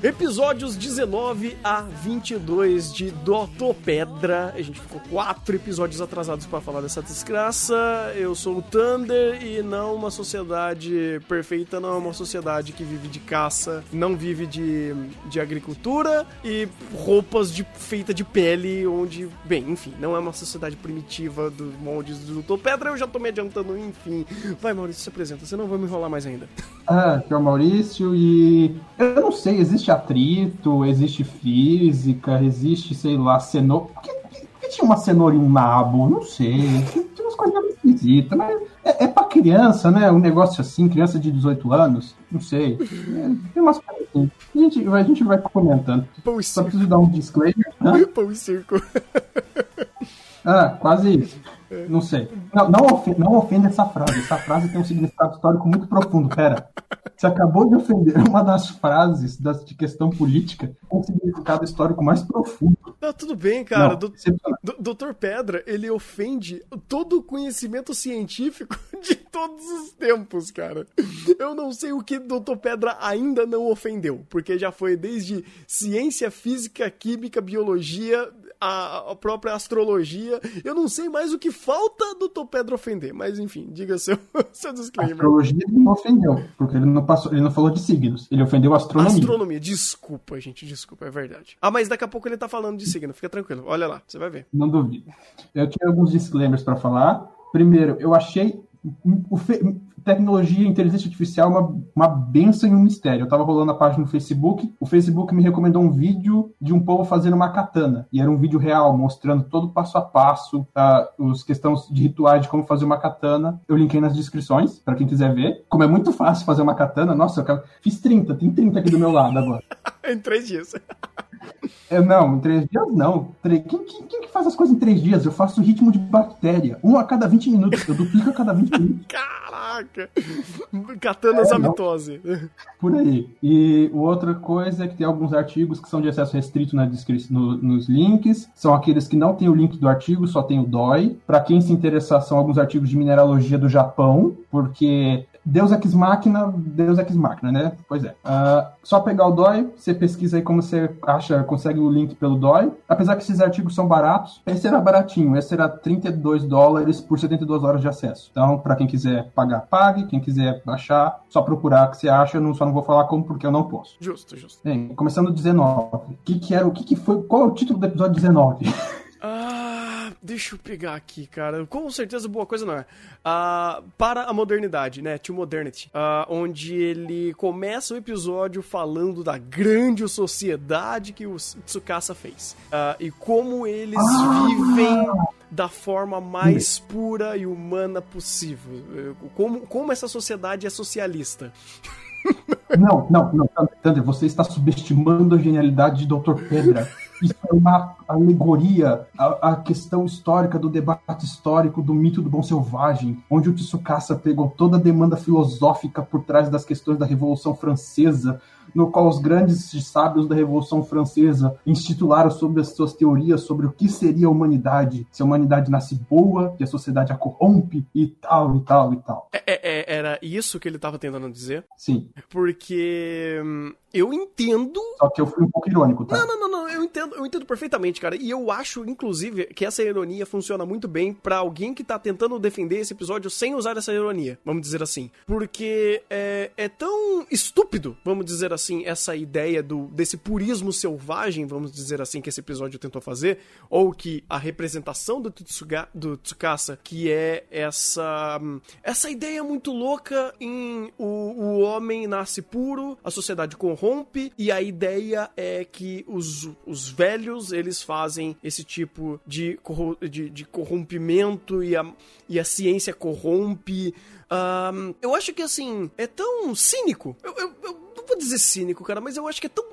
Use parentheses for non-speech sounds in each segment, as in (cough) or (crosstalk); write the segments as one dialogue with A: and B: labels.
A: Episódios 19 a 22 de Dotopedra. A gente ficou quatro episódios atrasados para falar dessa desgraça. Eu sou o Thunder e não uma sociedade perfeita, não é uma sociedade que vive de caça, não vive de, de agricultura e roupas de, feita de pele, onde, bem, enfim, não é uma sociedade primitiva dos moldes do Dotopedra. Eu já tô me adiantando, enfim. Vai, Maurício, se apresenta, você não vai me enrolar mais ainda.
B: Ah, que é o Maurício e eu não sei, existe atrito, existe física, existe, sei lá, cenoura. Por que, por que tinha uma cenoura e um nabo? Não sei. Tinha umas coisas esquisitas, mas é, é pra criança, né? Um negócio assim, criança de 18 anos, não sei. É, tem umas coisas assim. A gente, a gente vai comentando.
A: Pão e
B: Só
A: circo.
B: preciso dar um disclaimer. Hã?
A: Pão e circo.
B: Ah, quase isso. Não sei. Não, não, ofenda, não ofenda essa frase. Essa frase tem um significado histórico muito profundo. Pera. Você acabou de ofender uma das frases das, de questão política com um significado histórico mais profundo.
A: Não, tudo bem, cara.
B: Não,
A: Do-
B: excepcional.
A: Do- Dr. Pedra, ele ofende todo o conhecimento científico (laughs) de todos os tempos, cara. Eu não sei o que Dr. Pedra ainda não ofendeu, porque já foi desde ciência, física, química, biologia, a, a própria astrologia. Eu não sei mais o que falta Dr. Pedra ofender, mas enfim, diga seu, (laughs) seu
B: A
A: disclaimer.
B: astrologia ele não ofendeu, porque ele não, passou, ele não falou de signos, ele ofendeu a astronomia.
A: Astronomia, desculpa, gente, desculpa, é verdade. Ah, mas daqui a pouco ele tá falando de signo, fica tranquilo. Olha lá, você vai ver.
B: Não duvido. Eu tinha alguns disclaimers para falar. Primeiro, eu achei o fe- tecnologia inteligência artificial uma, uma benção e um mistério. Eu tava rolando a página no Facebook, o Facebook me recomendou um vídeo de um povo fazendo uma katana. E era um vídeo real, mostrando todo o passo a passo, ah, os questões de rituais de como fazer uma katana. Eu linkei nas descrições, para quem quiser ver. Como é muito fácil fazer uma katana, nossa, eu fiz 30, tem 30 aqui do meu lado agora.
A: em três dias.
B: É, não, em três dias não. Quem, quem- quem que faz as coisas em três dias? Eu faço ritmo de bactéria. Um a cada 20 minutos. Eu duplico a cada 20 minutos. (laughs)
A: Caraca! Katanas
B: É, não.
A: amitose.
B: Por aí. E outra coisa é que tem alguns artigos que são de acesso restrito na descri- no- nos links. São aqueles que não tem o link do artigo, só tem o DOI. Para quem se interessar, são alguns artigos de mineralogia do Japão, porque Deus Ex Machina, Deus Ex Machina, né? Pois é. Ah, só pegar o DOI, você pesquisa aí como você acha, consegue o link pelo DOI. Apesar que esses artigos são baratos, esse era baratinho, esse era 32 dólares por 72 horas de acesso. Então, para quem quiser pagar, pague. Quem quiser baixar, só procurar que você acha. Eu não, só não vou falar como porque eu não posso.
A: Justo, justo.
B: Bem, começando o 19. O que, que era? O que, que foi? Qual é o título do episódio 19?
A: Ah, deixa eu pegar aqui, cara. Com certeza boa coisa não é. Ah, para a modernidade, né? To Modernity. Ah, onde ele começa o episódio falando da grande sociedade que o Tsukasa fez. Ah, e como eles
B: Ah!
A: vivem da forma mais pura e humana possível. Eh, Como, como essa sociedade é socialista.
B: Não, não, não. Thunder, você está subestimando a genialidade de Dr. Pedra. (laughs) Isso é uma alegoria à, à questão histórica do debate histórico do mito do bom selvagem, onde o Tsukasa pegou toda a demanda filosófica por trás das questões da Revolução Francesa, no qual os grandes sábios da Revolução Francesa institularam sobre as suas teorias sobre o que seria a humanidade, se a humanidade nasce boa, que a sociedade a corrompe e tal, e tal, e tal.
A: É- é- é- era isso que ele tava tentando dizer?
B: Sim,
A: Porque hum, eu entendo
B: só que eu fui um pouco irônico, tá?
A: Não, não, não, não, eu entendo, eu entendo perfeitamente, cara. E eu acho, inclusive, que essa ironia funciona muito bem pra alguém que tá tentando defender esse episódio sem usar essa ironia, vamos dizer assim. Porque é, é tão estúpido, vamos dizer assim, essa ideia do desse purismo selvagem, vamos dizer assim, que esse episódio tentou fazer, ou que a representação do, Tsuga, do Tsukasa, que é essa essa ideia muito louca em o, o homem nasce puro, a sociedade corrompe, e a ideia é que os, os velhos, eles fazem esse tipo de, de, de corrompimento e a, e a ciência corrompe. Ahn, eu acho que, assim, é tão cínico. Eu, eu, eu não vou dizer cínico, cara, mas eu acho que é tão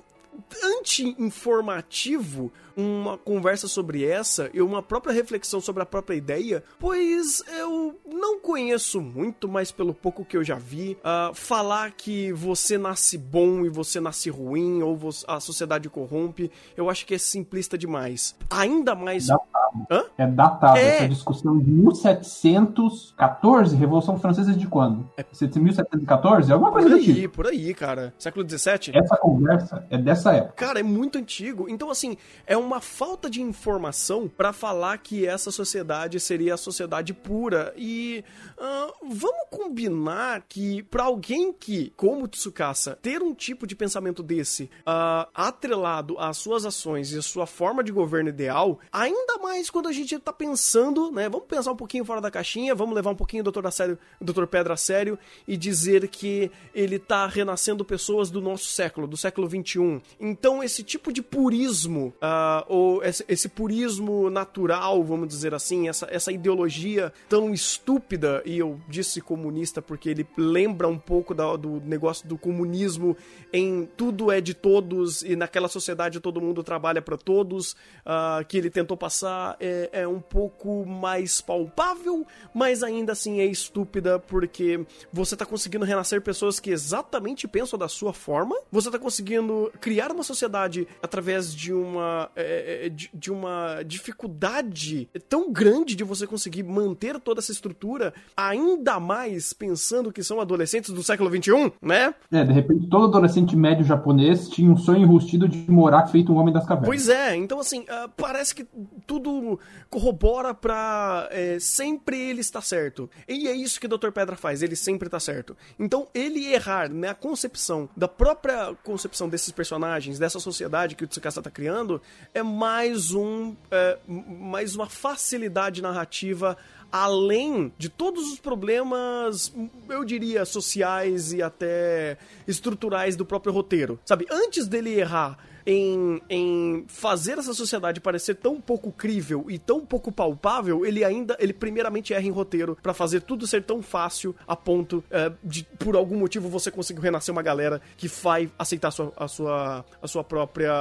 A: anti-informativo uma conversa sobre essa e uma própria reflexão sobre a própria ideia, pois eu não conheço muito, mas pelo pouco que eu já vi, uh, falar que você nasce bom e você nasce ruim ou a sociedade corrompe, eu acho que é simplista demais. Ainda mais.
B: Datado. Hã? É datado. É... Essa discussão de 1714, Revolução Francesa de quando? É 1714? É alguma coisa
A: por aí, tipo. Por aí, cara. Século 17?
B: Essa conversa é dessa época.
A: Cara, é muito antigo. Então, assim, é um uma falta de informação para falar que essa sociedade seria a sociedade pura. E uh, vamos combinar que para alguém que, como Tsukasa, ter um tipo de pensamento desse uh, atrelado às suas ações e à sua forma de governo ideal, ainda mais quando a gente tá pensando, né? Vamos pensar um pouquinho fora da caixinha, vamos levar um pouquinho o Doutor Pedra a sério e dizer que ele tá renascendo pessoas do nosso século, do século 21. Então, esse tipo de purismo uh, ou esse, esse, purismo natural, vamos dizer assim, essa, essa ideologia tão estúpida, e eu disse comunista porque ele lembra um pouco da, do negócio do comunismo em tudo é de todos e naquela sociedade todo mundo trabalha para todos, uh, que ele tentou passar é, é um pouco mais palpável, mas ainda assim é estúpida porque você tá conseguindo renascer pessoas que exatamente pensam da sua forma, você tá conseguindo criar uma sociedade através de uma. É, é, é, de, de, uma dificuldade tão grande de você conseguir manter toda essa estrutura, ainda mais pensando que são adolescentes do século XXI, né?
B: É, de repente todo adolescente médio japonês tinha um sonho enrustido de morar feito um homem das cavernas.
A: Pois é, então assim, uh, parece que tudo corrobora pra é, sempre ele estar certo. E é isso que o Dr. Pedra faz, ele sempre está certo. Então ele errar na concepção da própria concepção desses personagens, dessa sociedade que o Tsukasa está criando, é mais um é, mais uma facilidade narrativa além de todos os problemas, eu diria, sociais e até estruturais do próprio roteiro. Sabe, antes dele errar em, em fazer essa sociedade parecer tão pouco crível e tão pouco palpável, ele ainda, ele primeiramente erra em roteiro para fazer tudo ser tão fácil a ponto é, de, por algum motivo, você conseguir renascer uma galera que vai aceitar a sua, a sua, a sua própria.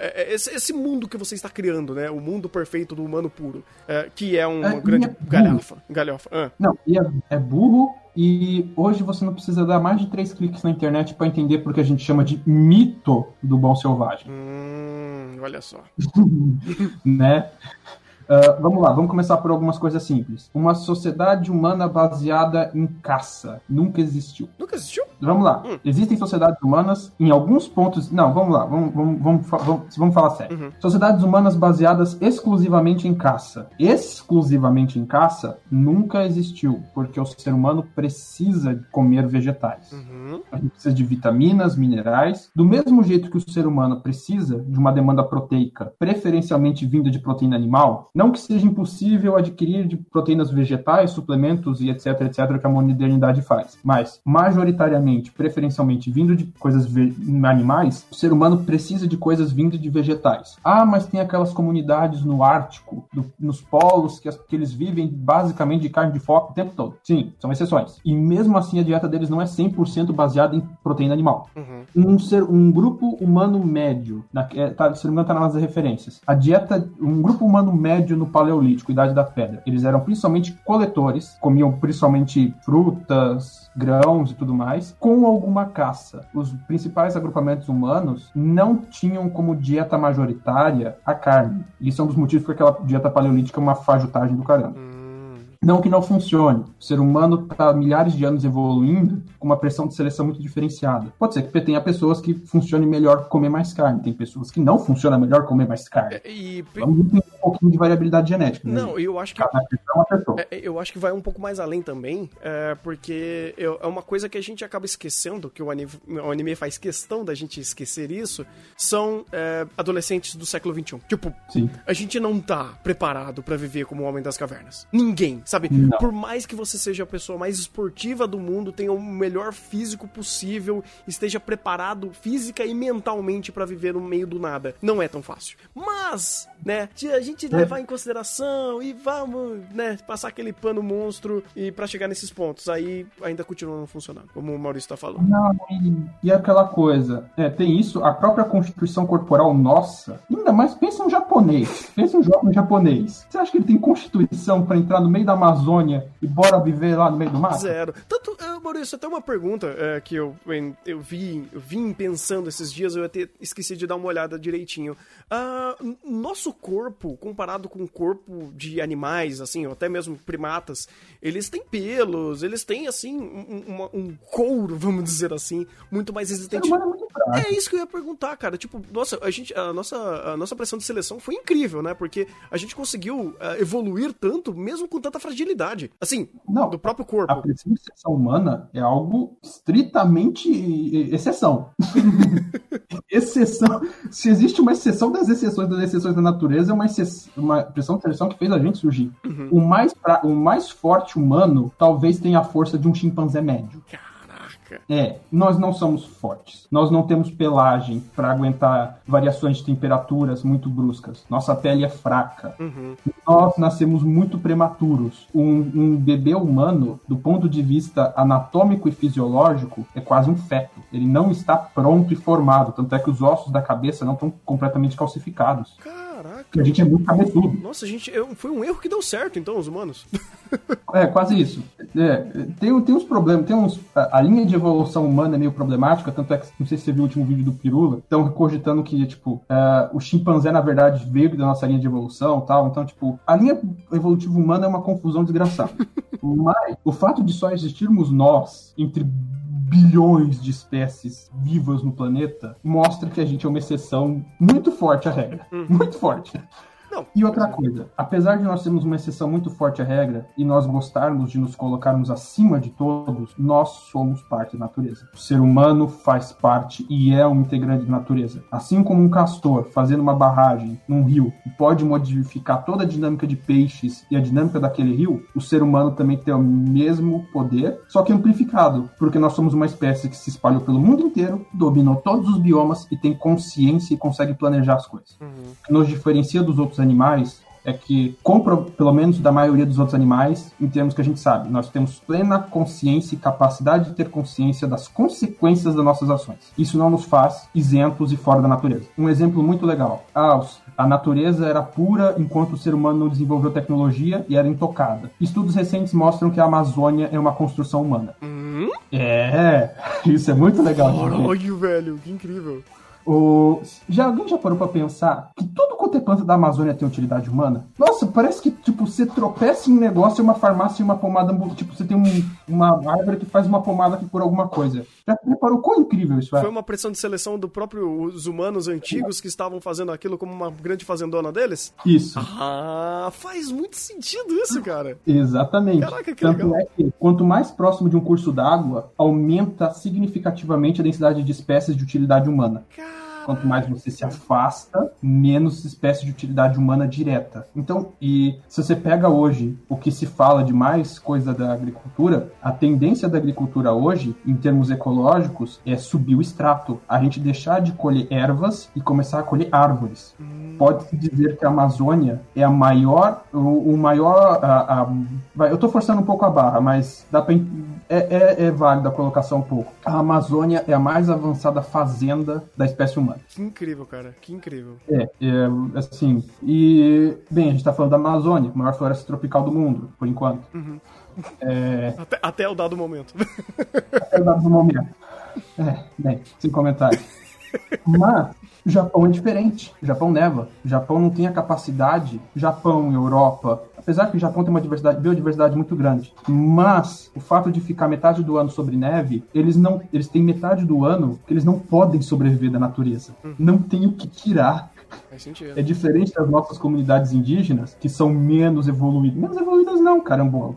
A: É, é, esse, esse, mundo que você está criando, né? O mundo perfeito do humano puro, é, que é uma é, grande é galhofa. galhofa. Ah.
B: Não, e é, é burro e hoje você não precisa dar mais de três cliques na internet para entender porque a gente chama de mito do bom selvagem.
A: Hum, olha só. (laughs)
B: né? Uh, vamos lá, vamos começar por algumas coisas simples. Uma sociedade humana baseada em caça nunca existiu.
A: Nunca existiu?
B: Vamos lá. Hum. Existem sociedades humanas em alguns pontos. Não, vamos lá, vamos, vamos, vamos, vamos, vamos falar sério. Uhum. Sociedades humanas baseadas exclusivamente em caça. Exclusivamente em caça nunca existiu, porque o ser humano precisa comer vegetais. Uhum. A gente precisa de vitaminas, minerais. Do mesmo jeito que o ser humano precisa de uma demanda proteica, preferencialmente vinda de proteína animal, não que seja impossível adquirir de proteínas vegetais, suplementos e etc, etc, que a modernidade faz. Mas, majoritariamente, preferencialmente vindo de coisas animais, o ser humano precisa de coisas vindas de vegetais. Ah, mas tem aquelas comunidades no Ártico, do, nos polos, que, as, que eles vivem basicamente de carne de foco o tempo todo. Sim, são exceções. E mesmo assim, a dieta deles não é 100% baseada em proteína animal. Uhum. Um, ser, um grupo humano médio, na, é, tá, se não me engano, tá nas referências. A dieta, um grupo humano médio no Paleolítico, Idade da Pedra. Eles eram principalmente coletores, comiam principalmente frutas, grãos e tudo mais, com alguma caça. Os principais agrupamentos humanos não tinham como dieta majoritária a carne. Isso é um dos motivos por aquela dieta paleolítica é uma fajutagem do caramba. Não que não funcione. O ser humano está milhares de anos evoluindo com uma pressão de seleção muito diferenciada. Pode ser que tenha pessoas que funcione melhor comer mais carne, tem pessoas que não funciona melhor comer mais carne. É, e... Vamos entender um pouquinho de variabilidade genética.
A: Né? Não, eu acho que é, é eu acho que vai um pouco mais além também, é, porque é uma coisa que a gente acaba esquecendo, que o anime, o anime faz questão da gente esquecer isso, são é, adolescentes do século XXI. Tipo, Sim. a gente não tá preparado para viver como o Homem das Cavernas. Ninguém, sabe? Sabe?
B: Não.
A: Por mais que você seja a pessoa mais esportiva do mundo, tenha o melhor físico possível, esteja preparado física e mentalmente pra viver no meio do nada, não é tão fácil. Mas, né, a gente levar em consideração e vamos, né, passar aquele pano monstro e pra chegar nesses pontos, aí ainda continua não funcionando, como o Maurício tá falando.
B: Não, e, e aquela coisa, é, tem isso, a própria constituição corporal nossa, ainda mais pensa um japonês, pensa um jovem japonês. Você acha que ele tem constituição pra entrar no meio da Amazônia e bora viver lá no meio do mato?
A: Zero. Tanto, uh, Maurício, até uma pergunta é, que eu, eu vi, eu vim pensando esses dias, eu até esqueci de dar uma olhada direitinho. Uh, nosso corpo, comparado com o corpo de animais, assim, ou até mesmo primatas, eles têm pelos, eles têm, assim, um, uma- um couro, (laughs) vamos dizer assim, muito mais resistente.
B: é.
A: É isso que eu ia perguntar, cara. Tipo, nossa, a gente, a nossa, a nossa pressão de seleção foi incrível, né? Porque a gente conseguiu ah, evoluir tanto, mesmo com tanta fragilidade. Assim,
B: Não,
A: do próprio
B: A
A: corpo.
B: pressão de exceção humana é algo estritamente exceção. (laughs) exceção. Se existe uma exceção das exceções das exceções da natureza, é uma, exce- uma pressão de seleção que fez a gente surgir. O, mais fra- o mais forte humano talvez tenha a força de um chimpanzé médio.
A: Caraca.
B: É, nós não somos fortes. Nós não temos pelagem para aguentar variações de temperaturas muito bruscas. Nossa pele é fraca.
A: Uhum.
B: Nós nascemos muito prematuros. Um, um bebê humano, do ponto de vista anatômico e fisiológico, é quase um feto. Ele não está pronto e formado. Tanto é que os ossos da cabeça não estão completamente calcificados.
A: Caraca.
B: Porque a gente é muito cabeçudo.
A: Nossa, gente, foi um erro que deu certo, então, os humanos. (laughs)
B: É, quase isso. É, tem, tem uns problemas, tem uns. A, a linha de evolução humana é meio problemática, tanto é que não sei se você viu o último vídeo do Pirula, estão cogitando que, tipo, é, o chimpanzé, na verdade, veio da nossa linha de evolução e tal. Então, tipo, a linha evolutiva humana é uma confusão desgraçada. (laughs) Mas o fato de só existirmos nós entre bilhões de espécies vivas no planeta mostra que a gente é uma exceção muito forte à regra. Muito forte.
A: Não.
B: E outra coisa, apesar de nós termos uma exceção muito forte à regra e nós gostarmos de nos colocarmos acima de todos, nós somos parte da natureza. O ser humano faz parte e é um integrante da natureza. Assim como um castor fazendo uma barragem num rio pode modificar toda a dinâmica de peixes e a dinâmica daquele rio, o ser humano também tem o mesmo poder, só que amplificado, porque nós somos uma espécie que se espalhou pelo mundo inteiro, dominou todos os biomas e tem consciência e consegue planejar as coisas
A: Uhum.
B: que nos diferencia dos outros animais é que, compra, pelo menos da maioria dos outros animais, em termos que a gente sabe, nós temos plena consciência e capacidade de ter consciência das consequências das nossas ações. Isso não nos faz isentos e fora da natureza. Um exemplo muito legal. Ah, a natureza era pura enquanto o ser humano não desenvolveu tecnologia e era intocada. Estudos recentes mostram que a Amazônia é uma construção humana.
A: Hum?
B: É, (laughs) isso é muito legal.
A: Caralho, velho, que incrível.
B: O... Já alguém já parou pra pensar que tudo quanto é planta da Amazônia tem utilidade humana? Nossa, parece que, tipo, você tropeça em um negócio, uma farmácia e uma pomada. Tipo, você tem um- uma árvore que faz uma pomada que por alguma coisa. Já reparou quão incrível isso é?
A: Foi uma pressão de seleção do próprio os humanos antigos que estavam fazendo aquilo como uma grande fazendona deles?
B: Isso.
A: Ah, faz muito sentido isso, cara.
B: Exatamente.
A: Caraca, que
B: Tanto
A: legal.
B: é que, quanto mais próximo de um curso d'água, aumenta significativamente a densidade de espécies de utilidade humana. Quanto mais você se afasta, menos espécie de utilidade humana direta. Então, e se você pega hoje o que se fala de mais coisa da agricultura, a tendência da agricultura hoje, em termos ecológicos, é subir o extrato. A gente deixar de colher ervas e começar a colher árvores. Pode-se dizer que a Amazônia é a maior, o, o maior. a- a- vai, eu tô forçando um pouco a barra, mas dá pra, é, é, é válida a colocação um pouco. A Amazônia é a mais avançada fazenda da espécie humana.
A: Que incrível, cara. Que incrível.
B: É, é, assim. E, bem, a gente tá falando da Amazônia, maior floresta tropical do mundo, por enquanto. É,
A: Até, até o dado momento.
B: até o dado momento. É, bem, sem comentário. (laughs) Mas o Japão é diferente. O Japão neva. O Japão não tem a capacidade. Japão, Europa. Apesar que o Japão tem uma diversidade, biodiversidade muito grande. Mas o fato de ficar metade do ano sobre neve, eles não. Eles têm metade do ano que eles não podem sobreviver da natureza. Não tem o que tirar.
A: Faz sentido.
B: É diferente das nossas comunidades indígenas, que são menos evoluídas. Menos evoluídas não, carambola.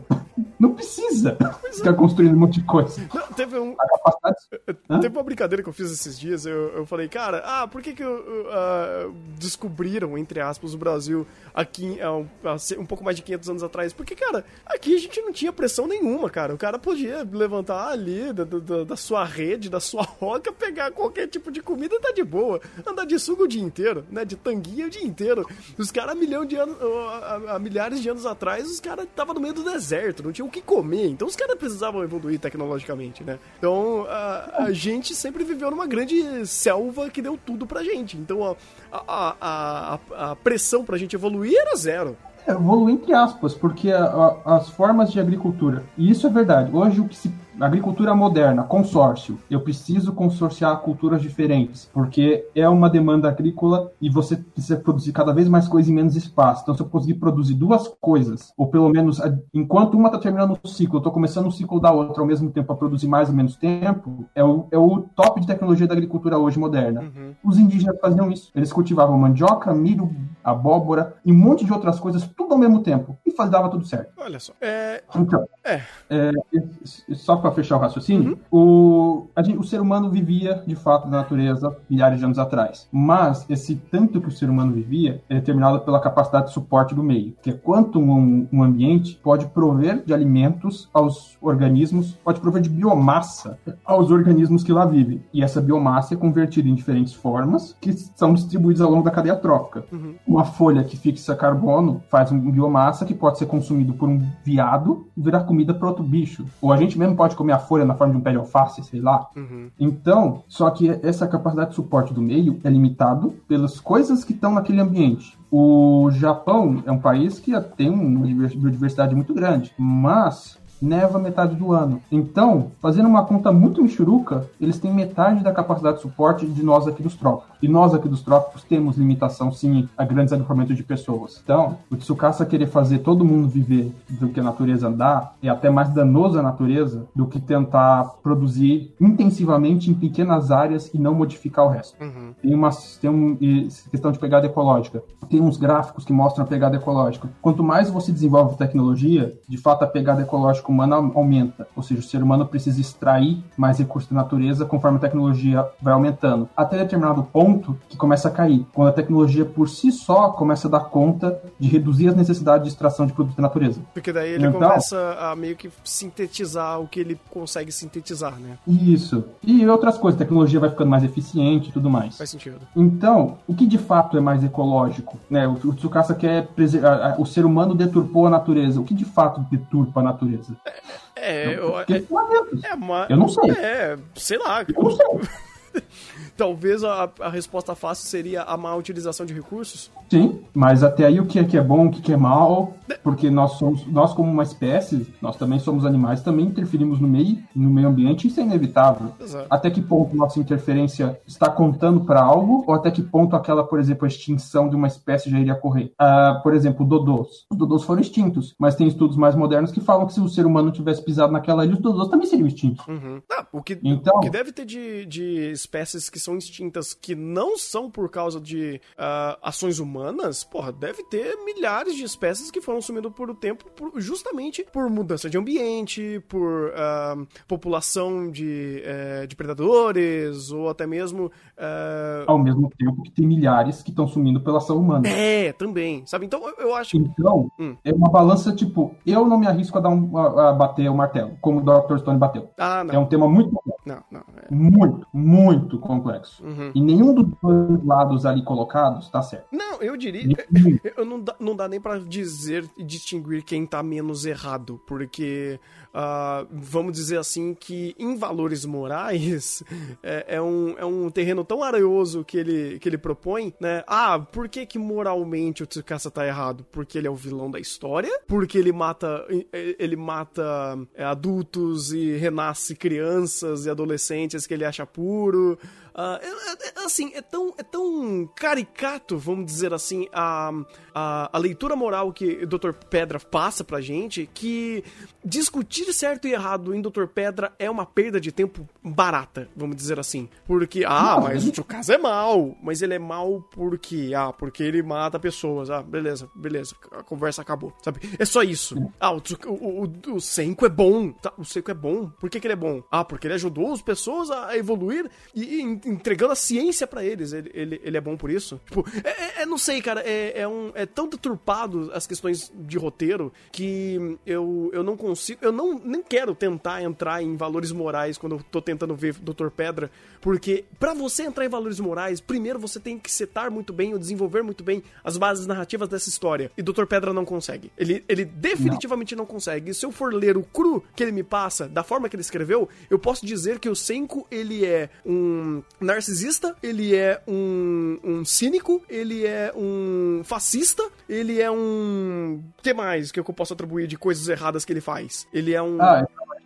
B: Não precisa ficar construindo um monte de coisa.
A: Não, teve um.
B: Hã?
A: Teve uma brincadeira que eu fiz esses dias. Eu, eu falei, cara, ah, por que que eu, eu, ah, descobriram, entre aspas, o Brasil aqui há um, um pouco mais de 500 anos atrás? Porque, cara, aqui a gente não tinha pressão nenhuma, cara. O cara podia levantar ali da, da, da sua rede, da sua (laughs) roca, pegar qualquer tipo de comida e tá de boa. Andar de suco o dia inteiro, né? De tanguinha o dia inteiro. Os caras, milhão de anos, há milhares de anos atrás, os caras estavam no meio do deserto, não tinham o que comer. Então os caras precisavam evoluir tecnologicamente, né? Então a, a gente sempre viveu numa grande selva que deu tudo pra gente. Então a, a, a, a, a pressão pra gente evoluir era zero.
B: É, evolui entre aspas, porque a- a- as formas de agricultura, e isso é verdade, hoje o que se. Agricultura moderna, consórcio. Eu preciso consorciar culturas diferentes, porque é uma demanda agrícola e você precisa produzir cada vez mais coisa em menos espaço. Então, se eu conseguir produzir duas coisas, ou pelo menos enquanto uma está terminando o ciclo, eu estou começando o ciclo da outra ao mesmo tempo para produzir mais ou menos tempo, é o, é o top de tecnologia da agricultura hoje moderna. Os indígenas faziam isso. Eles cultivavam mandioca, milho, abóbora e um monte de outras coisas, tudo ao mesmo tempo. E faz, dava tudo certo.
A: Olha só. É.
B: Então,
A: É.
B: é, e- só para fechar o raciocínio, o, a gente- o ser humano vivia de fato na natureza milhares de anos atrás. Mas esse tanto que o ser humano vivia é determinado pela capacidade de suporte do meio, que é quanto um, um ambiente pode prover de alimentos aos organismos, pode prover de biomassa aos organismos que lá vivem. E essa biomassa é convertida em diferentes formas que são distribuídas ao longo da cadeia trófica. Uma folha que fixa carbono faz um biomassa que pode ser consumido por um veado e virar comida para outro bicho. Ou a gente mesmo pode comer a folha na forma de um pé de alface, sei lá. Então, só que essa capacidade de suporte do meio é limitado pelas coisas que estão naquele ambiente. O Japão é um país que tem uma biodiversidade muito grande, mas neva metade do ano. Então, fazendo uma conta muito michuruca, eles têm metade da capacidade de suporte de nós aqui dos trópicos. E nós aqui dos trópicos temos limitação, sim, a grandes agrupamentos de pessoas. Então, o Tsukasa querer fazer todo mundo viver do que a natureza dá é até mais danoso à natureza do que tentar produzir intensivamente em pequenas áreas e não modificar o resto. Tem uma tem um, questão de pegada ecológica. Tem uns gráficos que mostram a pegada ecológica. Quanto mais você desenvolve tecnologia, de fato a pegada ecológica humana aumenta. Ou seja, o ser humano precisa extrair mais recursos da natureza conforme a tecnologia vai aumentando. Até determinado ponto que começa a cair. Quando a tecnologia por si só começa a dar conta de reduzir as necessidades de extração de produtos da natureza.
A: Porque daí ele
B: Então-
A: começa a meio que sintetizar o que ele consegue sintetizar, né?
B: Isso. E outras coisas, a tecnologia vai ficando mais eficiente e tudo mais.
A: Faz sentido.
B: Então, o que de fato é mais ecológico? Né? O, o Tsukasa quer preser- a- a- o ser humano deturpou a natureza. O que de fato deturpa a natureza?
A: É, eu, é,
B: planetas.
A: é uma-
B: Eu não sei.
A: É, sei lá.
B: Eu não sei. (laughs)
A: Talvez a, a resposta fácil seria a má utilização de recursos.
B: Sim, mas até aí o que é que é bom, o que que é mal, porque nós somos, nós como uma espécie, nós também somos animais, também interferimos no meio, no meio ambiente, isso é inevitável.
A: Exato.
B: Até que ponto nossa interferência está contando para algo, ou até que ponto aquela, por exemplo, a extinção de uma espécie já iria ocorrer? Ah, por exemplo, dodôs. Os dodôs foram extintos, mas tem estudos mais modernos que falam que se o ser humano tivesse pisado naquela ilha, os dodôs também seriam extintos.
A: Uhum. Ah, o, que,
B: Então-
A: o que deve ter de, de espécies que são extintas que não são por causa de ah, ações humanas, porra, deve ter milhares de espécies que foram sumindo por o tempo por- justamente por mudança de ambiente, por ah, população de, eh, de predadores, ou até mesmo. ah,
B: Ao mesmo tempo que tem milhares que estão sumindo pela ação humana.
A: é, também, sabe? Então eu, eu acho.
B: Então,
A: Hum.
B: é uma balança tipo, eu não me arrisco a, dar um, a, a bater o martelo, como o Dr. Stone bateu.
A: Ah,
B: É um tema muito.
A: Não, não. é.
B: Muito, muito complexo.
A: Uhum.
B: E nenhum dos dois lados ali colocados tá certo.
A: Não, eu diria. Eu não dá, não dá nem pra dizer e distinguir quem tá menos errado, porque ah, vamos dizer assim que em valores morais (laughs) é, é um, é um terreno tão areoso que ele, que ele propõe, né? Ah, por que que moralmente o Tsukasa tá errado? Porque ele é o vilão da história? Porque ele mata ele mata é, adultos e renasce crianças e adolescentes que ele acha puro? Eu- assim, é tão, é tão caricato, vamos dizer assim, a, a, a leitura moral que o Dr. Pedra passa pra gente, que discutir certo e errado em Dr. Pedra é uma perda de tempo barata, vamos dizer assim. Porque, ah, não, mas o caso é mal, mas ele é mal porque, ah, porque ele mata pessoas. Ah, beleza, beleza, a conversa acabou, sabe? É só isso. Ah, o, o, o, o Senko é bom, tá? O Senko é bom. Por que, que ele é bom? Ah, porque ele ajudou as pessoas a evoluir e, e entregando a ciência para eles. Ele, ele, ele é bom por isso? Tipo, é, é, é não sei, cara, é, é, um, é tão deturpado as questões de roteiro que eu, eu não consigo, eu não nem quero tentar entrar em valores morais quando eu tô tentando ver Dr. Pedra, porque para você entrar em valores morais, primeiro você tem que setar muito bem ou desenvolver muito bem as bases narrativas dessa história. E Dr. Pedra não consegue. Ele, ele definitivamente não. não consegue. E se eu for ler o cru que ele me passa, da forma que ele escreveu, eu posso dizer que o Senko, ele é um narcisista, ele é um, um cínico, ele é um fascista, ele é um... Que mais que eu posso atribuir de coisas erradas que ele faz? Ele é um...
B: Ah, escravagista.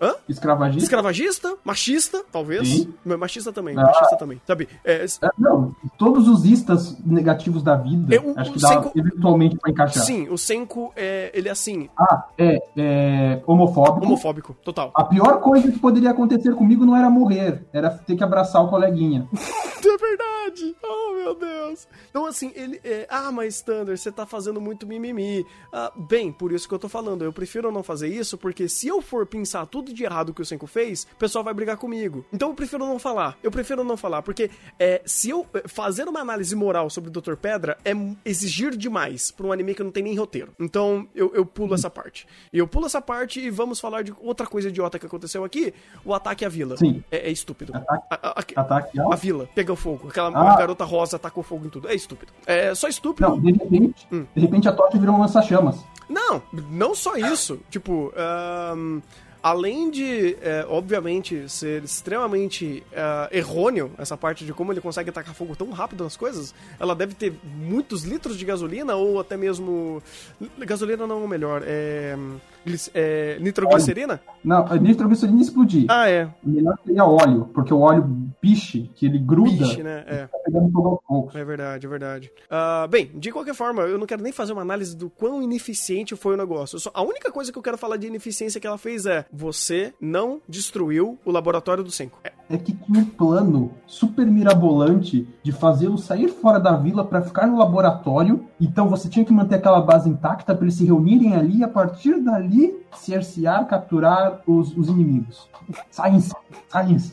B: Hã? Escravagista.
A: Escravagista, machista, talvez. Sim. Machista também, ah. machista também. Sabe?
B: É... É, não, todos os istas negativos da vida, é, o, acho que dá Senko... eventualmente pra encaixar.
A: Sim, o Senko, é, ele é assim.
B: Ah, é, é homofóbico.
A: Homofóbico, total.
B: A pior coisa que poderia acontecer comigo não era morrer, era ter que abraçar o coleguinha. (laughs)
A: é verdade. Oh, meu Deus. Então, assim, ele. É... Ah, mas Thunder, você tá fazendo muito mimimi. Ah, bem, por isso que eu tô falando. Eu prefiro não fazer isso, porque se eu for pensar tudo de errado que o Senko fez, o pessoal vai brigar comigo. Então eu prefiro não falar. Eu prefiro não falar, porque é, se eu é, fazer uma análise moral sobre o Dr. Pedra é exigir demais pra um anime que não tem nem roteiro. Então eu, eu pulo essa parte. E eu pulo essa parte e vamos falar de outra coisa idiota que aconteceu aqui: o ataque à vila.
B: Sim.
A: É, é estúpido.
B: Ataque, a, a, ataque
A: a vila. Pega fogo. Aquela ah. garota rosa tacou fogo em tudo. É estúpido. É só estúpido.
B: Não, de repente, hum. de repente a tocha virou um lança-chamas.
A: Não, não só isso. Tipo, um, além de, é, obviamente, ser extremamente é, errôneo essa parte de como ele consegue atacar fogo tão rápido nas coisas, ela deve ter muitos litros de gasolina ou até mesmo. Gasolina não é melhor, é é, nitroglicerina?
B: Não, a nitroglicerina explodir.
A: Ah, é.
B: O melhor seria óleo, porque o óleo piche, que ele gruda.
A: Piche, né? É. Tá pegando fogo aos É verdade, é verdade. Uh, bem, de qualquer forma, eu não quero nem fazer uma análise do quão ineficiente foi o negócio. Só, a única coisa que eu quero falar de ineficiência que ela fez é: você não destruiu o laboratório do 5.
B: É. é que tinha um plano super mirabolante de fazê-lo sair fora da vila para ficar no laboratório. Então você tinha que manter aquela base intacta para eles se reunirem ali e a partir dali ali cercear, capturar os, os inimigos. Science, science.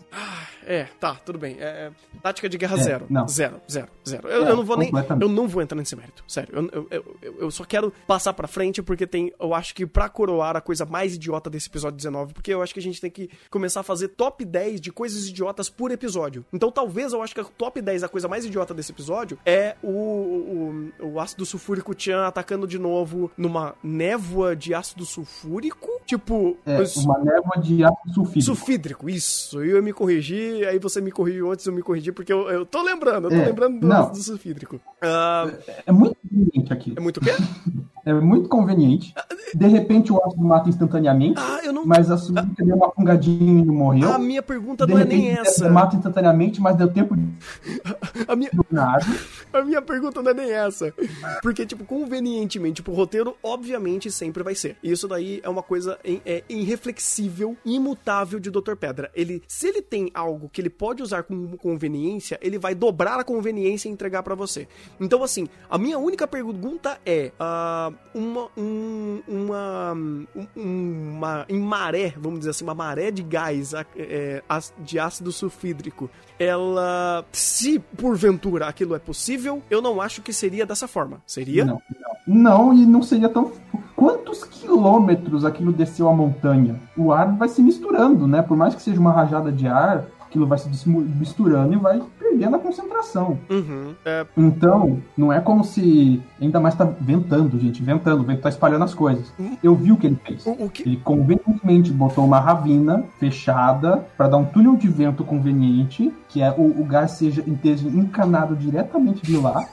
A: É, tá, tudo bem. É, é, tática de guerra é, zero. Não. Zero, zero, zero. Eu, é, eu, não vou nem. Eu não vou entrar nesse mérito. Sério. Eu, eu, eu, eu, só quero passar pra frente porque tem. Eu acho que pra coroar a coisa mais idiota desse episódio 19, porque eu acho que a gente tem que começar a fazer top 10 de coisas idiotas por episódio. Então talvez eu acho que a top 10 a coisa mais idiota desse episódio é o, o, o ácido sulfúrico Chan atacando de novo numa névoa de ácido sulfúrico. Tipo.
B: É, os... uma névoa de ácido sulfídrico.
A: Sulfídrico, isso. Eu ia me corrigir aí você me corrigiu antes de eu me corrigir, porque eu, eu tô lembrando, eu tô é, lembrando do, do sulfídrico.
B: Uh, é, é muito conveniente aqui.
A: É muito o quê? (laughs)
B: é muito conveniente. De repente o ácido mata instantaneamente, ah, não... mas a Suzuki deu uma fungadinha e morreu.
A: A minha pergunta de não repente, é nem essa.
B: mata instantaneamente, mas deu tempo de...
A: a minha... (laughs) a minha pergunta não é nem essa. Porque, tipo, convenientemente, tipo, o roteiro, obviamente, sempre vai ser. E isso daí é uma coisa é, irreflexível, imutável de Dr. Pedra. Ele, se ele tem algo que ele pode usar com conveniência, ele vai dobrar a conveniência e entregar para você. Então, assim, a minha única pergunta é: uh, uma, um, uma, uma, em maré, vamos dizer assim, uma maré de gás é, de ácido sulfídrico, ela, se porventura aquilo é possível, eu não acho que seria dessa forma. Seria?
B: Não, não, não e não seria tão. Quantos quilômetros aquilo desceu a montanha? O ar vai se misturando, né? Por mais que seja uma rajada de ar, aquilo vai se misturando e vai perdendo a concentração.
A: Uhum, é...
B: Então, não é como se. Ainda mais tá ventando, gente, ventando, o vento tá espalhando as coisas. Uhum. Eu vi o que ele fez.
A: O, que...
B: Ele convenientemente botou uma ravina fechada para dar um túnel de vento conveniente, que é o, o gás seja, esteja encanado diretamente de lá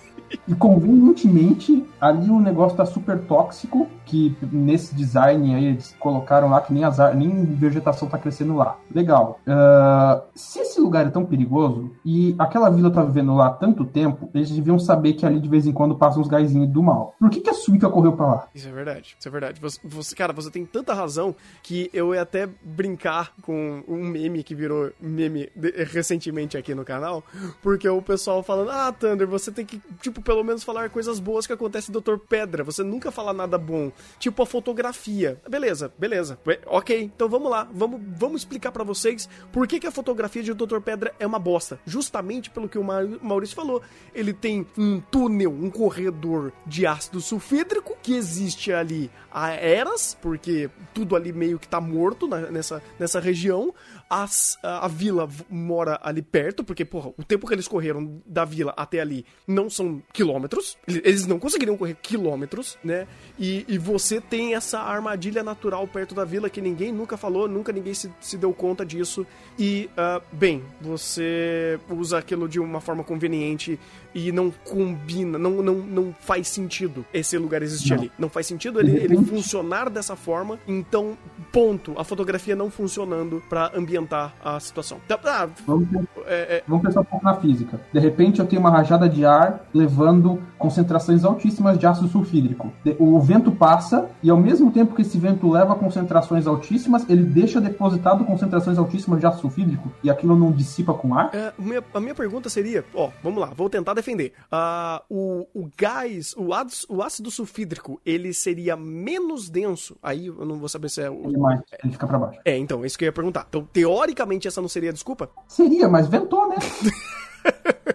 B: E convenientemente, ali o negócio tá super tóxico, que nesse design aí eles colocaram lá que nem, as, nem vegetação tá crescendo lá. Legal. Uh, se esse lugar é tão perigoso e aquela vila tá vivendo lá há tanto tempo, eles deviam saber que ali de vez em quando passam uns gaizinhos do mal. Por que, que a Suica correu pra lá?
A: Isso é verdade, isso é verdade. Você, você, cara, você tem tanta razão que eu ia até brincar com um meme que virou meme recentemente aqui no canal, porque o pessoal falando, ah, Thunder, você tem que, tipo, pelo menos falar coisas boas que acontecem do Dr. Pedra. Você nunca fala nada bom. Tipo a fotografia. Beleza, beleza. Ok, então vamos lá. Vamos, vamos explicar para vocês por que, que a fotografia de Dr. Pedra é uma bosta. Justamente pelo que o Maurício falou. Ele tem um túnel, um corredor de ácido sulfídrico que existe ali há eras, porque tudo ali meio que tá morto na, nessa, nessa região. As, a, a, vila mora ali perto, porque, porra, o tempo que eles correram da vila até ali não são quilômetros. Eles não conseguiriam correr quilômetros, né? E, e você tem essa armadilha natural perto da vila que ninguém nunca falou, nunca ninguém se, se deu conta disso. E, uh, bem, você usa aquilo de uma forma conveniente e não combina, não, não, não faz sentido esse lugar existir não. ali. Não faz sentido ele, ele funcionar dessa forma. Então, ponto. A fotografia não funcionando para ambientar a situação. Então,
B: ah, vamos, é, é... vamos pensar um pouco na física. De repente eu tenho uma rajada de ar levando concentrações altíssimas de ácido sulfídrico. O vento passa e ao mesmo tempo que esse vento leva concentrações altíssimas, ele deixa depositado concentrações altíssimas de ácido sulfídrico e aquilo não dissipa com ar?
A: É, minha, a minha pergunta seria, ó, vamos lá, vou tentar defender. Uh, o, o gás, o ácido, o ácido sulfídrico, ele seria menos denso. Aí eu não vou saber se é o.
B: Ele, mais, ele fica pra baixo.
A: É, então, é isso que eu ia perguntar. Então, teoricamente, essa não seria a desculpa?
B: Seria, mas ventou, né? (laughs)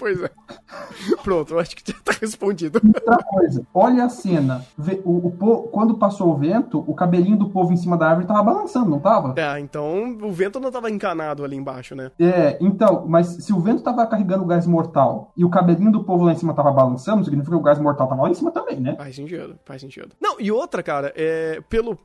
A: pois é. (laughs) Pronto, eu acho que já tá respondido.
B: Outra coisa, olha a cena. O, o, quando passou o vento, o cabelinho do povo em cima da árvore tava balançando, não tava?
A: É, então o vento não tava encanado ali embaixo, né?
B: É, então, mas se o vento tava carregando o gás mortal e o cabelinho do povo lá em cima tava balançando, significa que o gás mortal tava lá em cima também, né?
A: Faz sentido, faz sentido. Não, e outra, cara, é, pelo,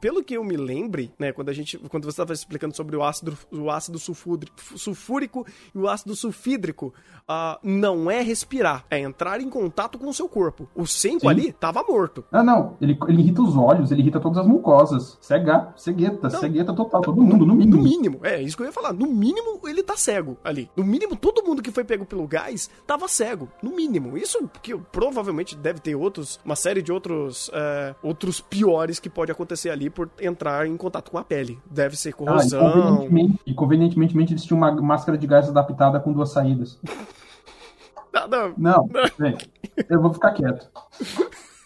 A: pelo que eu me lembre, né, quando a gente, quando você tava explicando sobre o ácido, o ácido sulfúrico e o ácido sulfídrico, uh, não é respirar, é entrar em contato com o seu corpo. O 5 ali tava morto.
B: Ah, não. Ele, ele irrita os olhos, ele irrita todas as mucosas. Cega, cegueta, não, cegueta total, todo mundo, no mínimo.
A: No mínimo, é isso que eu ia falar. No mínimo, ele tá cego ali. No mínimo, todo mundo que foi pego pelo gás tava cego. No mínimo. Isso que provavelmente deve ter outros, uma série de outros, é, outros piores que pode acontecer ali por entrar em contato com a pele. Deve ser corrosão. Ah, e,
B: convenientemente, e convenientemente eles tinham uma máscara de gás adaptada com duas saídas. (laughs)
A: Não,
B: não. Não, eu vou ficar quieto.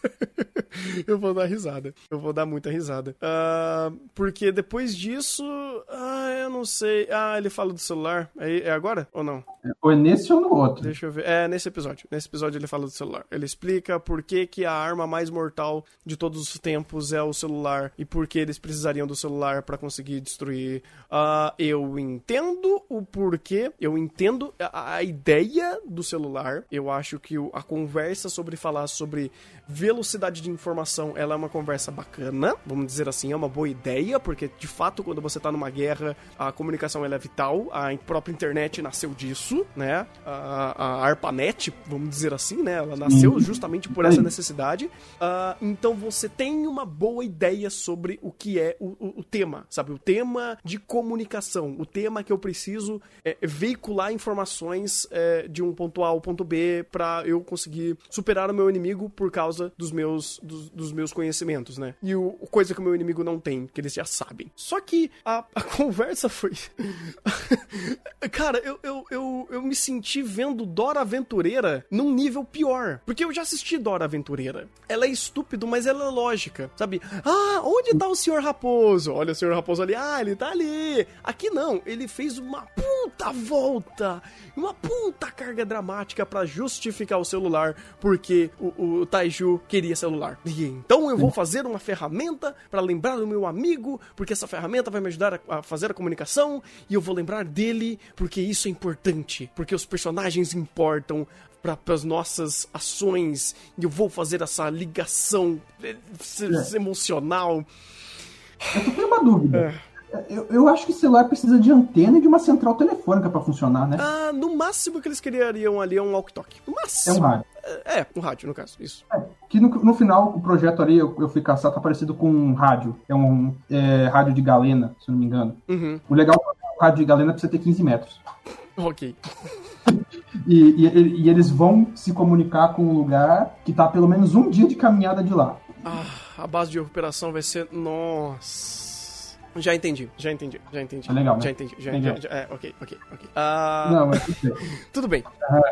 B: (laughs)
A: eu vou dar risada. Eu vou dar muita risada. Uh, porque depois disso. Ah, eu não sei. Ah, ele fala do celular. É, é agora ou não?
B: Ou é nesse ou no outro?
A: Deixa eu ver. É nesse episódio. Nesse episódio ele fala do celular. Ele explica por que, que a arma mais mortal de todos os tempos é o celular e por que eles precisariam do celular para conseguir destruir. Uh, eu entendo o porquê. Eu entendo a, a ideia do celular. Eu acho que a conversa sobre falar sobre velocidade de informação, ela é uma conversa bacana, vamos dizer assim, é uma boa ideia, porque de fato quando você tá numa guerra, a comunicação é vital, a própria internet nasceu disso, né? A, a ARPANET, vamos dizer assim, né? Ela nasceu justamente por essa necessidade. Uh, então você tem uma boa ideia sobre o que é o, o, o, tema, sabe? O tema de comunicação, o tema que eu preciso é, veicular informações é, de um ponto A ao ponto B para eu conseguir superar o meu inimigo por causa dos meus, dos, dos, meus conhecimentos, né? E o, coisa que o meu inimigo não tem, que eles já sabem. Só que a, a (laughs) conversa foi. (laughs) Cara, eu, eu, eu, eu me senti vendo Dora Aventureira num nível pior. Porque eu já assisti Dora Aventureira. Ela é estúpido, mas ela é lógica, sabe? Ah, onde tá o Senhor Raposo? Olha o Senhor Raposo ali. Ah, ele tá ali. Aqui não, ele fez uma puta volta, uma puta carga dramática para justificar o celular, porque o, o Taiju queria celular. E então eu vou fazer uma ferramenta para lembrar do meu amigo, porque essa ferramenta vai me ajudar a, fazer a comunicação e eu vou lembrar dele, porque isso é importante, porque os personagens importam para as nossas ações e eu vou fazer essa ligação é. emocional.
B: Eu tenho uma dúvida. É. Eu, eu acho que celular precisa de antena e de uma central telefônica pra funcionar, né?
A: Ah, no máximo que eles criariam ali é um walkie-talkie. No
B: É
A: máximo.
B: um rádio.
A: É, um rádio, no caso. Isso.
B: É, que no, no final, o projeto ali, eu, eu fui caçar, tá parecido com um rádio. É um é, rádio de galena, se não me engano.
A: Uhum.
B: O legal é que o rádio de galena precisa ter 15 metros. (laughs)
A: Ok.
B: E, e- e eles vão se comunicar com um lugar que tá pelo menos um dia de caminhada de lá.
A: Ah, a base de operação vai ser. Nossa. Já entendi, já entendi, já entendi.
B: É legal, né?
A: Já entendi, já,
B: Entendeu?
A: já- já- É, ok, ok, ok. Ah,
B: Não, mas tudo bem. (laughs)
A: Tudo bem.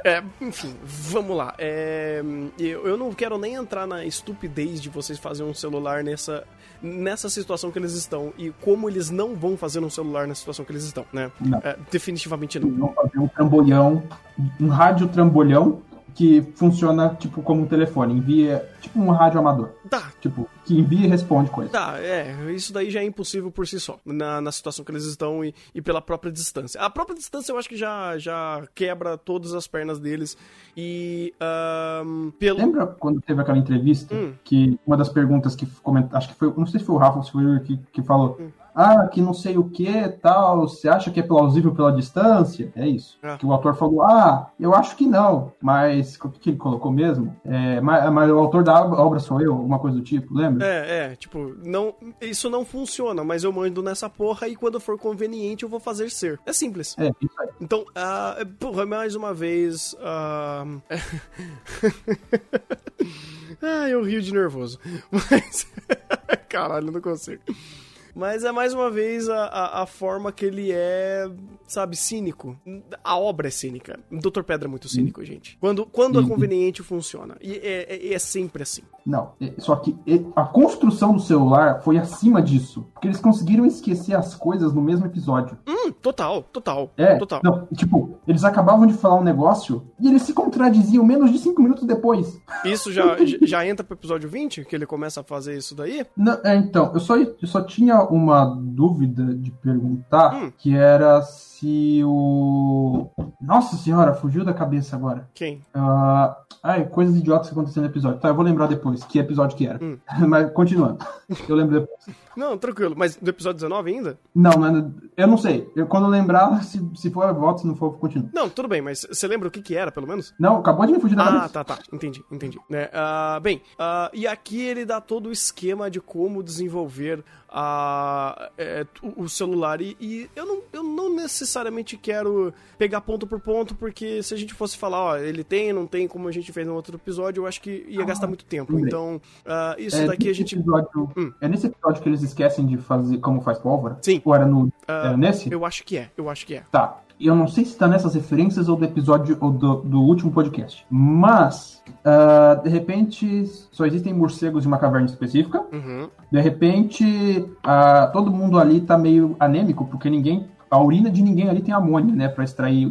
A: É, enfim, vamos lá. É, eu, eu não quero nem entrar na estupidez de vocês fazerem um celular nessa, nessa situação que eles estão e como eles não vão fazer um celular na situação que eles estão, né?
B: Não.
A: É, definitivamente não.
B: Eles vão fazer um trambolhão, um rádio trambolhão que funciona tipo como um telefone, envia tipo um rádio amador,
A: Tá,
B: tipo que envia e responde coisas.
A: Tá, é, isso daí já é impossível por si só, na, na situação que eles estão e, e pela própria distância. A própria distância eu acho que já, já quebra todas as pernas deles e. ahn, pelo.
B: Lembra quando teve aquela entrevista
A: Hum.
B: que uma das perguntas que comenta, acho que foi, não sei se foi o Rafa ou se foi o que, que falou, ah, que não sei o que, tal, você acha que é plausível pela distância? É isso.
A: Ah.
B: Que o autor falou, ah, eu acho que não, mas o que ele colocou mesmo? É, mas, mas o autor da obra sou eu, alguma coisa do tipo, lembra?
A: É, é, tipo, não, isso não funciona, mas eu mando nessa porra e quando for conveniente eu vou fazer ser. É simples.
B: É, isso aí.
A: Então, ah, porra, mais uma vez. ah, (laughs) ah, eu rio de nervoso. (laughs) Mas. (laughs) Caralho, não consigo. Mas é mais uma vez a, a, a forma que ele é, sabe, cínico. A obra é cínica. O Dr. Pedra é muito cínico, gente. Quando, quando é
B: Uhum.
A: conveniente, funciona. E é, é- é sempre assim.
B: Não, é- só que é, a construção do celular foi acima disso. Porque eles conseguiram esquecer as coisas no mesmo episódio.
A: Hum, total, total.
B: É,
A: total.
B: não, tipo, eles acabavam de falar um negócio e eles se contradiziam menos de cinco minutos depois.
A: Isso já, (laughs) já entra pro episódio 20, que ele começa a fazer isso daí?
B: Não, é, então, eu só, eu só tinha uma dúvida de perguntar,
A: Hum.
B: que era se o... Nossa senhora, fugiu da cabeça agora.
A: Quem?
B: Ah, ai, coisas idiotas que aconteceram no episódio. Tá, eu vou lembrar depois que episódio que era.
A: Hum. (laughs)
B: Mas continuando. Eu lembro depois.
A: Não, tranquilo. Mas do episódio 19 ainda?
B: Não, não eu não sei. Eu, quando eu lembrar, se, se for, eu volto, se não for, eu continuo.
A: Não, tudo bem, mas você lembra o que que era, pelo menos?
B: Não, acabou de me fugir da
A: Ah,
B: cabeça.
A: tá, tá. Entendi, entendi. Né, ah, bem, ah, e aqui ele dá todo o esquema de como desenvolver a, é, o o celular. E, e eu, não, eu não necessariamente quero pegar ponto por ponto, porque se a gente fosse falar, ó, ele tem, não tem, como a gente fez no outro episódio, eu acho que ia gastar muito tempo. Então, ah, isso
B: É
A: daqui a gente.
B: Episódio,
A: Hum.
B: É nesse episódio que eles esquecem de fazer como faz pólvora?
A: Sim.
B: Ou era no.
A: Ah,
B: era nesse?
A: Eu acho que é, eu acho que é.
B: Tá. Eu não sei se tá nessas referências ou do episódio ou do, do último podcast. Mas, ah, de repente, só existem morcegos de uma caverna específica.
A: Uhum.
B: De repente, ah, todo mundo ali tá meio anêmico, porque ninguém. A urina de ninguém ali tem amônia, né? Pra extrair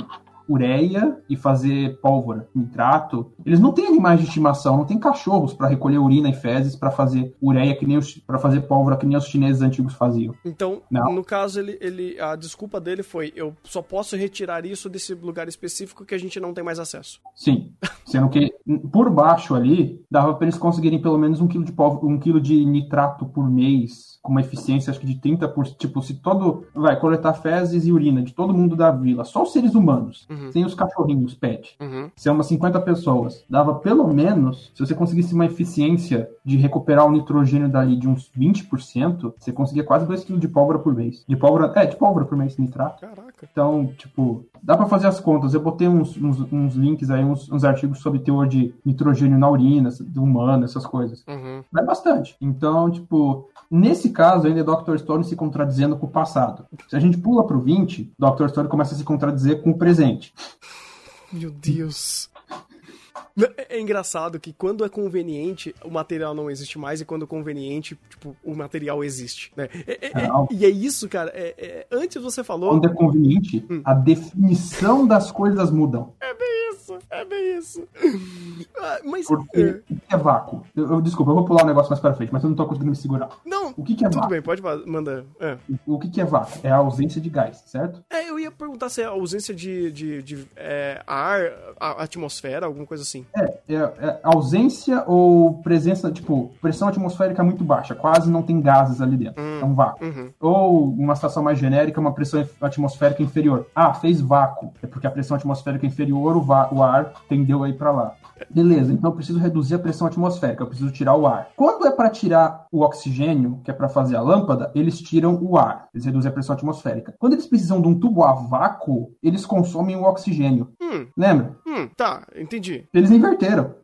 B: ureia e fazer pólvora, nitrato. Eles não têm animais de estimação, não tem cachorros pra recolher urina e fezes pra fazer ureia que nem para fazer pólvora que nem os chineses antigos faziam.
A: Então,
B: Não.
A: no caso, ele, ele, a desculpa dele foi: eu só posso retirar isso desse lugar específico que a gente não tem mais acesso.
B: Sim, sendo que por baixo ali dava pra eles conseguirem pelo menos um quilo de pólvora, um quilo de nitrato por mês, com uma eficiência acho que de 30%. Tipo, se todo vai coletar fezes e urina de todo mundo da vila, só os seres humanos,
A: Uhum.
B: sem os cachorrinhos, pet.
A: Uhum.
B: Se é umas 50 pessoas, dava pelo menos, se você conseguisse uma eficiência de recuperar o nitrogênio dali de uns 20%, você conseguia quase 2 kg de pólvora por mês. De pólvora, é, de pólvora por mês, nitrato.
A: Caraca.
B: Então, tipo, dá pra fazer as contas. Eu botei uns, uns, uns links aí, uns, uns artigos sobre teor de nitrogênio na urina, do humano, essas coisas.
A: Uhum.
B: Vai bastante. Então, tipo, nesse caso ainda é Dr. Stone se contradizendo com o passado. Se a gente pula pro 20, Dr. Stone começa a se contradizer com o presente.
A: Meu Deus. É é engraçado que quando é conveniente, o material não existe mais, e quando é conveniente, tipo, o material existe, né? É- é- é- e é isso, cara. é- antes você falou.
B: Quando é conveniente, a definição das coisas mudam.
A: É bem isso, é bem isso. Ah, mas.
B: Porque
A: é,
B: que é vácuo? Eu, eu- desculpa, eu vou pular o negócio mais pra frente, mas eu não tô conseguindo me segurar.
A: Não,
B: O que, que é
A: tudo
B: vácuo?
A: bem, pode mandar. É.
B: O que, que é vácuo? É a ausência de gás, certo?
A: É, eu ia perguntar se é a ausência de, de, de, ar, atmosfera, alguma coisa assim.
B: É, é, é ausência ou presença, tipo, pressão atmosférica muito baixa, quase não tem gases ali dentro. É um vácuo.
A: Uhum.
B: Ou uma situação mais genérica, uma pressão atmosférica inferior. Ah, fez vácuo. É porque a pressão atmosférica inferior, o, o ar tendeu aí pra lá. Beleza, então eu preciso reduzir a pressão atmosférica, eu preciso tirar o ar. Quando é para tirar o oxigênio, que é para fazer a lâmpada, eles tiram o ar, eles reduzem a pressão atmosférica. Quando eles precisam de um tubo a vácuo, eles consomem o oxigênio.
A: Hum,
B: Lembra?
A: hum, tá, entendi.
B: Eles inverteram.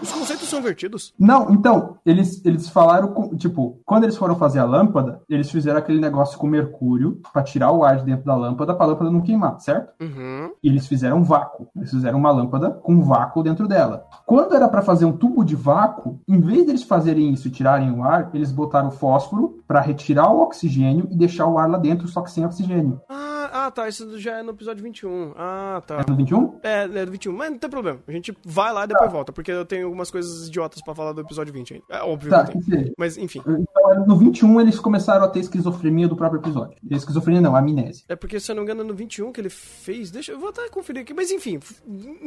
A: Os conceitos são invertidos.
B: Não, então, eles, eles falaram, com, tipo, quando eles foram fazer a lâmpada, eles fizeram aquele negócio com mercúrio pra tirar o ar de dentro da lâmpada pra lâmpada não queimar, certo?
A: Uhum.
B: E eles fizeram vácuo. Eles fizeram uma lâmpada com vácuo dentro dela. Quando era pra fazer um tubo de vácuo, em vez deles fazerem isso e tirarem o ar, eles botaram fósforo pra retirar o oxigênio e deixar o ar lá dentro, só que sem oxigênio.
A: Ah, ah, tá, isso já é no episódio 21. Ah, tá.
B: É no 21?
A: É, é do 21, mas não tem problema. A gente vai lá e depois volta, porque eu tenho algumas coisas idiotas pra falar do episódio 20 ainda. É óbvio
B: Tá,
A: que. Mas enfim.
B: Então, no 21 eles começaram a ter esquizofrenia do próprio episódio. Esquizofrenia não, amnésia.
A: É porque, se eu não me engano, no 21 que ele fez. Deixa eu vou até conferir aqui. Mas enfim,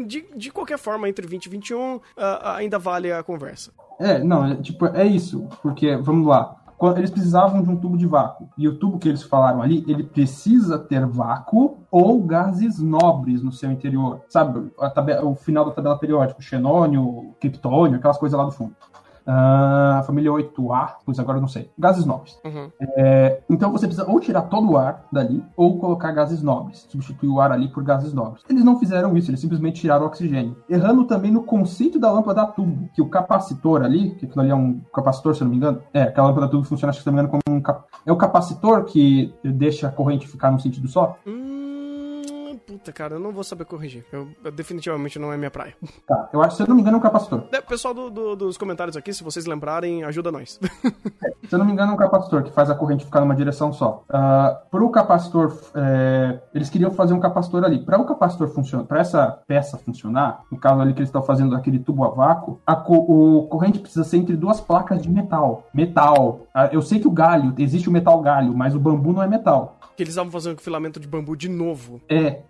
A: de, de qualquer forma, entre 20 e 21, ah, ainda vale a conversa.
B: É, não, é, tipo, é isso. Porque, vamos lá. Eles precisavam de um tubo de vácuo. E o tubo que eles falaram ali, ele precisa ter vácuo ou gases nobres no seu interior. Sabe, o final da tabela periódica, xenônio, criptônio, aquelas coisas lá do fundo. Ah, a família 8A, pois agora eu não sei. Gases nobres.
A: Uhum.
B: É, então você precisa ou tirar todo o ar dali, ou colocar gases nobres. Substituir o ar ali por gases nobres. Eles não fizeram isso, eles simplesmente tiraram o oxigênio. Errando também no conceito da lâmpada tubo, que o capacitor ali, que aquilo ali é um capacitor, se eu não me engano. É, aquela lâmpada tubo funciona, acho que se eu não me engano, como um cap... É o capacitor que deixa a corrente ficar num sentido só?
A: Hum, puta, cara, eu não vou saber corrigir. Eu, eu definitivamente não é minha praia. (laughs)
B: Tá, eu acho, se eu não me engano, é um capacitor.
A: É, pessoal do- do- dos comentários aqui, se vocês lembrarem, ajuda nós. (laughs)
B: Se eu não me engano, é um capacitor que faz a corrente ficar numa direção só. Ah, para o capacitor, é, eles queriam fazer um capacitor ali. Para o capacitor funcionar, para essa peça funcionar, no caso ali que eles estão fazendo aquele tubo a vácuo, a co- o corrente precisa ser entre duas placas de metal. Metal. Ah, eu sei que o galho, existe o metal galho, mas o bambu não é metal.
A: Que eles estavam fazendo com filamento de bambu de novo.
B: É,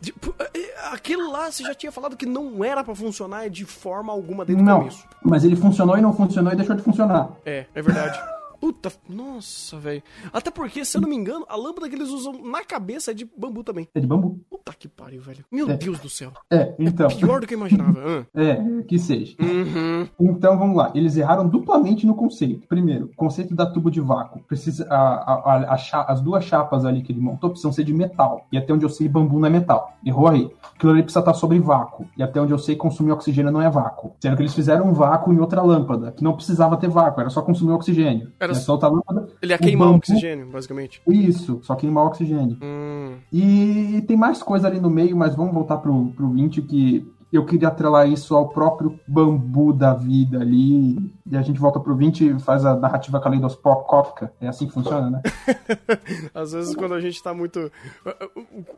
A: aquilo lá, você já tinha falado que não era pra funcionar de forma alguma desde o
B: não.
A: começo.
B: Mas ele funcionou e não funcionou e deixou de funcionar.
A: É, é verdade. (laughs) Puta, nossa, velho. Até porque, se eu não me engano, a lâmpada que eles usam na cabeça é de bambu também.
B: É de bambu.
A: Puta que pariu, velho. Meu
B: É.
A: Deus do céu.
B: É, então.
A: Pior do que eu imaginava.
B: É, que seja.
A: Uhum.
B: Então vamos lá, eles erraram duplamente no conceito. Primeiro, o conceito da tubo de vácuo. Precisa, a, a- a- as duas chapas ali que ele montou precisam ser de metal. E até onde eu sei, bambu não é metal. Errou aí. Aquilo ali precisa estar sobre vácuo. E até onde eu sei, consumir oxigênio não é vácuo. Sendo que eles fizeram um vácuo em outra lâmpada, que não precisava ter vácuo, era só consumir oxigênio.
A: Era
B: Outra lâmpada.
A: Ele ia queimar o
B: bambu-
A: oxigênio, basicamente.
B: Isso, só queimar oxigênio.
A: Hum.
B: E tem mais coisa ali no meio, mas vamos voltar pro, pro 20 que eu queria atrelar isso ao próprio bambu da vida ali. E a gente volta pro 20 e faz a narrativa caleidoscópica. É assim que funciona, né? (laughs)
A: Às vezes, quando a gente tá muito.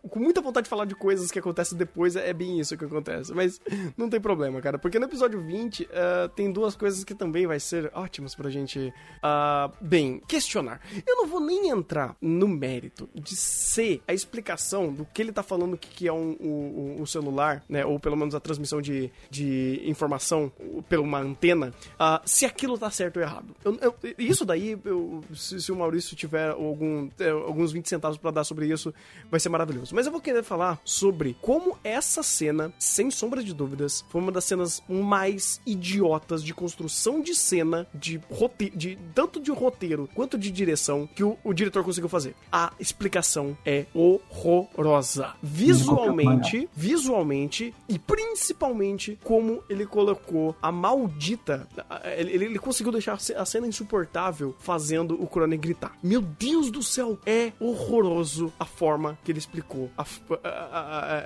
A: com muita vontade de falar de coisas que acontecem depois, é bem isso que acontece. Mas não tem problema, cara. Porque no episódio 20 ah, tem duas coisas que também vai ser ótimas pra gente, ah, bem, questionar. Eu não vou nem entrar no mérito de ser a explicação do que ele tá falando que, é um, um, um celular, né? Ou pelo menos a transmissão de, de informação por uma antena, ah, se aquilo tá certo ou errado. Eu- eu- isso daí, eu- se, se o Maurício tiver algum, é, alguns 20 centavos pra dar sobre isso, vai ser maravilhoso. Mas eu vou querer falar sobre como essa cena, sem sombra de dúvidas, foi uma das cenas mais idiotas de construção de cena, de roteiro, de, tanto de roteiro quanto de direção, que o, o diretor conseguiu fazer. A explicação é horrorosa. Visualmente, visualmente e principalmente como ele colocou a maldita. Ele, ele- ele conseguiu deixar a ce- a cena insuportável fazendo o Crone gritar. Meu Deus do céu, é horroroso a forma que ele explicou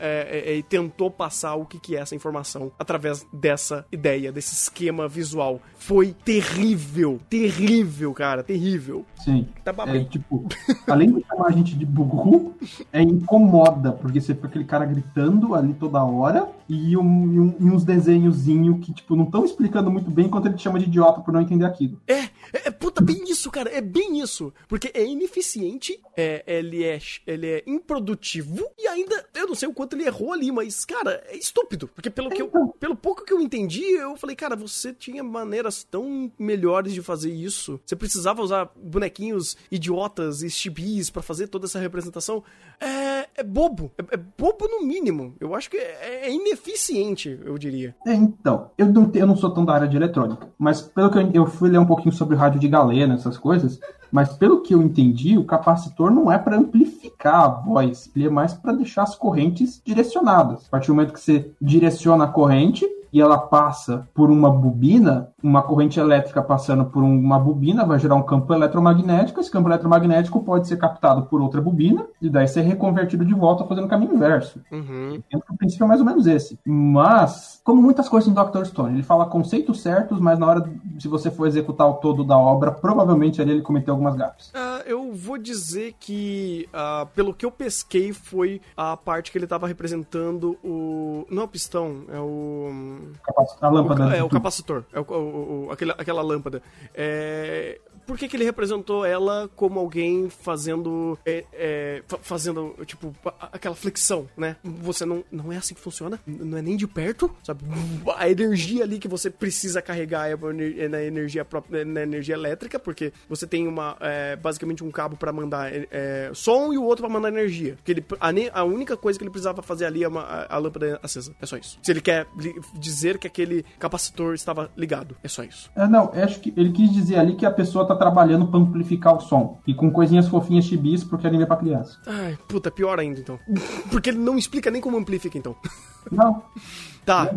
A: é- é- e tentou passar o que, que é essa informação através dessa ideia, desse esquema visual. Foi terrível, terrível, cara, terrível.
B: Sim.
A: Tá
B: É,
A: babando.
B: tipo, além de chamar a gente de burro, é incomoda, porque você fica aquele cara gritando ali toda hora e um, e, um, e uns desenhozinhos que, tipo, não estão explicando muito bem quanto ele te chama de idiota por não entender aquilo.
A: É, é, é, puta, bem isso, cara, é bem isso. Porque é ineficiente, é, ele, é, ele é improdutivo e ainda, eu não sei o quanto ele errou ali, mas, cara, é estúpido. Porque pelo, que eu,
B: Então.
A: pelo pouco que eu entendi, eu falei, cara, você tinha maneiras tão melhores de fazer isso. Você precisava usar bonequinhos idiotas e chibis pra fazer toda essa representação. É, é bobo. É, é bobo no mínimo. Eu acho que é, é ineficiente, eu diria.
B: É, então, eu não, eu não sou tão da área de eletrônica, mas pelo que eu, eu fui ler um pouquinho sobre rádio de galena, essas coisas, mas pelo que eu entendi, o capacitor não é para amplificar a voz, ele é mais para deixar as correntes direcionadas. A partir do momento que você direciona a corrente e ela passa por uma bobina, uma corrente elétrica passando por uma bobina vai gerar um campo eletromagnético, esse campo eletromagnético pode ser captado por outra bobina e daí ser reconvertido de volta fazendo o caminho inverso.
A: Uhum.
B: O princípio é mais ou menos esse. Mas, como muitas coisas em Dr. Stone, ele fala conceitos certos, mas na hora, se você for executar o todo da obra, provavelmente ali ele cometeu algumas gafes.
A: Ah, eu vou dizer que, ah, pelo que eu pesquei, foi a parte que ele tava representando o. Não é o pistão, é o.
B: A lâmpada.
A: O, é, o capacitor. É o, o- o- aquele- aquela lâmpada. É, por que, que ele representou ela como alguém fazendo. é, é, fa- fazendo, tipo, aquela flexão, né? Você não. Não é assim que funciona. Não é nem de perto, sabe? A energia ali que você precisa carregar é é na energia própria, é na energia elétrica, porque você tem uma. é, basicamente um cabo pra mandar é, som e o outro pra mandar energia. Que ele, a, a única coisa que ele precisava fazer ali é uma- a, a lâmpada acesa. É só isso. Se ele quer dizer que aquele capacitor estava ligado, é só isso.
B: É, não, acho que ele quis dizer ali que a pessoa tá trabalhando pra amplificar o som. E com coisinhas fofinhas chibis, porque anime é pra criança.
A: Ai, puta, pior ainda então. (laughs) Porque ele não explica nem como amplifica então.
B: Não.
A: Tá.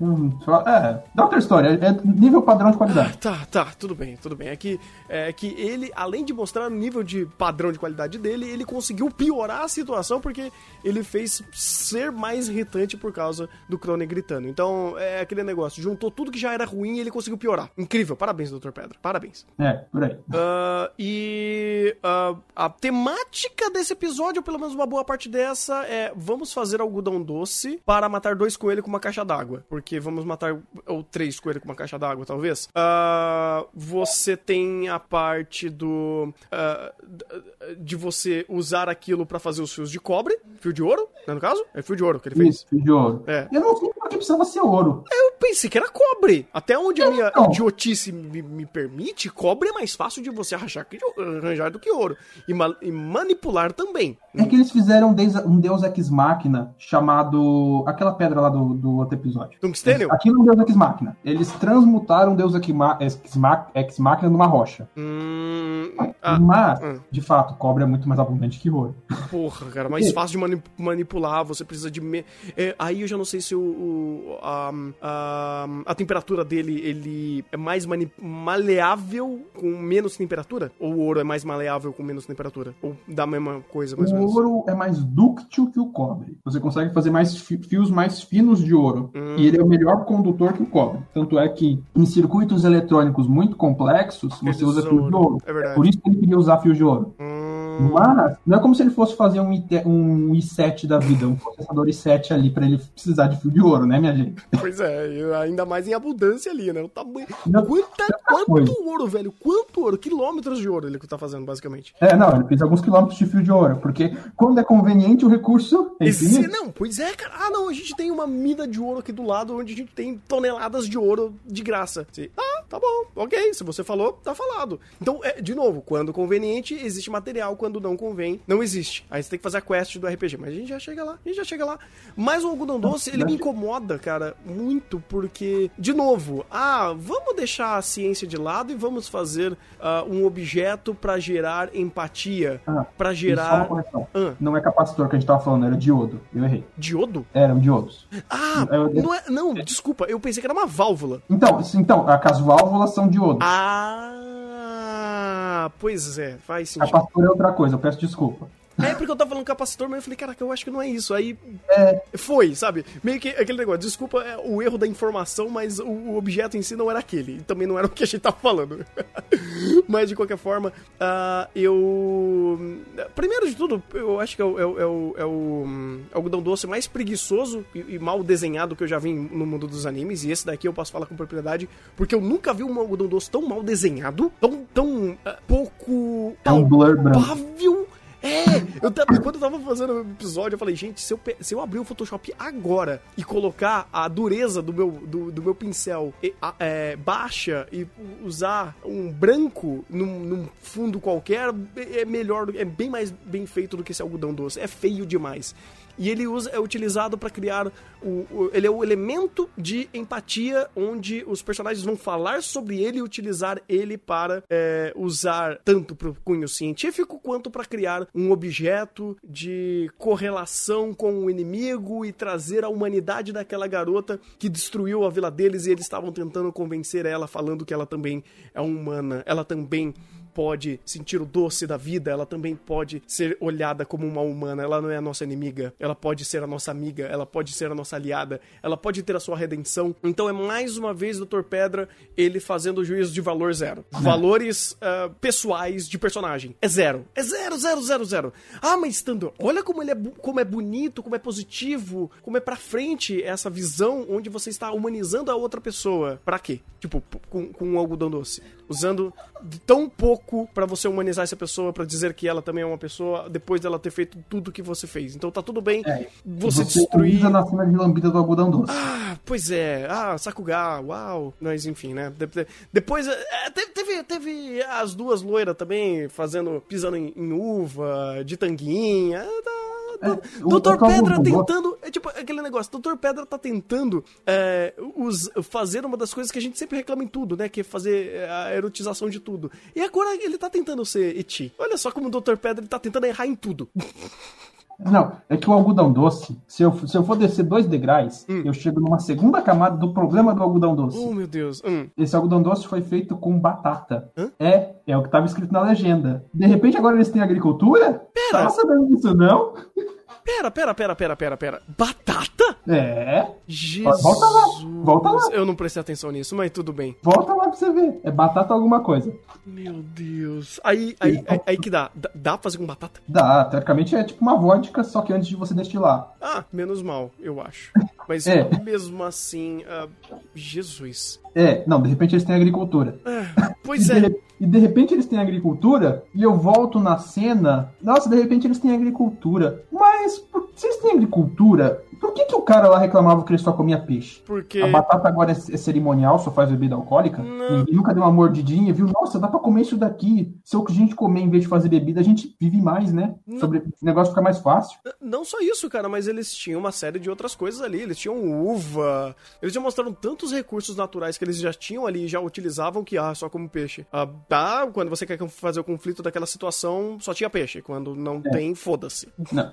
B: Hum, só- É, Dr. Story, é nível padrão de qualidade.
A: Tá, tá, tudo bem, tudo bem. É que, é que ele, além de mostrar o nível de padrão de qualidade dele, ele conseguiu piorar a situação porque ele fez ser mais irritante por causa do Crone gritando. Então, é aquele negócio, juntou tudo que já era ruim e ele conseguiu piorar. Incrível, parabéns, Dr. Pedra, parabéns.
B: É, por aí.
A: Ah, e ah, a temática desse episódio, ou pelo menos uma boa parte dessa, é vamos fazer algodão doce para matar dois coelhos com uma caixa d'água. Porque vamos matar, ou três coelhos com uma caixa d'água, talvez. Ah, você tem a parte do. d- de você usar aquilo para fazer os fios de cobre, fio de ouro, né, no caso? É fio de ouro que ele fez.
B: Isso, fio de ouro.
A: É.
B: Eu não sei por que precisava ser ouro.
A: Eu pensei que era cobre. Até onde a minha
B: Então.
A: idiotice me, me permite, cobre é mais fácil de você arranjar, arranjar do que ouro. E, ma- e manipular também.
B: É que eles fizeram um Deus, um Deus Ex Machina chamado. aquela pedra lá do, do outro episódio.
A: Tungstênio?
B: Aquilo é um Deus Ex Machina. Eles transmutaram Deus Ex, Ma- Ex, Machina numa rocha.
A: Hum. Ah,
B: Mas,
A: hum.
B: de fato, cobre é muito mais abundante que ouro.
A: porra, cara, mais fácil de mani- manipular, você precisa de. me- é, aí eu já não sei se o. o- a, a, a temperatura dele ele é mais maleável com menos temperatura? Ou o ouro é mais maleável com menos temperatura? Ou da mesma coisa, mais ou
B: O
A: menos?
B: ouro é mais dúctil que o cobre. Você consegue fazer mais fi- fios mais finos de ouro.
A: Hum.
B: E ele é o melhor condutor que o cobre. Tanto é que em circuitos eletrônicos muito complexos,
A: Eles
B: você usa fio de
A: ouro. É verdade.
B: Por isso que ele queria usar fio de ouro.
A: Hum,
B: Mas não é como se ele fosse fazer um, IT um i7 da vida, um processador i7 ali pra ele precisar de fio de ouro, né, minha gente?
A: Pois é, ainda mais em abundância ali, né? O tamanho.
B: Não,
A: Quanta,
B: coisa.
A: quanto ouro, velho? Quanto ouro? Quilômetros de ouro ele tá fazendo, basicamente.
B: É, não, ele fez alguns quilômetros de fio de ouro, porque quando é conveniente o recurso é
A: Esse, não, pois é, cara. Ah, não, a gente tem uma mina de ouro aqui do lado onde a gente tem toneladas de ouro de graça. Ah, tá bom, ok. Se você falou, tá falado. Então, é, de novo, quando conveniente, existe material. Quando não convém, não existe. Aí você tem que fazer a quest do RPG. Mas a gente já chega lá, a gente já chega lá. Mas o algodão doce, ele me incomoda, cara, muito, porque, de novo, ah, vamos deixar a ciência de lado e vamos fazer ah, um objeto pra gerar empatia.
B: Ah, uma
A: gerar. Ah,
B: Não é capacitor que a gente tava falando, era diodo. Eu errei.
A: diodo?
B: Eram diodos.
A: Ah,
B: Eu-
A: não, é, não, desculpa, eu pensei que era uma válvula.
B: Então, então as válvulas são diodos.
A: Ah, pois é, faz sentido.
B: Capacitor é outra coisa, eu peço desculpa.
A: É porque eu tava falando capacitor, mas eu falei, caraca, eu acho que não é isso. Aí foi, sabe? Meio que aquele negócio, desculpa é, o erro da informação, mas o, objeto em si não era aquele. Também não era o que a gente tava falando. (laughs) (laughs) Mas de qualquer forma, uh, eu. Primeiro de tudo, eu acho que é o, é o, é o, é o hum, algodão doce mais preguiçoso e, e, mal desenhado que eu já vi no mundo dos animes. E esse daqui eu posso falar com propriedade, porque eu nunca vi um algodão doce tão mal desenhado, tão, tão uh, pouco.
B: É um blur branco.
A: É, eu tava, quando eu tava fazendo o episódio, eu falei, gente, se eu, se eu abrir o Photoshop agora e colocar a dureza do meu, do, do meu pincel é, baixa e usar um branco num, num, fundo qualquer, é melhor, é bem mais bem feito do que esse algodão doce. É feio demais. E ele usa, é utilizado para criar o, o, ele é o elemento de empatia onde os personagens vão falar sobre ele e utilizar ele para é, usar tanto para o cunho científico quanto para criar um objeto de correlação com o inimigo e trazer a humanidade daquela garota que destruiu a vila deles e eles estavam tentando convencer ela falando que ela também é humana, ela também pode sentir o doce da vida, ela também pode ser olhada como uma humana. Ela não é a nossa inimiga, ela pode ser a nossa amiga, ela pode ser a nossa aliada, ela pode ter a sua redenção. Então é mais uma vez Dr. Pedra ele fazendo o juízo de valor zero. Valores uh, pessoais de personagem. É zero. É zero, zero, zero, zero. Ah, mas Tando, olha como ele é, como é bonito, como é positivo, como é pra frente essa visão onde você está humanizando a outra pessoa. Pra quê? Tipo, com, com um algodão doce. Usando tão pouco pouco para você humanizar essa pessoa, para dizer que ela também é uma pessoa, depois dela ter feito tudo que você fez. Então tá tudo bem
B: é, você, você destruir. na cena de lambida do algodão doce.
A: Ah, pois é. Ah, Sakuga, uau. Mas enfim, né? depois. É, teve, teve as duas loiras também fazendo. pisando em, em uva, de tanguinha. Tá é, Doutor Pedra tentando. É tipo aquele negócio. Doutor Pedra tá tentando é, os, fazer uma das coisas que a gente sempre reclama em tudo, né? Que é fazer é, a erotização de tudo. E agora ele tá tentando ser Eti. Olha só como o Doutor Pedra ele tá tentando errar em tudo.
B: Não, é que o algodão doce, se eu, se eu for descer dois degraus, hum. eu chego numa segunda camada do problema do algodão doce.
A: Oh, meu Deus. Hum.
B: Esse algodão doce foi feito com batata. Hã? É, é o que estava escrito na legenda. De repente agora eles têm agricultura?
A: Pera.
B: Tá sabendo disso, não?
A: Pera, pera, pera, pera, pera, pera. Batata?
B: É.
A: Jesus.
B: Volta lá. Volta lá.
A: Eu não prestei atenção nisso, mas tudo bem.
B: Volta lá pra você ver. É batata alguma coisa.
A: Meu Deus. Aí, aí, aí, aí que dá. Dá pra fazer com batata?
B: Dá. Teoricamente é tipo uma vodka, só que antes de você destilar.
A: Ah, menos mal, eu acho. (laughs) Mas é. mesmo assim, uh, Jesus.
B: É, não, de repente eles têm agricultura.
A: É, pois é. (laughs)
B: E de repente eles têm agricultura, e eu volto na cena. Nossa, de repente eles têm agricultura. Mas, por, eles têm agricultura, por que, que o cara lá reclamava que ele só comia peixe?
A: Porque.
B: A batata agora é, é cerimonial, só faz bebida alcoólica? Não. Ninguém nunca deu uma mordidinha, viu? Nossa, dá pra comer isso daqui. Se o que a gente comer em vez de fazer bebida, a gente vive mais, né? Não. Sobre o negócio fica mais fácil.
A: Não só isso, cara, mas eles tinham uma série de outras coisas ali. Eles tinham uva. Eles já mostraram tantos recursos naturais que eles já tinham ali, já utilizavam que, ah, só como peixe. Ah, tá, quando você quer fazer o conflito daquela situação, só tinha peixe. Quando não é. tem, foda-se.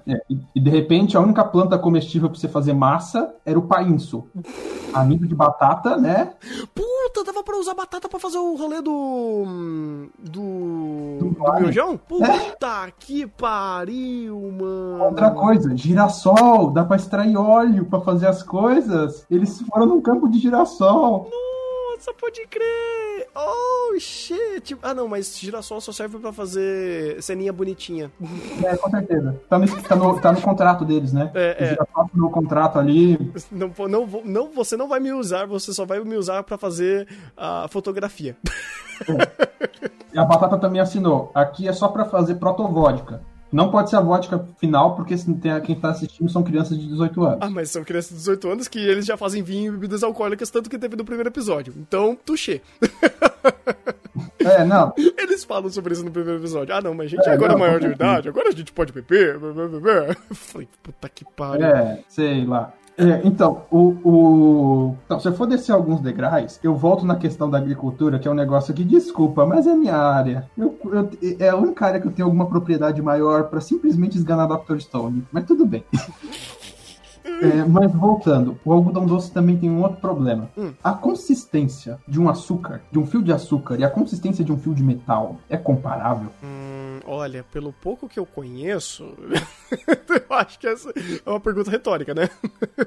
B: É. E, e de repente a única planta comestível pra você fazer massa era o painço. Amigo de batata, né?
A: Puta, dava pra usar batata pra fazer o rolê do. do. do, do miojão? Puta é. que pariu, mano.
B: Outra coisa, girassol, dá pra extrair óleo pra fazer as coisas. Eles foram num campo de girassol.
A: Nossa, pode crer! Oh, shit! Ah, não, mas girassol só serve pra fazer ceninha bonitinha.
B: É, com certeza. Tá no, tá no, tá no contrato deles, né?
A: É, é.
B: Girassol tá no contrato ali.
A: Não, não, não, você não vai me usar, você só vai me usar pra fazer a fotografia.
B: É. E a Batata também assinou. Aqui é só pra fazer protovódica. Não pode ser a vodka final, porque quem está assistindo são crianças de 18 anos.
A: Ah, mas são crianças de 18 anos que eles já fazem vinho e bebidas alcoólicas, tanto que teve no primeiro episódio. Então, touché.
B: É, não. (laughs)
A: Eles falam sobre isso no primeiro episódio. Ah, não, mas a gente é, agora é não, é maior de idade, agora a gente pode beber. (laughs) Falei, puta que pariu.
B: É, sei lá. É, então, o, o... Então, se eu for descer alguns degraus, eu volto na questão da agricultura, que é um negócio que, desculpa, mas é minha área. Eu, eu, é a única área que eu tenho alguma propriedade maior para simplesmente esganar Dr. Stone. Mas tudo bem. (laughs) É, mas voltando, o algodão doce também tem um outro problema. Hum. A consistência de um açúcar, de um fio de açúcar, e a consistência de um fio de metal é comparável?
A: Hum, olha, pelo pouco que eu conheço, (laughs) eu acho que essa é uma pergunta retórica, né?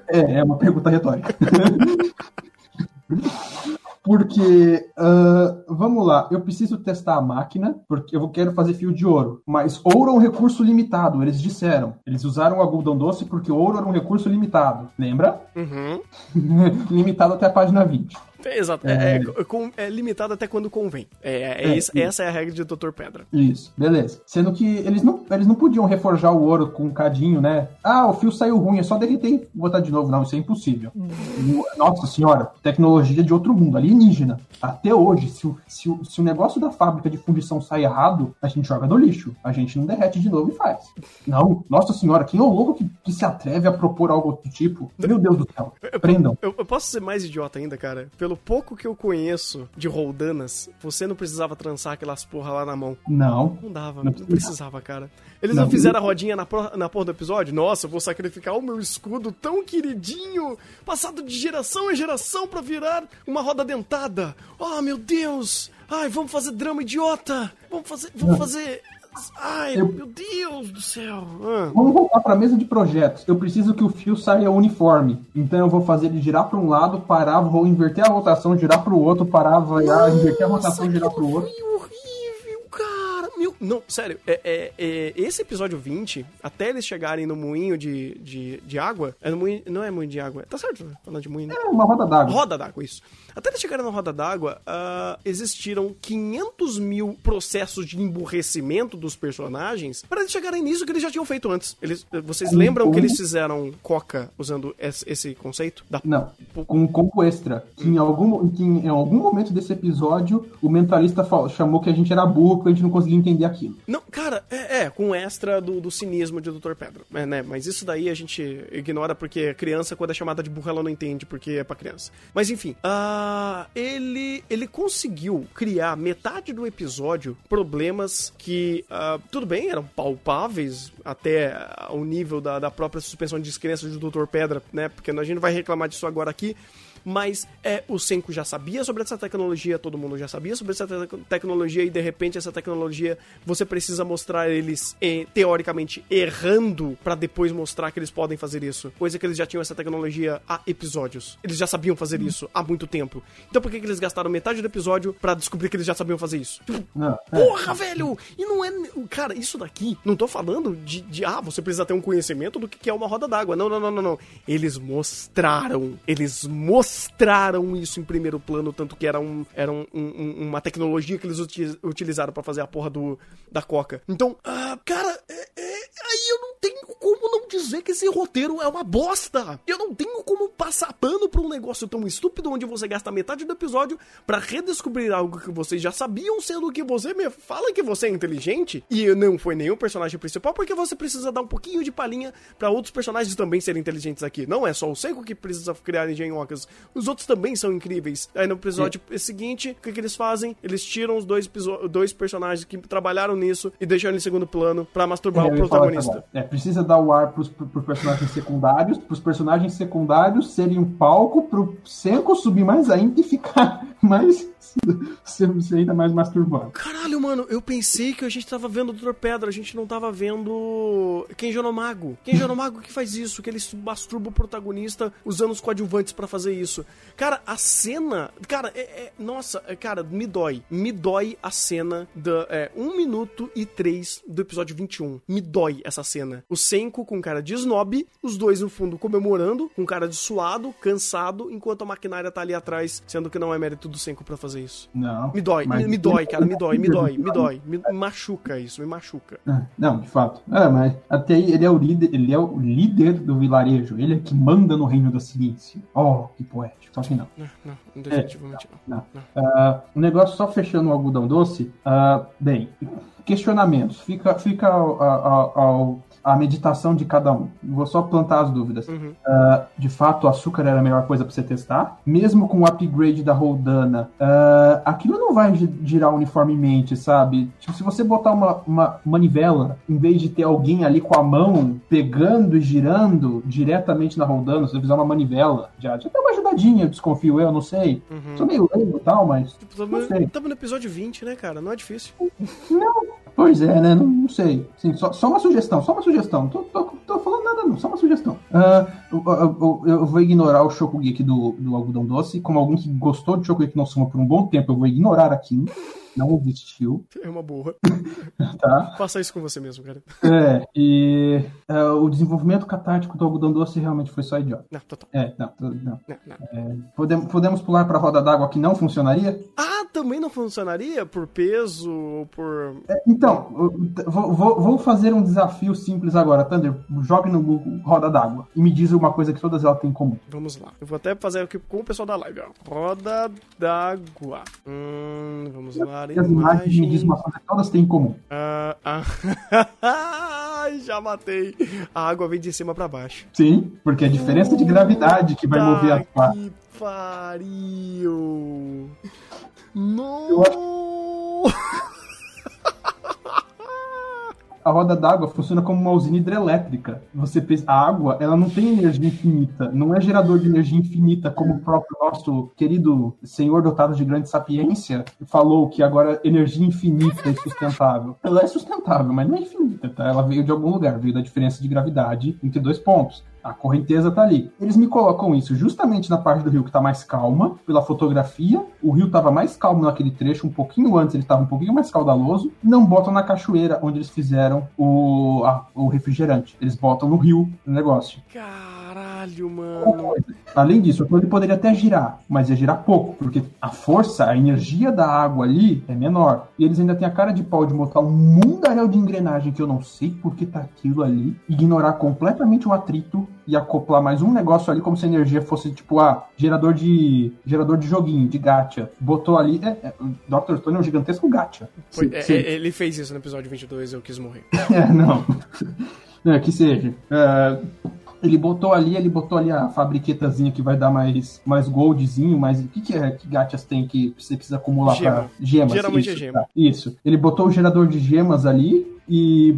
B: é, é uma pergunta retórica. (laughs) Porque uh, vamos lá, eu preciso testar a máquina, porque eu quero fazer fio de ouro. Mas ouro é um recurso limitado, eles disseram. Eles usaram o algodão doce porque ouro era um recurso limitado. Lembra?
A: Uhum. (laughs)
B: limitado até a página 20.
A: Exato. É, é, com- é limitado até quando convém. É, é
B: É,
A: isso-
B: isso.
A: essa é a regra de Dr. Pedra.
B: Isso, beleza. Sendo que eles não, eles não podiam reforjar o ouro com um cadinho, né? Ah, o fio saiu ruim, é só derreter e botar de novo. Não, isso é impossível. Nossa senhora, tecnologia de outro mundo, alienígena. Até hoje, se o, se, o, se o negócio da fábrica de fundição sai errado, a gente joga no lixo. A gente não derrete de novo e faz. Não, nossa senhora, quem é o louco que, que se atreve a propor algo do tipo? Meu Deus do céu. Prendam.
A: Eu, eu posso ser mais idiota ainda, cara? Pelo pouco que eu conheço de roldanas, você não precisava trançar aquelas porra lá na mão.
B: Não.
A: Não dava,
B: Não
A: não, precisava, cara. Eles não,
B: Não.
A: fizeram a rodinha na, porra- na porra do episódio? Nossa, eu vou sacrificar o meu escudo tão queridinho, passado de geração em geração pra virar uma roda dentada. Oh, meu Deus! Ai, vamos fazer drama idiota! Vamos fazer. Vamos fazer. Ai,
B: Eu-
A: meu Deus do céu! Ah.
B: Vamos voltar para a mesa de projetos. Eu preciso que o fio saia uniforme. Então eu vou fazer ele girar para um lado, parar, vou inverter a rotação, girar para o outro, parar, virar, inverter a rotação, girar para o outro.
A: Não, sério, é, é- é- esse episódio 20, até eles chegarem no moinho de, de, de água, é no moinho, não é moinho de água, tá certo? Falando de moinho, né?
B: É uma roda d'água.
A: Roda d'água, isso. Até eles chegarem na roda d'água, ah, existiram 500 mil processos de emburrecimento dos personagens para eles chegarem nisso que eles já tinham feito antes. Eles, vocês
B: Um-
A: lembram que
B: um-
A: eles fizeram coca usando esse, esse conceito? Da
B: Não, com um combo extra. Que em algum, que em algum momento desse episódio, o mentalista fal- chamou que a gente era burro, que a gente não conseguia entender
A: Não, cara, é, é, com extra do, do cinismo de Dr. Pedra. É, né? Mas isso daí a gente ignora porque a criança, quando é chamada de burra, ela não entende porque é pra criança. Mas enfim, ah, ele, ele conseguiu criar metade do episódio problemas que, ah, tudo bem, eram palpáveis até o nível da, da própria suspensão de descrença do Dr. Pedra, né? Porque a gente não vai reclamar disso agora aqui. Mas é, o Senko já sabia sobre essa tecnologia, todo mundo já sabia sobre essa te- tecnologia, e de repente essa tecnologia você precisa mostrar eles eh, teoricamente errando pra depois mostrar que eles podem fazer isso. Coisa que eles já tinham essa tecnologia há episódios. Eles já sabiam fazer isso há muito tempo. Então por que, que eles gastaram metade do episódio pra descobrir que eles já sabiam fazer isso? Tipo,
B: Não, é.
A: Porra, velho! E não é. Cara, isso daqui, não tô falando de, de, Ah, você precisa ter um conhecimento do que que é uma roda d'água. Não, não, não, não, não. Eles mostraram. Eles mostraram isso em primeiro plano, tanto que era, um, era um- um- uma tecnologia que eles uti- utilizaram pra fazer a porra do, da coca. Então, ah, cara, é- é- aí eu não tenho como não dizer que esse roteiro é uma bosta. Eu não tenho como passar pano pra um negócio tão estúpido onde você gasta metade do episódio pra redescobrir algo que vocês já sabiam, sendo que você me fala que você é inteligente e não foi nenhum personagem principal, porque você precisa dar um pouquinho de palhinha pra outros personagens também serem inteligentes aqui. Não é só o Senko que precisa criar engenhocas, os outros também são incríveis. Aí no episódio seguinte, o que, que eles fazem? Eles tiram os dois, dois personagens que trabalharam nisso e deixam eles em segundo plano pra masturbar
B: É,
A: o protagonista.
B: agora. É, precisa dar o ar pros, pros personagens secundários, pros personagens secundários serem um palco pro Senko subir mais ainda e ficar (laughs) mais. (laughs) ser, ainda mais masturbado.
A: Caralho, mano, eu pensei que a gente tava vendo o Dr. Pedra, a gente não tava vendo Kenjo no Mago. Kenjo Mago que faz isso, que ele masturba o protagonista usando os coadjuvantes pra fazer isso. Cara, a cena. Cara, é. é- nossa, é, cara, me dói. Me dói a cena da. É, 1 minuto e 3 do episódio 21. Me dói essa cena. O Senko com cara de snob, os dois no fundo comemorando, com cara de suado, cansado, enquanto a maquinária tá ali atrás, sendo que não é mérito do Senko pra fazer isso.
B: Não.
A: Me dói,
B: mas-
A: me, dói, cara, me dói, me dói, me dói. Me machuca isso, me machuca.
B: Ah, Não, de fato. É, mas até aí ele é o líder, ele é o líder do vilarejo. Ele é que manda no reino da ciência. Oh, que poético. Só que não.
A: Não, não, definitivamente não.
B: Não. Ah, o negócio só fechando o algodão doce. ah, bem, questionamentos. Fica, fica ao- ao- ao- a meditação de cada um. Vou só plantar as dúvidas.
A: Uhum.
B: Ah, de fato, o açúcar era a melhor coisa para você testar. Mesmo com o upgrade da Roldana, ah, aquilo não vai gi- girar uniformemente, sabe? Tipo, se você botar uma, uma manivela, em vez de ter alguém ali com a mão pegando e girando diretamente na Roldana, se você fizer uma manivela, já, já dá uma ajudadinha, eu desconfio eu, não sei.
A: Uhum.
B: Sou meio leigo e tal, mas.
A: Tipo,
B: Não
A: tamo,
B: sei.
A: tamo no episódio 20, né, cara? Não é difícil.
B: Pois é, né? Não, não sei. Sim, só, só uma sugestão, só uma sugestão. Tô, tô, tô falando nada, não, só uma sugestão. Uh, eu, eu, eu, vou ignorar o Shokugeki do, do algodão doce. Como alguém que gostou de Shokugeki no Soma por um bom tempo, eu vou ignorar aqui. Não existiu.
A: É uma burra. (laughs)
B: tá?
A: Faça isso com você mesmo, cara.
B: É, e uh, o desenvolvimento catártico do algodão doce realmente foi só idiota.
A: Não, total.
B: É, não, não. não, não. É, podemos, podemos pular pra roda d'água que não funcionaria?
A: Ah, também não funcionaria? Por peso, por.
B: É, então, vou, vou, vou, fazer um desafio simples agora, Thunder. Jogue no Google roda d'água e me diz uma coisa que todas elas têm em comum.
A: Vamos lá. Eu vou até fazer aqui com o pessoal da live. Ó. Roda d'água. Hum, vamos lá.
B: As imagens me diz uma coisa que todas têm em comum.
A: Ah, ah. (laughs) Já matei. A água vem de cima para baixo.
B: Sim, porque é a diferença de gravidade que vai mover a pá.
A: Que pariu. Não! (laughs)
B: a roda d'água funciona como uma usina hidrelétrica. Você pensa, a água, ela não tem energia infinita, não é gerador de energia infinita, como o próprio nosso querido senhor dotado de grande sapiência falou que agora energia infinita é sustentável. Ela é sustentável, mas não é infinita, tá? Ela veio de algum lugar, veio da diferença de gravidade entre dois pontos. A correnteza tá ali. Eles me colocam isso justamente na parte do rio que tá mais calma, pela fotografia. O rio tava mais calmo naquele trecho, um pouquinho antes ele tava um pouquinho mais caudaloso. Não botam na cachoeira onde eles fizeram o, a, o refrigerante. Eles botam no rio o negócio.
A: Caralho, mano.
B: Além disso, ele poderia até girar, mas ia girar pouco, porque a força, a energia da água ali é menor. E eles ainda têm a cara de pau de botar um mundaréu de engrenagem que eu não sei por que tá aquilo ali, ignorar completamente o atrito e acoplar mais um negócio ali como se a energia fosse tipo, ah, gerador de gerador de joguinho, de gacha. Botou ali, é, é, o Dr. Stone é um gigantesco gacha.
A: Foi, é, é, ele fez isso no episódio 22, eu quis morrer. (laughs)
B: é, (laughs) não. É, que seja. É, ele botou ali, ele botou ali a fabriquetazinha que vai dar mais, mais goldzinho, mas o que, que é que gachas tem que você precisa acumular
A: Gema.
B: para gemas?
A: Geralmente
B: isso,
A: é gema.
B: Tá, isso. Ele botou o gerador de gemas ali e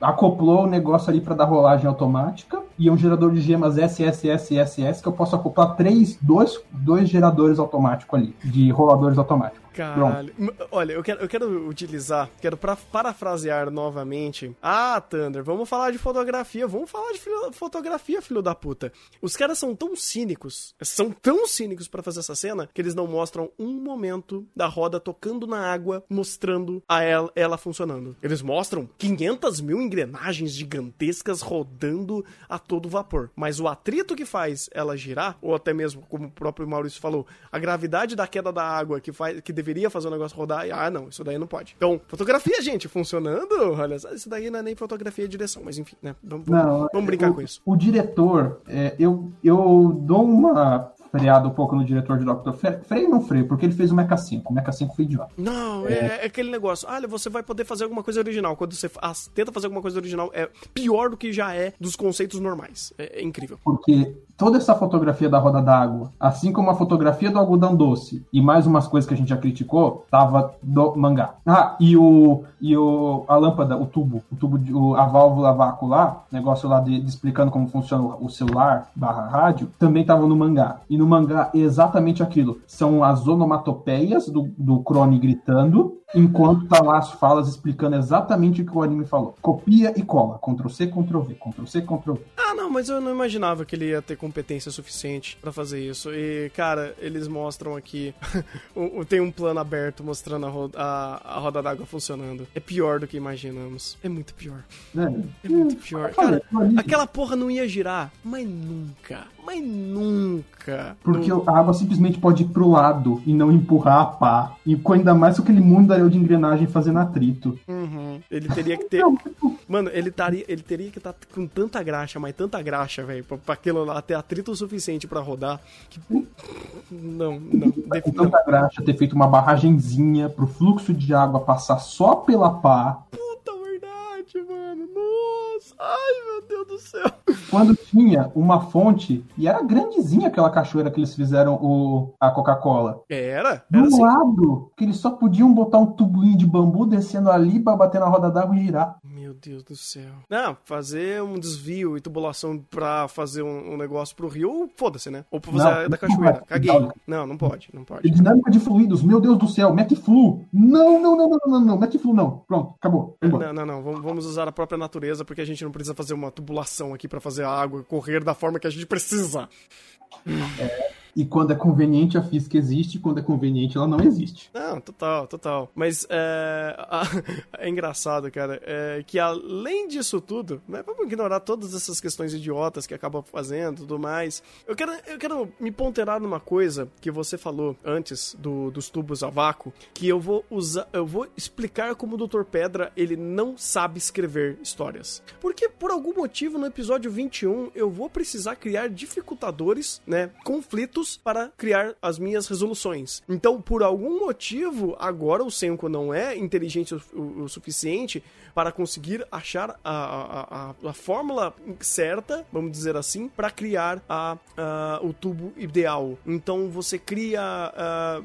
B: acoplou o negócio ali para dar rolagem automática e é um gerador de gemas SSSSS que eu posso acoplar três, dois, dois geradores automáticos ali, de roladores automáticos.
A: Caralho. Olha, eu quero, eu quero utilizar, quero pra, parafrasear novamente. Ah, Thunder, vamos falar de fotografia. Vamos falar de filo, fotografia, filho da puta. Os caras são tão cínicos, são tão cínicos para fazer essa cena, que eles não mostram um momento da roda tocando na água, mostrando a ela, ela funcionando. Eles mostram 500 mil engrenagens gigantescas rodando a todo vapor. Mas o atrito que faz ela girar, ou até mesmo, como o próprio Maurício falou, a gravidade da queda da água que, faz, que deveria fazer o negócio rodar, e, ah, não, isso daí não pode. Então, fotografia, gente, funcionando, olha, isso daí não é nem fotografia e direção, mas enfim, né? Vamos, não, vamos brincar
B: o,
A: com isso.
B: O diretor, é, eu, eu dou uma freado um pouco no diretor de Doctor Freio não freio, porque ele fez o Mecha 5. O Mecha 5 foi idiota.
A: Não, é... É, é... aquele negócio. Olha, você vai poder fazer alguma coisa original. Quando você tenta fazer alguma coisa original, é pior do que já é dos conceitos normais. É, é incrível.
B: Porque toda essa fotografia da roda d'água, assim como a fotografia do algodão doce e mais umas coisas que a gente já criticou, tava do mangá. Ah, e o e o a lâmpada, o tubo, o tubo de, o, a válvula vácuo lá, negócio lá de, de explicando como funciona o celular barra rádio, também tava no mangá. E no mangá é exatamente aquilo. São as onomatopeias do, do Crone gritando enquanto tá lá as falas explicando exatamente o que o anime falou. Copia e cola. Ctrl C, Ctrl V, Ctrl C, Ctrl V.
A: Ah, não, mas eu não imaginava que ele ia ter competência suficiente para fazer isso. E, cara, eles mostram aqui. (laughs) tem um plano aberto mostrando a, a roda d'água funcionando. É pior do que imaginamos. É muito pior. É, é muito pior. Cara, aquela porra não ia girar, mas nunca. Mas nunca.
B: Porque a água simplesmente pode ir pro lado e não empurrar a pá. E ainda mais com aquele mundo de engrenagem fazendo atrito.
A: Uhum. Ele teria que ter. Mano, ele, taria, ele teria que estar tá com tanta graxa, mas tanta graxa, velho, pra, pra aquilo lá ter atrito o suficiente para rodar. Que... Não, não.
B: Com tanta graxa, ter feito uma barragenzinha pro fluxo de água passar só pela pá.
A: Puta verdade, mano. Nossa. Ai, meu Deus do céu.
B: Quando tinha uma fonte, e era grandezinha aquela cachoeira que eles fizeram o, a Coca-Cola.
A: Era?
B: Do era assim. lado, que eles só podiam botar um tubuinho de bambu descendo ali pra bater na roda d'água e girar.
A: Meu Deus do céu. Não, fazer um desvio e tubulação pra fazer um, um negócio pro rio, foda-se, né? Ou pra fazer
B: Não,
A: a da
B: não
A: cachoeira.
B: pode.
A: Caguei.
B: Não.
A: Não, não pode, não pode.
B: Dinâmica de fluidos, meu Deus do céu, mete flu. Não, não, não, não, não, não, mete flu não. Pronto, acabou.
A: Não, não, não. Vamos, usar a própria natureza, porque gente não precisa fazer uma tubulação aqui pra fazer a água correr da forma que a gente precisa.
B: E quando é conveniente, a física existe, quando é conveniente, ela não existe.
A: Não, total, total. Mas é, (laughs) é engraçado, cara, é que além disso tudo, né, vamos ignorar todas essas questões idiotas que acabam fazendo tudo mais. Eu quero, eu quero me ponderar numa coisa que você falou antes do- dos tubos a vácuo, que eu vou usar, eu vou explicar como o Dr. Pedra ele não sabe escrever histórias. Porque por algum motivo no episódio 21 eu vou precisar criar dificultadores, né, conflitos para criar as minhas resoluções. Então, por algum motivo, agora o Senko não é inteligente o, o- suficiente para conseguir achar a, a, a, a fórmula certa, vamos dizer assim, para criar a, a- o tubo ideal. Então, você cria ah,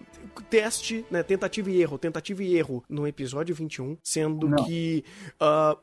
A: teste, né, tentativa e erro, tentativa e erro no episódio 21, sendo
B: Não.
A: que ah,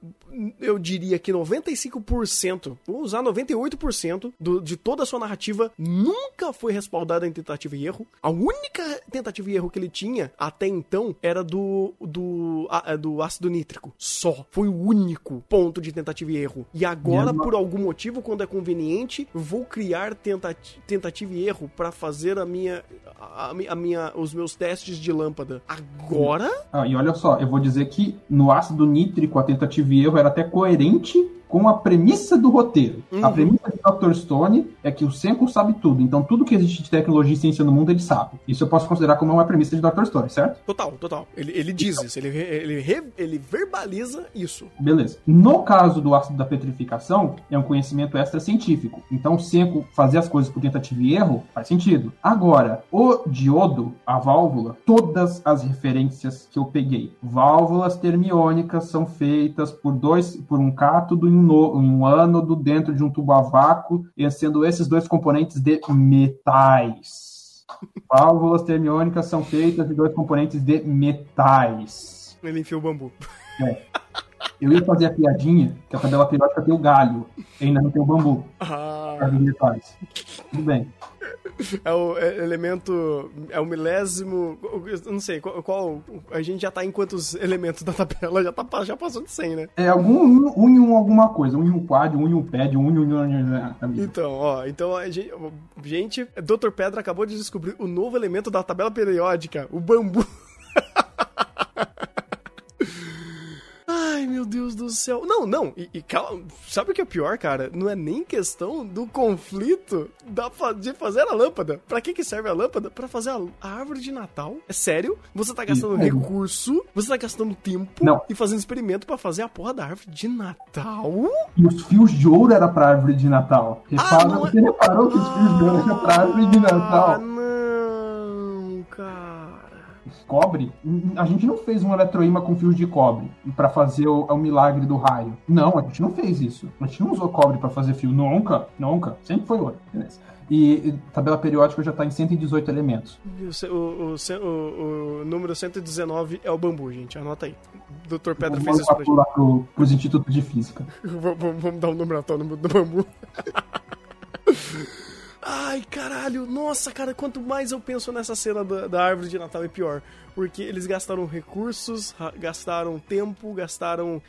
A: eu diria que 95%, vou usar 98% do, de toda a sua narrativa nunca foi respaldada em tentativa e erro. A única tentativa e erro que ele tinha até então era do do, a- do ácido nítrico. Só. Foi o único ponto de tentativa e erro. E agora, por algum motivo, quando é conveniente, vou criar tentati- tentativa e erro para fazer a minha, a, a minha, os meus testes de lâmpada. Agora?
B: Ah, e olha só, eu vou dizer que no ácido nítrico a tentativa e erro era até coerente com a premissa do roteiro.
A: Uhum.
B: A premissa de Dr. Stone é que o Senko sabe tudo. Então, tudo que existe de tecnologia e ciência no mundo, ele sabe. Isso eu posso considerar como uma premissa de Dr. Stone, certo?
A: Total, total. Ele, ele diz isso, ele, ele, re- ele verbaliza isso.
B: Beleza. No caso do ácido da petrificação, é um conhecimento extra-científico. Então, o Senko fazer as coisas por tentativa e erro faz sentido. Agora, o diodo, a válvula, todas as referências que eu peguei. Válvulas termiônicas são feitas por dois, por um cátodo e um, um ânodo dentro de um tubo a vácuo, e sendo esses dois componentes de metais. Válvulas termiônicas são feitas de dois componentes de metais.
A: Ele enfia o bambu.
B: Eu ia fazer a piadinha que a tabela periódica tem o galho, e ainda não tem o bambu.
A: Ah,
B: metais. Tudo bem.
A: É o é elemento. É o milésimo. Não sei, qual, qual- A gente já tá em quantos elementos da tabela? Já, tá, já passou de 100, né?
B: É algum um, um um alguma coisa. Um em um quad, um em um pad, um em um. um-
A: Então, ó, então a gente, gente, Dr. Pedra acabou de descobrir o novo elemento da tabela periódica, o bambu. Ai, meu Deus do céu. Não, não, e, e calma, sabe o que é pior, cara? Não é nem questão do conflito da, de fazer a lâmpada. Pra que que serve a lâmpada? Pra fazer a, a árvore de Natal? É sério? Você tá gastando recurso, você tá gastando tempo
B: Não.
A: e fazendo experimento pra fazer a porra da árvore de Natal?
B: E os fios de ouro era pra árvore de Natal. Repara,
A: não é-
B: você reparou que os fios de ouro era pra árvore de
A: Ah,
B: Natal?
A: não, cara.
B: Cobre? A gente não fez um eletroímã com fios de cobre pra fazer o, o milagre do raio. Não, a gente não fez isso. A gente não usou cobre pra fazer fio. Nunca, nunca. Sempre foi ouro. Beleza. E, tabela periódica já tá em 118 elementos.
A: O, o, o, o- número 119 é o bambu, gente. Anota aí. O Dr. Pedra fez
B: Vamos
A: isso pra gente.
B: lá pro, pros institutos de física. (laughs)
A: Vamos, vamos- vamos dar um número atônomo do bambu. (laughs) Ai, caralho, nossa, cara, quanto mais eu penso nessa cena da, da árvore de Natal é pior. Porque eles gastaram recursos, ra- gastaram tempo, gastaram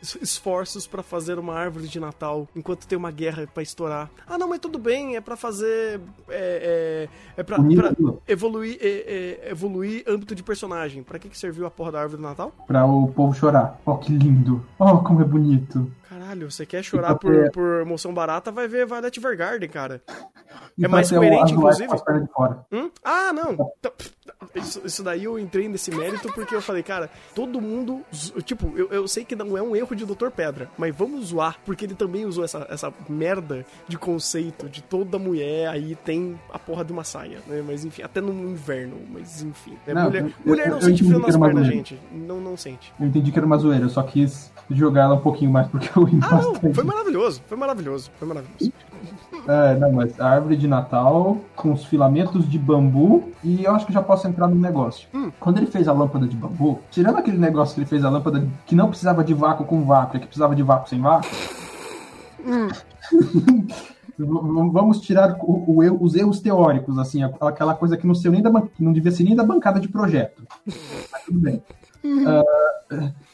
A: es- esforços pra fazer uma árvore de Natal, enquanto tem uma guerra pra estourar. Ah, não, mas tudo bem, é pra fazer. É, é, é pra, pra evoluir, é- é- evoluir âmbito de personagem. Pra que, que serviu a porra da árvore do Natal?
B: Pra o povo chorar. Ó, que lindo. Ó, como é bonito.
A: Caralho, você quer chorar
B: ter-
A: por, por emoção barata, vai ver Violet Evergarden, cara.
B: E
A: É
B: pra
A: mais
B: o
A: coerente, inclusive. Hum? Ah, não. Tá, Isso, isso daí eu entrei nesse mérito porque eu falei, cara, todo mundo. Tipo, eu, eu sei que não é um erro de Dr. Pedra, mas vamos zoar, porque ele também usou essa, essa merda de conceito de toda mulher aí tem a porra de uma saia, né? Mas enfim, até no inverno, mas enfim. né?
B: Não,
A: mulher,
B: eu-
A: mulher não
B: eu
A: sente frio nas pernas,
B: zoeira.
A: gente. Não, não sente.
B: Eu entendi que era uma zoeira, eu só quis jogar ela um pouquinho mais porque eu ri
A: Ah, não, foi maravilhoso, foi maravilhoso, foi maravilhoso.
B: É, não, mas a árvore de Natal com os filamentos de bambu e eu acho que já posso entrar num negócio.
A: Hum.
B: Quando ele fez a lâmpada de bambu, tirando aquele negócio que ele fez a lâmpada que não precisava de vácuo com vácuo, é que precisava de vácuo sem vácuo. V- (laughs) Vamos tirar o- o os erros teóricos, assim, aquela coisa que não, saiu nem da, não devia ser nem da bancada de projeto. Mas tudo bem. Ah,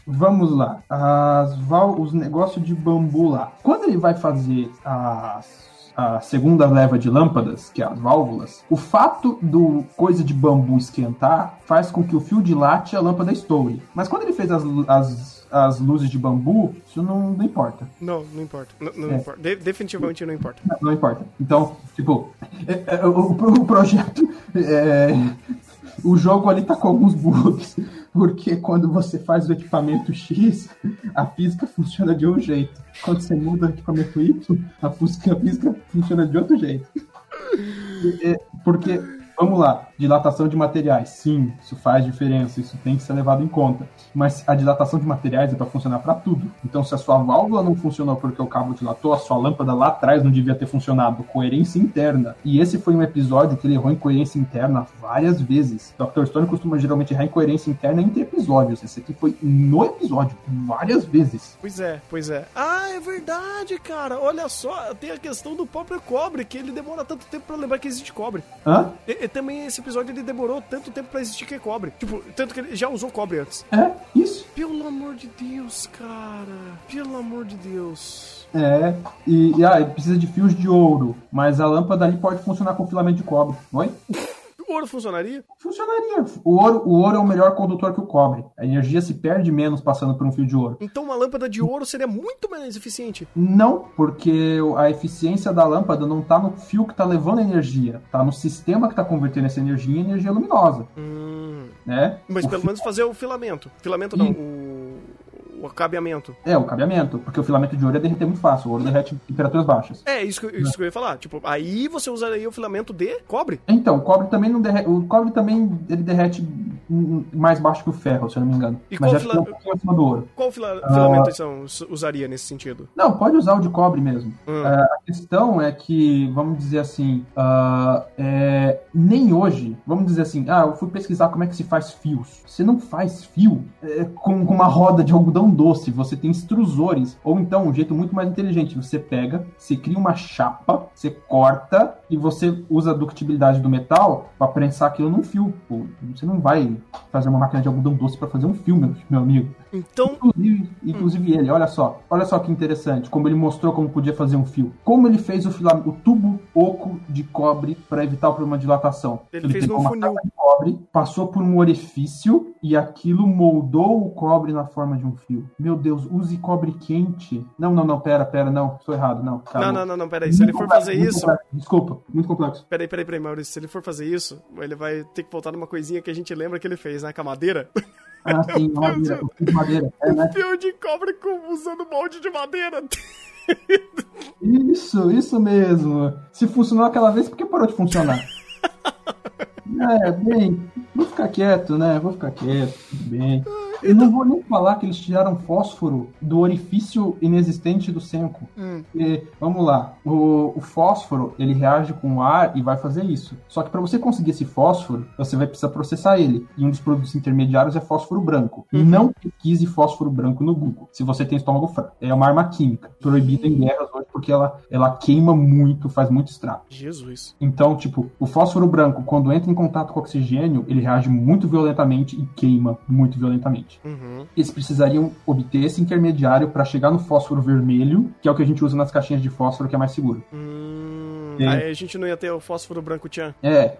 B: vamos lá. As os negócios de bambu lá. Quando ele vai fazer as a segunda leva de lâmpadas, que é as válvulas, o fato do coisa de bambu esquentar faz com que o fio dilate e a lâmpada estoure. Mas quando ele fez as, as, as luzes de bambu, isso não, não importa.
A: Não, não importa. Não, não
B: É.
A: importa. De- definitivamente não importa.
B: Não, não importa. Então, tipo, é- é, o, o projeto. é, o jogo ali tá com alguns bugs. Porque quando você faz o equipamento X, a física funciona de um jeito. Quando você muda o equipamento Y, a física, a física funciona de outro jeito. É, Porque, vamos lá, dilatação de materiais. Sim, isso faz diferença, isso tem que ser levado em conta. Mas a dilatação de materiais é para funcionar para tudo. Então, se a sua válvula não funcionou porque o cabo dilatou, a sua lâmpada lá atrás não devia ter funcionado. Coerência interna. E esse foi um episódio que ele errou em coerência interna várias vezes. Dr. Stone costuma geralmente errar em coerência interna entre episódios. Esse aqui foi no episódio, várias vezes.
A: Pois é, pois é. Ah, é verdade, cara. Olha só, tem a questão do próprio cobre, que ele demora tanto tempo pra lembrar que existe cobre.
B: Hã?
A: E, e também esse episódio ele demorou tanto tempo pra existir que é cobre. Tipo, tanto que ele já usou cobre antes.
B: É, isso.
A: Pelo amor de Deus, cara. Pelo amor de Deus.
B: É, e, e ah, precisa de fios de ouro, mas a lâmpada ali pode funcionar com filamento de cobre. Oi?
A: O ouro funcionaria?
B: Funcionaria. O ouro, o ouro é o melhor condutor que o cobre. A energia se perde menos passando por um fio de ouro.
A: Então uma lâmpada de ouro seria muito mais eficiente.
B: Não, porque a eficiência da lâmpada não está no fio que está levando a energia, está no sistema que está convertendo essa energia em energia luminosa,
A: Hum.
B: né?
A: Mas
B: O
A: pelo
B: fi-
A: menos fazer o filamento. Filamento não, o. O acabeamento.
B: É, o cabeamento, porque o filamento de ouro é derreter muito fácil, o ouro derrete em temperaturas baixas.
A: É, isso que, isso que eu ia falar. Tipo, aí você usaria o filamento de cobre.
B: Então, o cobre também não derrete. O cobre também ele derrete mais baixo que o ferro, se eu não me engano.
A: E
B: Mas
A: qual fila-
B: um do ouro.
A: Qual fila-
B: Ah.
A: filamento você us- usaria nesse sentido?
B: Não, pode usar o de cobre mesmo.
A: Hum.
B: É, a questão é que, vamos dizer assim, ah, é, nem hoje, vamos dizer assim, ah, eu fui pesquisar como é que se faz fios. Você não faz fio é, com, com uma roda de algodão doce, você tem extrusores. Ou então, um jeito muito mais inteligente, você pega, você cria uma chapa, você corta e você usa a ductibilidade do metal para prensar aquilo num fio. Pô, você não vai fazer uma máquina de algodão doce para fazer um fio, meu, meu amigo.
A: Então,
B: Inclusive, inclusive ele, olha só, olha só que interessante, como ele mostrou como podia fazer um fio. Como ele fez o, o tubo oco de cobre para evitar o problema de dilatação.
A: Ele fez
B: pegou
A: num
B: uma
A: funil.
B: de cobre, passou por um orifício e aquilo moldou o cobre na forma de um fio. Meu Deus, use cobre quente. Não, não, não, pera, pera, não, estou errado, não. Tá
A: não, não, não, não, peraí. Se ele
B: Muito
A: for
B: complexo,
A: fazer isso.
B: complexo. Desculpa, muito complexo.
A: Peraí, peraí, peraí, Maurício. Se ele for fazer isso, ele vai ter que voltar numa coisinha que a gente lembra que ele fez, né? Com a madeira. (laughs)
B: Ah, sim, madeira, o fio de madeira. É, né?
A: Fio de cobre com, usando molde de madeira.
B: Isso, isso mesmo. Se funcionou aquela vez, por que parou de funcionar? (laughs) É, bem, vou ficar quieto, né? Vou ficar quieto, tudo bem. Eu não vou nem falar que eles tiraram fósforo do orifício inexistente do Senko.
A: Hum.
B: E, vamos lá, o, o fósforo ele reage com o ar e vai fazer isso. Só que para você conseguir esse fósforo, você vai precisar processar ele. E um dos produtos intermediários é fósforo branco.
A: Uhum.
B: Não pesquise fósforo branco no Google, se você tem estômago fraco. É uma arma química, proibida em guerras hoje porque ela, ela queima muito, faz muito estrago.
A: Jesus.
B: Então, tipo, o fósforo branco, quando entra em contato com oxigênio, ele reage muito violentamente e queima muito violentamente.
A: Uhum.
B: Eles precisariam obter esse intermediário para chegar no fósforo vermelho, que é o que a gente usa nas caixinhas de fósforo, que é mais seguro.
A: Hum,
B: Sim.
A: aí a gente não ia ter o fósforo branco tchan.
B: É,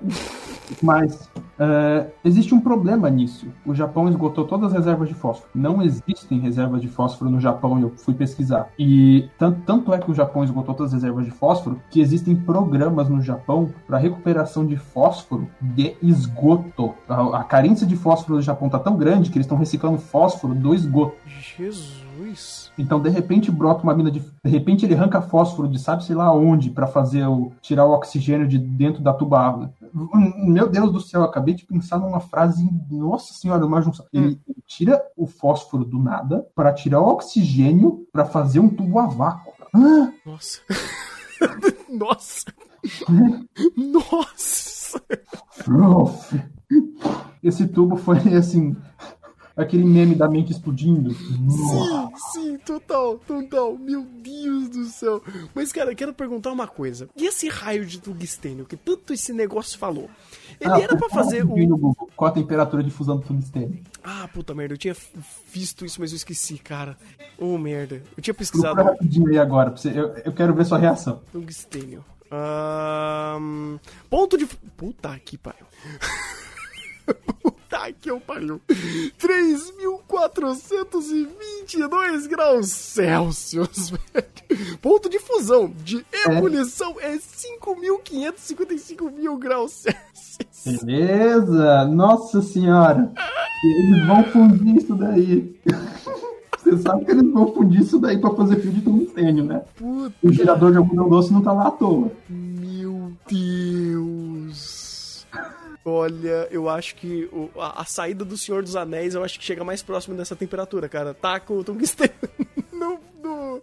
B: mas é, existe um problema nisso. O Japão esgotou todas as reservas de fósforo. Não existem reservas de fósforo no Japão, eu fui pesquisar. E tanto, tanto é que o Japão esgotou todas as reservas de fósforo que existem programas no Japão para recuperação de fósforo de esgoto. A, a carência de fósforo no Japão tá tão grande que eles estão reciclando fósforo do esgoto.
A: Jesus.
B: Então, de repente, brota uma mina de. De repente, ele arranca fósforo de sabe sei lá onde para fazer o. tirar o oxigênio de dentro da tuba. Meu Deus do céu, acabei de pensar numa frase. Nossa senhora, uma junção. Ele tira o fósforo do nada para tirar o oxigênio para fazer um tubo a vácuo. Ah,
A: Nossa. (laughs) Nossa. Nossa.
B: prof. esse tubo foi assim. Aquele meme da mente explodindo.
A: Sim, sim, total, total. Meu Deus do céu. Mas, cara, eu quero perguntar uma coisa. E esse raio de tungstênio que tanto esse negócio falou? Ele
B: Ah,
A: era pra fazer o.
B: Qual a temperatura de fusão do tungstênio?
A: Ah, puta merda, eu tinha visto isso, mas eu esqueci, cara. Ô, merda. Eu tinha pesquisado
B: Procura rapidinho aí agora, pra você, eu, eu quero ver sua reação.
A: tungstênio. Ahn, ponto de. Puta que pariu. (laughs) Puta que eu pariu. 3.422 graus Celsius, (laughs) velho. Ponto de fusão de ebulição é 5.555 mil graus Celsius.
B: Beleza? Nossa senhora! Eles vão fundir isso daí. (laughs) Você sabe que eles vão fundir isso daí pra fazer fio de tungstênio, né?
A: Puta,
B: O gerador de algodão doce não tá lá à toa.
A: meu Deus. Olha, eu acho que o- a, a saída do Senhor dos Anéis, eu acho que chega mais próximo dessa temperatura, cara. Tá com o tungstênio (laughs) no, no,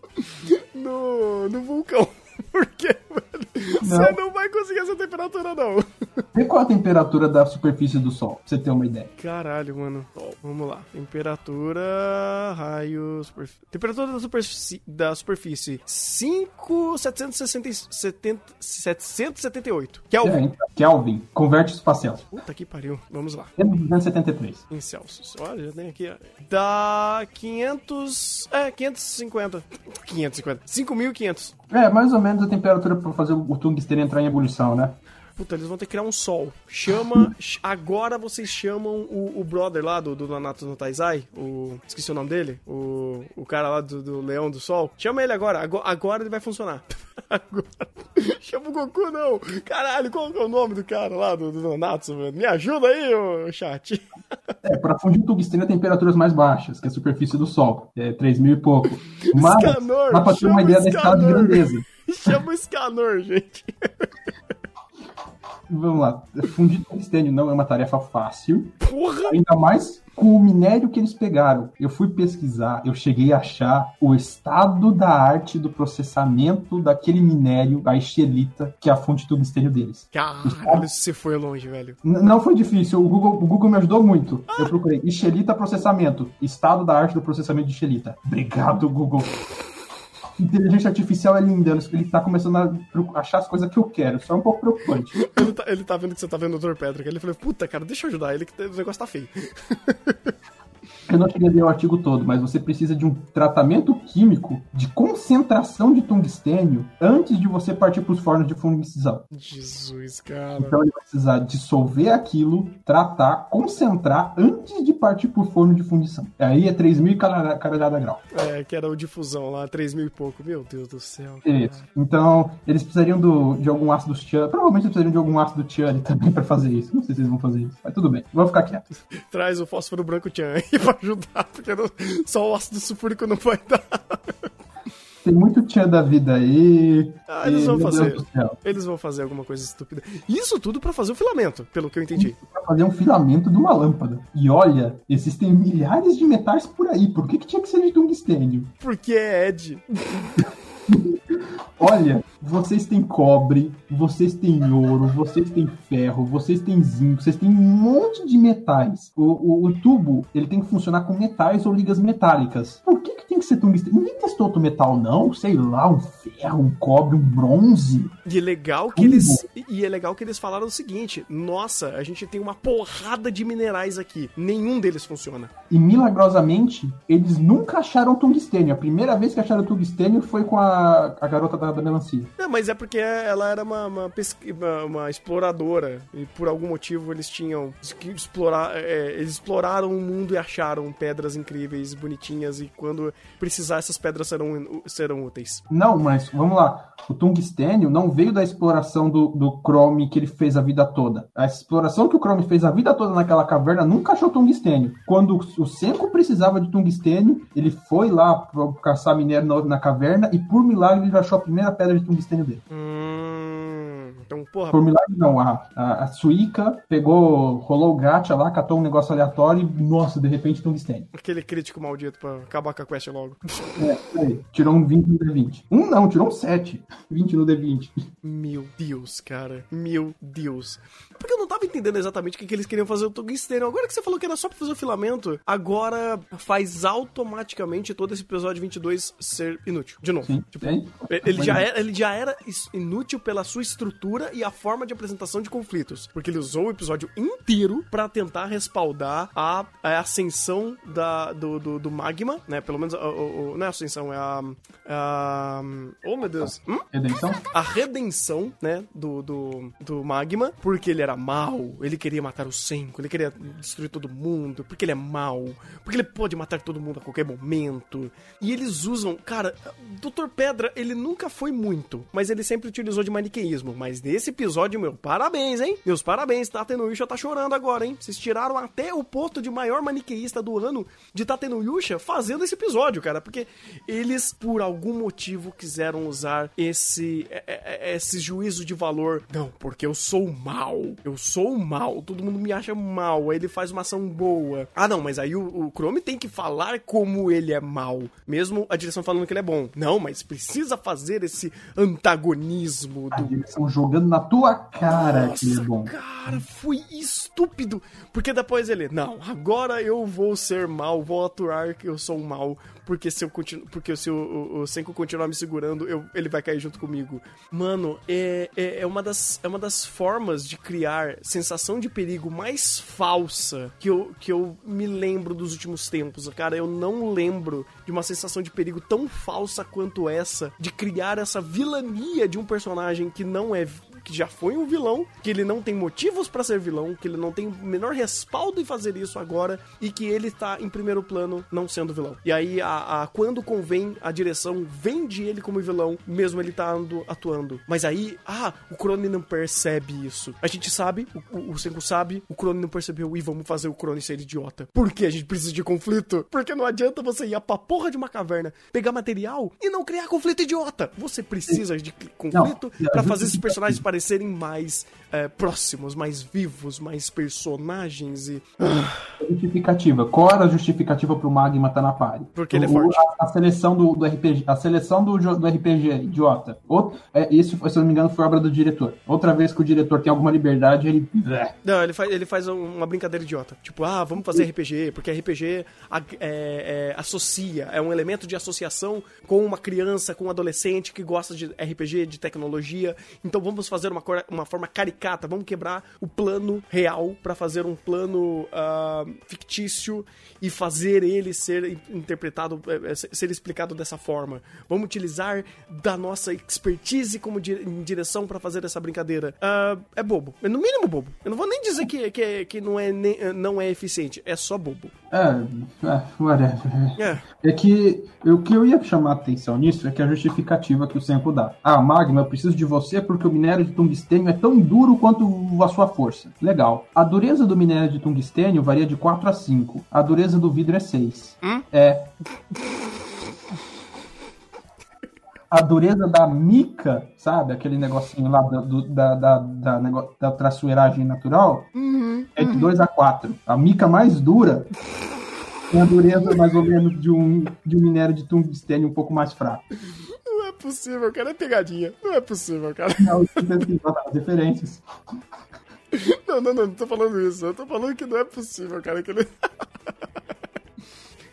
A: no, no vulcão. (laughs) Porque, velho, você não vai conseguir essa temperatura, não.
B: Vê qual a temperatura da superfície do Sol, pra você ter uma ideia.
A: Caralho, mano. Vamos lá. Temperatura, raio, superfície. Temperatura da superfície, da superfície 5,778. Kelvin.
B: É, então, Kelvin, converte isso pra Celsius.
A: Puta que pariu. Vamos lá.
B: 273.
A: Em Celsius. Olha, já tem aqui. ó. Dá 500. É, 550. 550. 5.500.
B: É, mais ou menos a temperatura pra fazer o tungstênio entrar em ebulição, né?
A: Puta, eles vão ter que criar um sol. Chama. ch- Agora vocês chamam o, o brother lá do, do Nanato no Taizai. O. Esqueci o nome dele. O, o cara lá do, do Leão do Sol. Chama ele agora. Agora, agora ele vai funcionar. (laughs) Agora. Chama o Goku, não. Caralho, qual que é o nome do cara lá do, do Nanatsu, mano? Me ajuda aí, ô chat. (laughs)
B: É, para fundir o tungstênio a temperaturas mais baixas, que é a superfície do Sol, é 3 mil e pouco. Mas,
A: Escanor,
B: dá pra ter uma ideia da escala de grandeza. (laughs)
A: Chama o Scanor, gente.
B: Vamos lá, fundir tungstênio não é uma tarefa fácil,
A: Porra!
B: ainda mais com o minério que eles pegaram. Eu fui pesquisar, eu cheguei a achar o estado da arte do processamento daquele minério, a estelita, que é a fonte de tungstênio deles.
A: Caralho, você foi longe, velho.
B: N- não foi difícil, o Google, o Google me ajudou muito. Eu procurei Estelita processamento, estado da arte do processamento de Estelita. Obrigado, Google. Inteligência artificial é linda, ele tá começando a achar as coisas que eu quero, só é um pouco preocupante. (laughs)
A: Ele tá, ele tá vendo que você tá vendo o Dr. Pedro. Ele falou, puta, cara, deixa eu ajudar ele que o negócio tá feio. (laughs)
B: Eu não cheguei a ler o artigo todo, mas você precisa de um tratamento químico de concentração de tungstênio antes de você partir para os fornos de fundição.
A: Jesus, cara.
B: Então ele vai precisar dissolver aquilo, tratar, concentrar antes de partir para o forno de fundição. Aí é 3 mil caralhada grau.
A: É, que era o difusão lá, 3 mil e pouco. Meu Deus do céu.
B: Isso. Então, eles precisariam do, de algum ácido Tian. Provavelmente eles precisariam de algum ácido Tian também para fazer isso. Não sei se eles vão fazer isso. Mas tudo bem. Vamos ficar quieto. (laughs)
A: Traz o fósforo branco Tchan aí pra ajudar, (laughs) porque não- só o ácido sulfúrico não vai dar.
B: Tem muito Tian da vida aí.
A: Ah, eles vão fazer. Eles vão fazer alguma coisa estúpida. Isso tudo pra fazer o filamento, pelo que eu entendi.
B: Pra fazer um filamento de uma lâmpada. E olha, existem milhares de metais por aí. Por que, que tinha que ser de tungstênio?
A: Porque é Ed. (laughs)
B: Olha, vocês têm cobre, vocês têm ouro, vocês têm ferro, vocês têm zinco, vocês têm um monte de metais. O, o- o tubo, ele tem que funcionar com metais ou ligas metálicas. Por que, que tem que ser tungstênio? Ninguém testou outro metal, não? Sei lá, um ferro, um cobre, um bronze.
A: E é legal que
B: Tudo.
A: eles. E é legal que eles falaram o seguinte: nossa, a gente tem uma porrada de minerais aqui. Nenhum deles funciona.
B: E milagrosamente, eles nunca acharam tungstênio. A primeira vez que acharam tungstênio foi com a, a garota da, da melancia.
A: Não, mas é porque ela era uma, uma, pesqui- uma- uma exploradora. E por algum motivo eles tinham que explorar. é, eles exploraram o mundo e acharam pedras incríveis, bonitinhas. E quando precisar, essas pedras serão, serão úteis.
B: Não, mas vamos lá. O tungstênio não veio da exploração do, do Chrome que ele fez a vida toda. A exploração que o Chrome fez a vida toda naquela caverna nunca achou tungstênio. Quando o Senko precisava de tungstênio, ele foi lá pra caçar minério na, na caverna e por milagre ele achou a primeira pedra de tungstênio dele.
A: Hum. Então, porra.
B: Por milagre não, a, a, a Suica pegou, rolou o gacha lá, catou um negócio aleatório e, nossa, de repente tungstênio.
A: Aquele crítico maldito pra acabar com a quest logo.
B: É, aí, tirou um 20 no D20. Um não, tirou um 7. 20 (laughs) no D20.
A: Meu Deus, cara. Meu Deus. Por que eu não tava entendendo exatamente o que, que eles queriam fazer o tungstênio. Agora que você falou que era só pra fazer o filamento, agora faz automaticamente todo esse episódio 22 ser inútil. De novo.
B: Sim,
A: Tipo, ele já, era, ele já era inútil pela sua estrutura e a forma de apresentação de conflitos. Porque ele usou o episódio inteiro pra tentar respaldar a, a ascensão da, do, do, do magma, né? Pelo menos, o, o- o- não é a ascensão, é a. a oh, meu Deus. Hum?
B: Redenção?
A: a redenção, né, do, do, do Magma, porque ele era mau, ele queria matar os cinco, ele queria destruir todo mundo, porque ele é mau, porque ele pode matar todo mundo a qualquer momento. E eles usam, cara, Dr. Pedra, ele nunca foi muito, mas ele sempre utilizou de maniqueísmo. Mas nesse episódio, meu, parabéns, hein? Meus parabéns, Tatenuyusha tá chorando agora, hein? Vocês tiraram até o posto de maior maniqueísta do ano de Tatenuyusha fazendo esse episódio, cara, porque eles, por algum motivo, quiseram usar esse, é- é- é- esse juízo de valor. Não, porque eu sou mal. Eu sou mal. Todo mundo me acha mal. Aí ele faz uma ação boa. Ah, não, mas aí o, o Chrome tem que falar como ele é mal. Mesmo a direção falando que ele é bom. Não, mas precisa fazer esse antagonismo
B: A
A: do
B: direção jogando na tua cara que ele é
A: nossa,
B: bom.
A: cara, foi estúpido. Porque depois ele, não, agora eu vou ser mal, vou aturar que eu sou mal. Porque se eu continuo, porque se o, o, o Senko continuar me segurando, eu, ele vai cair junto comigo. Mano, é, é, é uma das, é uma das formas de criar sensação de perigo mais falsa que eu, que eu me lembro dos últimos tempos. Cara, eu não lembro de uma sensação de perigo tão falsa quanto essa, de criar essa vilania de um personagem que não é que já foi um vilão, que ele não tem motivos pra ser vilão, que ele não tem o menor respaldo em fazer isso agora e que ele tá em primeiro plano não sendo vilão. E aí, a, a- quando convém, a direção vende ele como vilão, mesmo ele tá ando- atuando. Mas aí, ah, o Crone não percebe isso. A gente sabe, o, o, o Senku sabe, o Crone não percebeu e vamos fazer o Crone ser idiota. Por que a gente precisa de conflito? Porque não adianta você ir pra porra de uma caverna, pegar material e não criar conflito idiota. Você precisa de conflito
B: Não,
A: pra
B: a
A: fazer esses personagens parecerem mais é, próximos, mais vivos, mais personagens e. Ah,
B: Justificativa. Qual era a justificativa pro Magma estar na party?
A: Porque ele é forte.
B: A, a seleção do, do RPG, a seleção do, do RPG, idiota. Outro, é, isso, se eu não me engano, foi obra do diretor. Outra vez que o diretor tem alguma liberdade, ele. Bleh.
A: Não, ele faz, ele faz um- uma brincadeira idiota. Tipo, ah, vamos fazer RPG, porque RPG é, é, associa, é um elemento de associação com uma criança, com um adolescente que gosta de RPG, de tecnologia. Então vamos fazer uma, cor- uma forma caricata, vamos quebrar o plano real pra fazer um plano ah, fictício e fazer ele ser in- interpretado, é, é, ser explicado dessa forma. Vamos utilizar da nossa expertise como di- em direção pra fazer essa brincadeira. Ah, é bobo. É no mínimo bobo. Eu não vou nem dizer que, que, que não, é, nem- não é eficiente. É só bobo.
B: É, é, whatever.
A: É.
B: É que o que eu ia chamar a atenção nisso é que a justificativa que o Senko dá. Ah, Magma, eu preciso de você porque o minério de tungstênio é tão duro quanto a sua força. Legal. A dureza do minério de tungstênio varia de 4 a 5. A dureza do vidro é 6.
A: Hum?
B: É. A dureza da mica, sabe? Aquele negocinho lá da, do- da, da, da, nego- da traçoeiragem natural, é de 2 a 4. A mica mais dura tem a dureza mais ou menos de um, de um minério de tungstênio um pouco mais fraco.
A: Não é possível, cara. É pegadinha. Não é possível, cara.
B: Não, as referências.
A: Não, não, não. Não tô falando isso. Eu tô falando que não é possível, cara. Que ele... (laughs)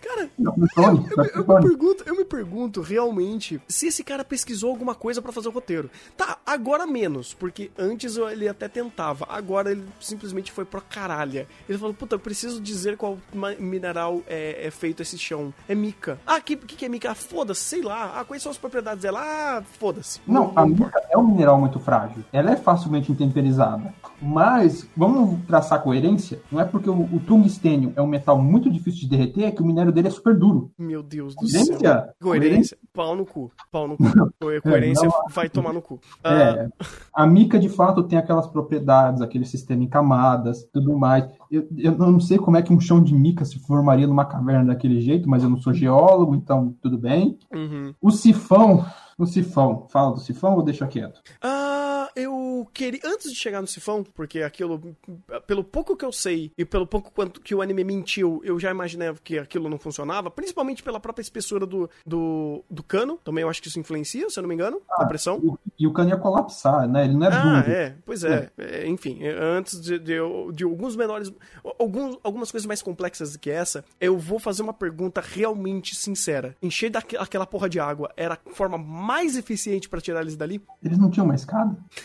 A: Cara,
B: Não,
A: Eu
B: tá
A: me, eu, me
B: Tony.
A: pergunto, eu me pergunto realmente se esse cara pesquisou alguma coisa pra fazer o roteiro. Tá, agora menos, porque antes eu- ele até tentava, agora ele simplesmente foi pro caralho. Ele falou, puta, eu preciso dizer qual mineral é, é feito esse chão. É mica. Ah, o que, que, que é mica? Ah, foda-se, sei lá. Ah, quais são as propriedades dela? Ah, foda-se.
B: Não, a mica é um mineral muito frágil. Ela é facilmente intemperizada. Mas, vamos traçar coerência. Não é porque o, o tungstênio é um metal muito difícil de derreter que o minério dele é super duro.
A: Meu Deus do
B: Coerência?
A: céu. Coerência? Pau no cu. Pau no cu. (laughs) Coerência
B: não.
A: vai tomar no cu. Ah,
B: É, a mica de fato tem aquelas propriedades, aquele sistema em camadas, tudo mais. Eu, eu não sei como é que um chão de mica se formaria numa caverna daquele jeito, mas eu não sou geólogo, então tudo bem.
A: uhum.
B: O sifão, o sifão, fala do sifão ou deixa quieto?
A: Ah, eu queria. Antes de chegar no sifão, porque aquilo. Pelo pouco que eu sei e pelo pouco quanto que o anime mentiu, eu já imaginei que aquilo não funcionava, principalmente pela própria espessura do, do, do cano. Também eu acho que isso influencia, se eu não me engano, ah, a pressão.
B: E, e, o cano ia colapsar, né? Ele não é
A: ah, duro. É, pois é. é. é enfim, antes de, de, de, alguns menores. Alguns, algumas coisas mais complexas do que essa, eu vou fazer uma pergunta realmente sincera. Encher daquela porra de água era a forma mais eficiente para tirar eles dali?
B: Eles não tinham uma escada?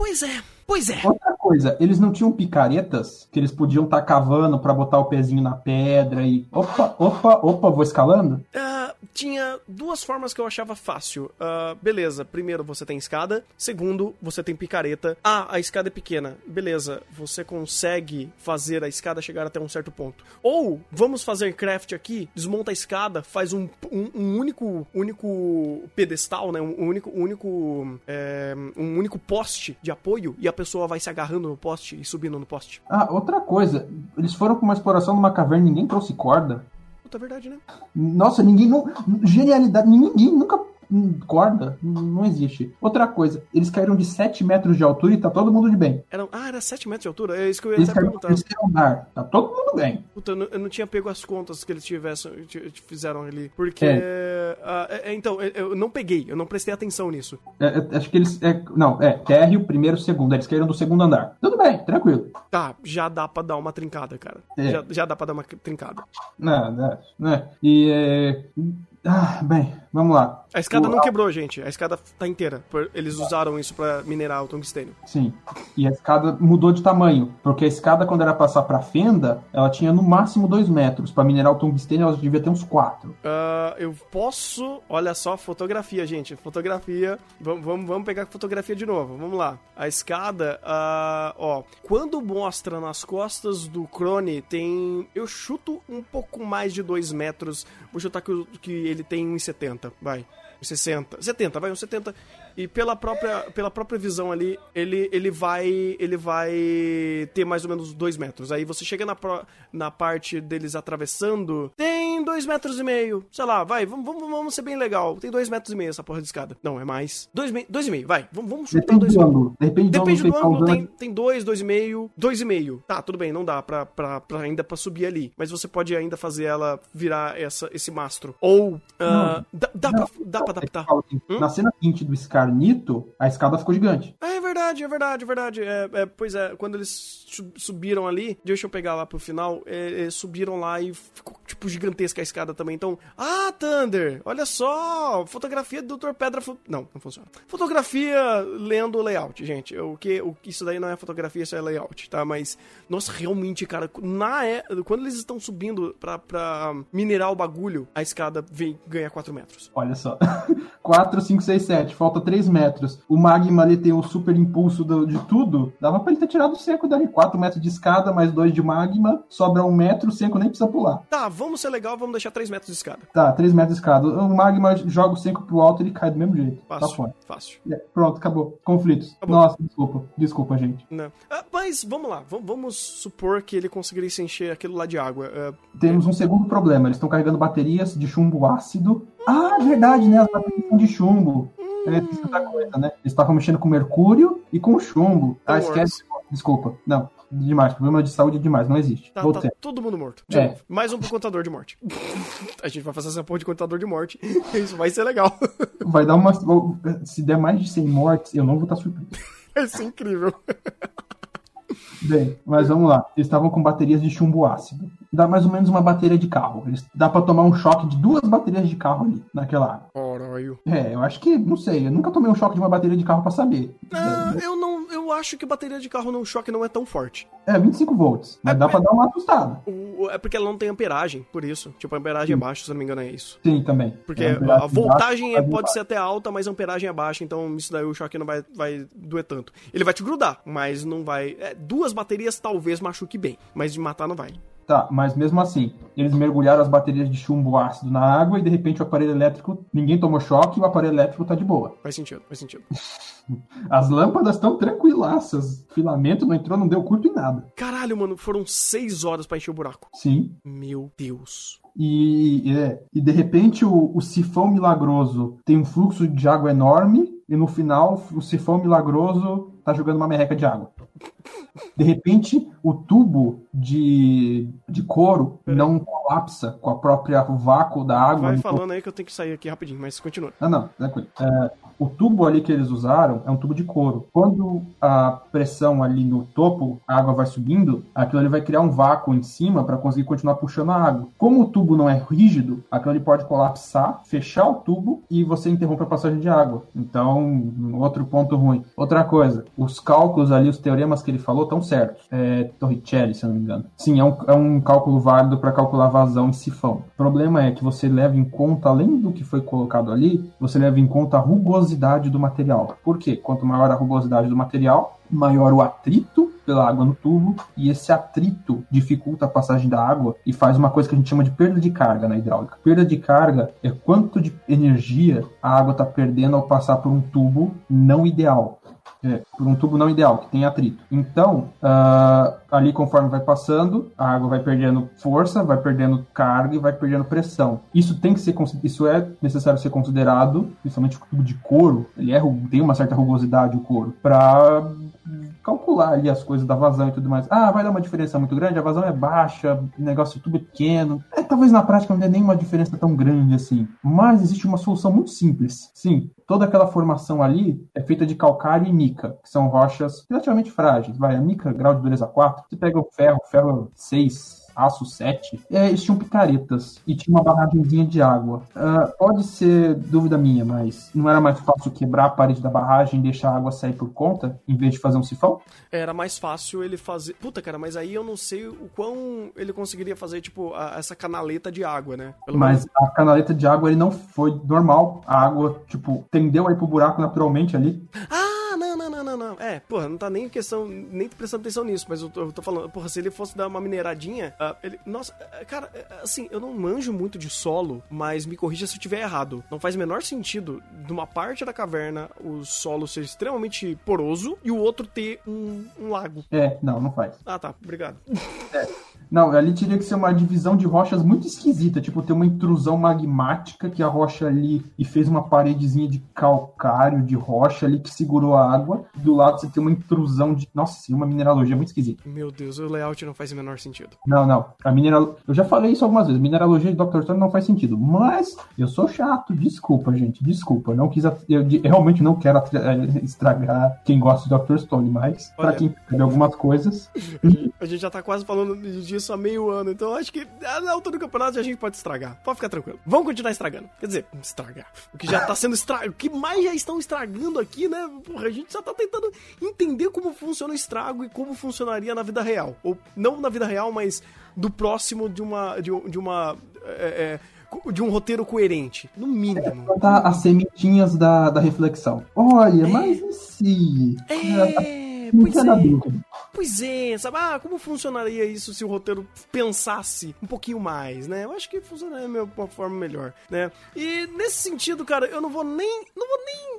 A: Pois é, pois é.
B: Outra coisa, eles não tinham picaretas que eles podiam estar tá cavando para botar o pezinho na pedra e. Opa, opa, opa, vou escalando?
A: Uh, tinha duas formas que eu achava fácil. Uh, beleza, primeiro você tem escada, segundo você tem picareta. Ah, a escada é pequena. Beleza, você consegue fazer a escada chegar até um certo ponto. Ou vamos fazer craft aqui, desmonta a escada, faz um, um, um único único pedestal, né? Um único único é, um único poste de apoio e a pessoa vai se agarrando no poste e subindo no poste.
B: Ah, outra coisa, eles foram com uma exploração numa caverna, ninguém trouxe corda.
A: Puta verdade, né?
B: Nossa, ninguém não. Genialidade, ninguém nunca corda, não existe. Outra coisa, eles caíram de 7 metros de altura e tá todo mundo de bem.
A: Era, ah, era 7 metros de altura? É isso que eu ia
B: eles
A: até perguntar.
B: Eles andar, tá todo mundo bem.
A: Puta, eu não, eu não, tinha pego as contas que eles tivessem, fizeram ali. Porque. É. Uh, é, então, eu não peguei, eu não prestei atenção nisso.
B: É, é, acho que eles. É, não, é, térreo, primeiro, segundo. Eles caíram do segundo andar. Tudo bem, tranquilo.
A: Tá, já dá pra dar uma trincada, cara. É. Já, já dá pra dar uma trincada.
B: Não, né. E. É, ah, bem, vamos lá.
A: A escada o... não quebrou, gente. A escada tá inteira. Eles usaram isso para minerar o tungstênio.
B: Sim. E a escada mudou de tamanho. Porque a escada, quando era passar pra fenda, ela tinha no máximo 2 metros. Para minerar o tungstênio, ela devia ter uns 4. Uh,
A: ah, eu posso. Olha só, fotografia, gente. Fotografia. Vamos, vamos, vamos pegar fotografia de novo. Vamos lá. A escada, uh, ó. Quando mostra nas costas do Crone, tem. Eu chuto um pouco mais de 2 metros. Vou chutar que, que ele tem 1,70. Vai. 60, 70, vai, uns 70. E pela própria, pela própria visão ali, ele, ele vai ele vai ter mais ou menos 2 metros. Aí você chega na, pro, na parte deles atravessando, tem 2 metros e meio. Sei lá, vai, vamos, vamos, vamos ser bem legal. Tem 2 metros e meio essa porra de escada. Não, é mais. 2 e meio, vai. Vamos, vamos chutar 2
B: do ângulo. Depende,
A: Depende do ângulo. Tem, tem 2, 2,5, 2,5. Tá, tudo bem, não dá pra, pra, pra ainda pra subir ali. Mas você pode ainda fazer ela virar essa, esse mastro. Ou. Uh, dá, dá, pra, dá pra adaptar.
B: Assim, hum? Na cena 20 do Scarnito, a escada ficou gigante.
A: É verdade, é verdade, é verdade. É, é, pois é, quando eles subiram ali, deixa eu pegar lá pro final, é, é, subiram lá e ficou, tipo, gigantesca a escada também. Então, ah, Thunder, olha só, fotografia do Dr. Pedra... Não, não funciona. Fotografia lendo o layout, gente. O que, o, isso daí não é fotografia, isso é layout, tá? Mas, nossa, realmente, cara, na, é, quando eles estão subindo pra, pra minerar o bagulho, a escada vem, ganha 4 metros.
B: Olha só. 4, 5, 6, 7. Falta 3 metros. O magma ali tem o super impulso do, de tudo. Dava pra ele ter tirado o seco dali. 4 metros de escada, mais 2 de magma. Sobra 1 metro, o seco nem precisa pular.
A: Tá, vamos ser legal, vamos deixar 3 metros de escada.
B: Tá, 3 metros de escada. O magma joga o seco pro alto e ele cai do mesmo jeito.
A: Tá fácil. Tá fora. Fácil.
B: É, pronto, acabou. Conflitos. Acabou. Nossa, desculpa. Desculpa, gente.
A: Não. Ah, mas vamos lá. Vamos supor que ele conseguiria se encher aquilo lá de água. Uh,
B: Temos um segundo problema. Eles estão carregando baterias de chumbo ácido. Ah, verdade, né? As baterias são de chumbo. É, isso é coisa, né? Eles estavam mexendo com mercúrio e com chumbo. Ah, esquece. Desculpa. Não, demais. Problema de saúde é demais, não existe.
A: Tá, tá todo mundo morto. É. Mais um pro contador de morte. (laughs) a gente vai fazer essa porra de contador de morte. (laughs) Isso vai ser legal. (laughs)
B: vai dar uma. Se der mais de 100 mortes, eu não vou estar surpreso.
A: Vai ser incrível.
B: Bem, mas vamos lá. Eles estavam com baterias de chumbo ácido. Dá mais ou menos uma bateria de carro. Eles, dá para tomar um choque de duas baterias de carro ali, naquela água.
A: Caralho.
B: É, eu acho que, não sei, eu nunca tomei um choque de uma bateria de carro para saber.
A: Ah, é, eu não, eu acho que bateria de carro no choque não é tão forte.
B: É, 25 volts. Mas é, dá é, pra dar uma assustada.
A: É porque ela não tem amperagem, por isso. Tipo, a amperagem é Sim. é baixa, se não me engano, é isso.
B: Sim, também.
A: Porque é, a, a voltagem baixa, pode ser até alta, mas a amperagem é baixa, então isso daí o choque não vai, vai doer tanto. Ele vai te grudar, mas não vai. É, duas baterias talvez machuque bem, mas de matar não vai.
B: Tá, mas mesmo assim, eles mergulharam as baterias de chumbo ácido na água e de repente o aparelho elétrico, ninguém tomou choque e o aparelho elétrico tá de boa.
A: Faz sentido, faz sentido. (laughs)
B: As lâmpadas estão tranquilaças. Filamento não entrou, não deu curto em nada.
A: Caralho, mano, foram seis horas para encher o buraco.
B: Sim.
A: Meu Deus.
B: E, é, e de repente o, o sifão milagroso tem um fluxo de água enorme e no final o sifão milagroso tá jogando uma merreca de água. De repente, o tubo de, de couro não colapsa com a própria vácuo da água.
A: Vai falando aí que eu tenho que sair aqui rapidinho, mas continua.
B: Ah, não, tranquilo. É, o tubo ali que eles usaram é um tubo de couro. Quando a pressão ali no topo, a água vai subindo, aquilo ali vai criar um vácuo em cima para conseguir continuar puxando a água. Como o tubo não é rígido, aquilo ali pode colapsar, fechar o tubo e você interrompe a passagem de água. Então, outro ponto ruim. Outra coisa, os cálculos ali, os teoremas que ele falou estão certos. É Torricelli, se eu não me engano. Sim, é um, é um cálculo válido para calcular vazão em sifão. O problema é que você leva em conta, além do que foi colocado ali, você leva em conta a rugosidade rugosidade do material. Por quê? Quanto maior a rugosidade do material, maior o atrito pela água no tubo, e esse atrito dificulta a passagem da água e faz uma coisa que a gente chama de perda de carga na hidráulica. Perda de carga é quanto de energia a água está perdendo ao passar por um tubo não ideal. É, por um tubo não ideal, que tem atrito. Então, uh, ali conforme vai passando, a água vai perdendo força, vai perdendo carga e vai perdendo pressão. Isso tem que ser isso é necessário ser considerado, principalmente o tubo de couro, ele é, tem uma certa rugosidade o couro, para calcular ali as coisas da vazão e tudo mais. Ah, vai dar uma diferença muito grande, a vazão é baixa, o negócio de tubo é pequeno. É, talvez na prática não dê nenhuma diferença tão grande assim. Mas existe uma solução muito simples. Sim, toda aquela formação ali é feita de calcário e mica, que são rochas relativamente frágeis. Vai, a mica, grau de dureza 4, você pega o ferro, ferro 6, Aço 7, é, eles tinham picaretas e tinha uma barragemzinha de água. Uh, pode ser dúvida minha, mas não era mais fácil quebrar a parede da barragem e deixar a água sair por conta, em vez de fazer um sifão?
A: Era mais fácil ele fazer. Puta, cara, mas aí eu não sei o quão ele conseguiria fazer, tipo, a, essa canaleta de água, né?
B: Pelo mas menos... a canaleta de água ele não foi normal. A água, tipo, tendeu a ir pro buraco naturalmente ali.
A: Ah! Não, não, não, não, não. É, porra, não tá nem questão, nem prestando atenção nisso, mas eu tô, eu tô falando, porra, se ele fosse dar uma mineradinha, uh, ele. Nossa, uh, cara, uh, assim, eu não manjo muito de solo, mas me corrija se eu tiver errado. Não faz o menor sentido de uma parte da caverna o solo ser extremamente poroso e o outro ter um, um lago.
B: É, não, não faz.
A: Ah, tá, obrigado.
B: É. (laughs) Não, ali teria que ser uma divisão de rochas muito esquisita, tipo ter uma intrusão magmática que a rocha ali e fez uma paredezinha de calcário, de rocha ali que segurou a água. Do lado você tem uma intrusão de. Nossa, sim, uma mineralogia muito esquisita.
A: Meu Deus, o layout não faz o menor sentido.
B: Não, não. A mineral... Eu já falei isso algumas vezes. Mineralogia de Dr. Stone não faz sentido. Mas eu sou chato. Desculpa, gente. Desculpa. Eu não quis. Eu realmente não quero estragar quem gosta de Dr. Stone, mas Olha... pra quem percebe algumas coisas. (laughs)
A: a gente já tá quase falando disso isso há meio ano. Então acho que na altura do campeonato a gente pode estragar. Pode ficar tranquilo. Vamos continuar estragando. Quer dizer, estragar. O que já tá sendo estragado. O que mais já estão estragando aqui, né? Porra, a gente só tá tentando entender como funciona o estrago e como funcionaria na vida real. Ou não na vida real, mas do próximo de uma. de, de uma. É, é, de um roteiro coerente, no mínimo.
B: É, as sementinhas da, da reflexão. Olha, mas e se.
A: É. Pois é. Pois é, sabe? Ah, como funcionaria isso se o roteiro pensasse um pouquinho mais, né? Eu acho que funcionaria de uma forma melhor, né? E nesse sentido, cara, eu não vou nem não vou nem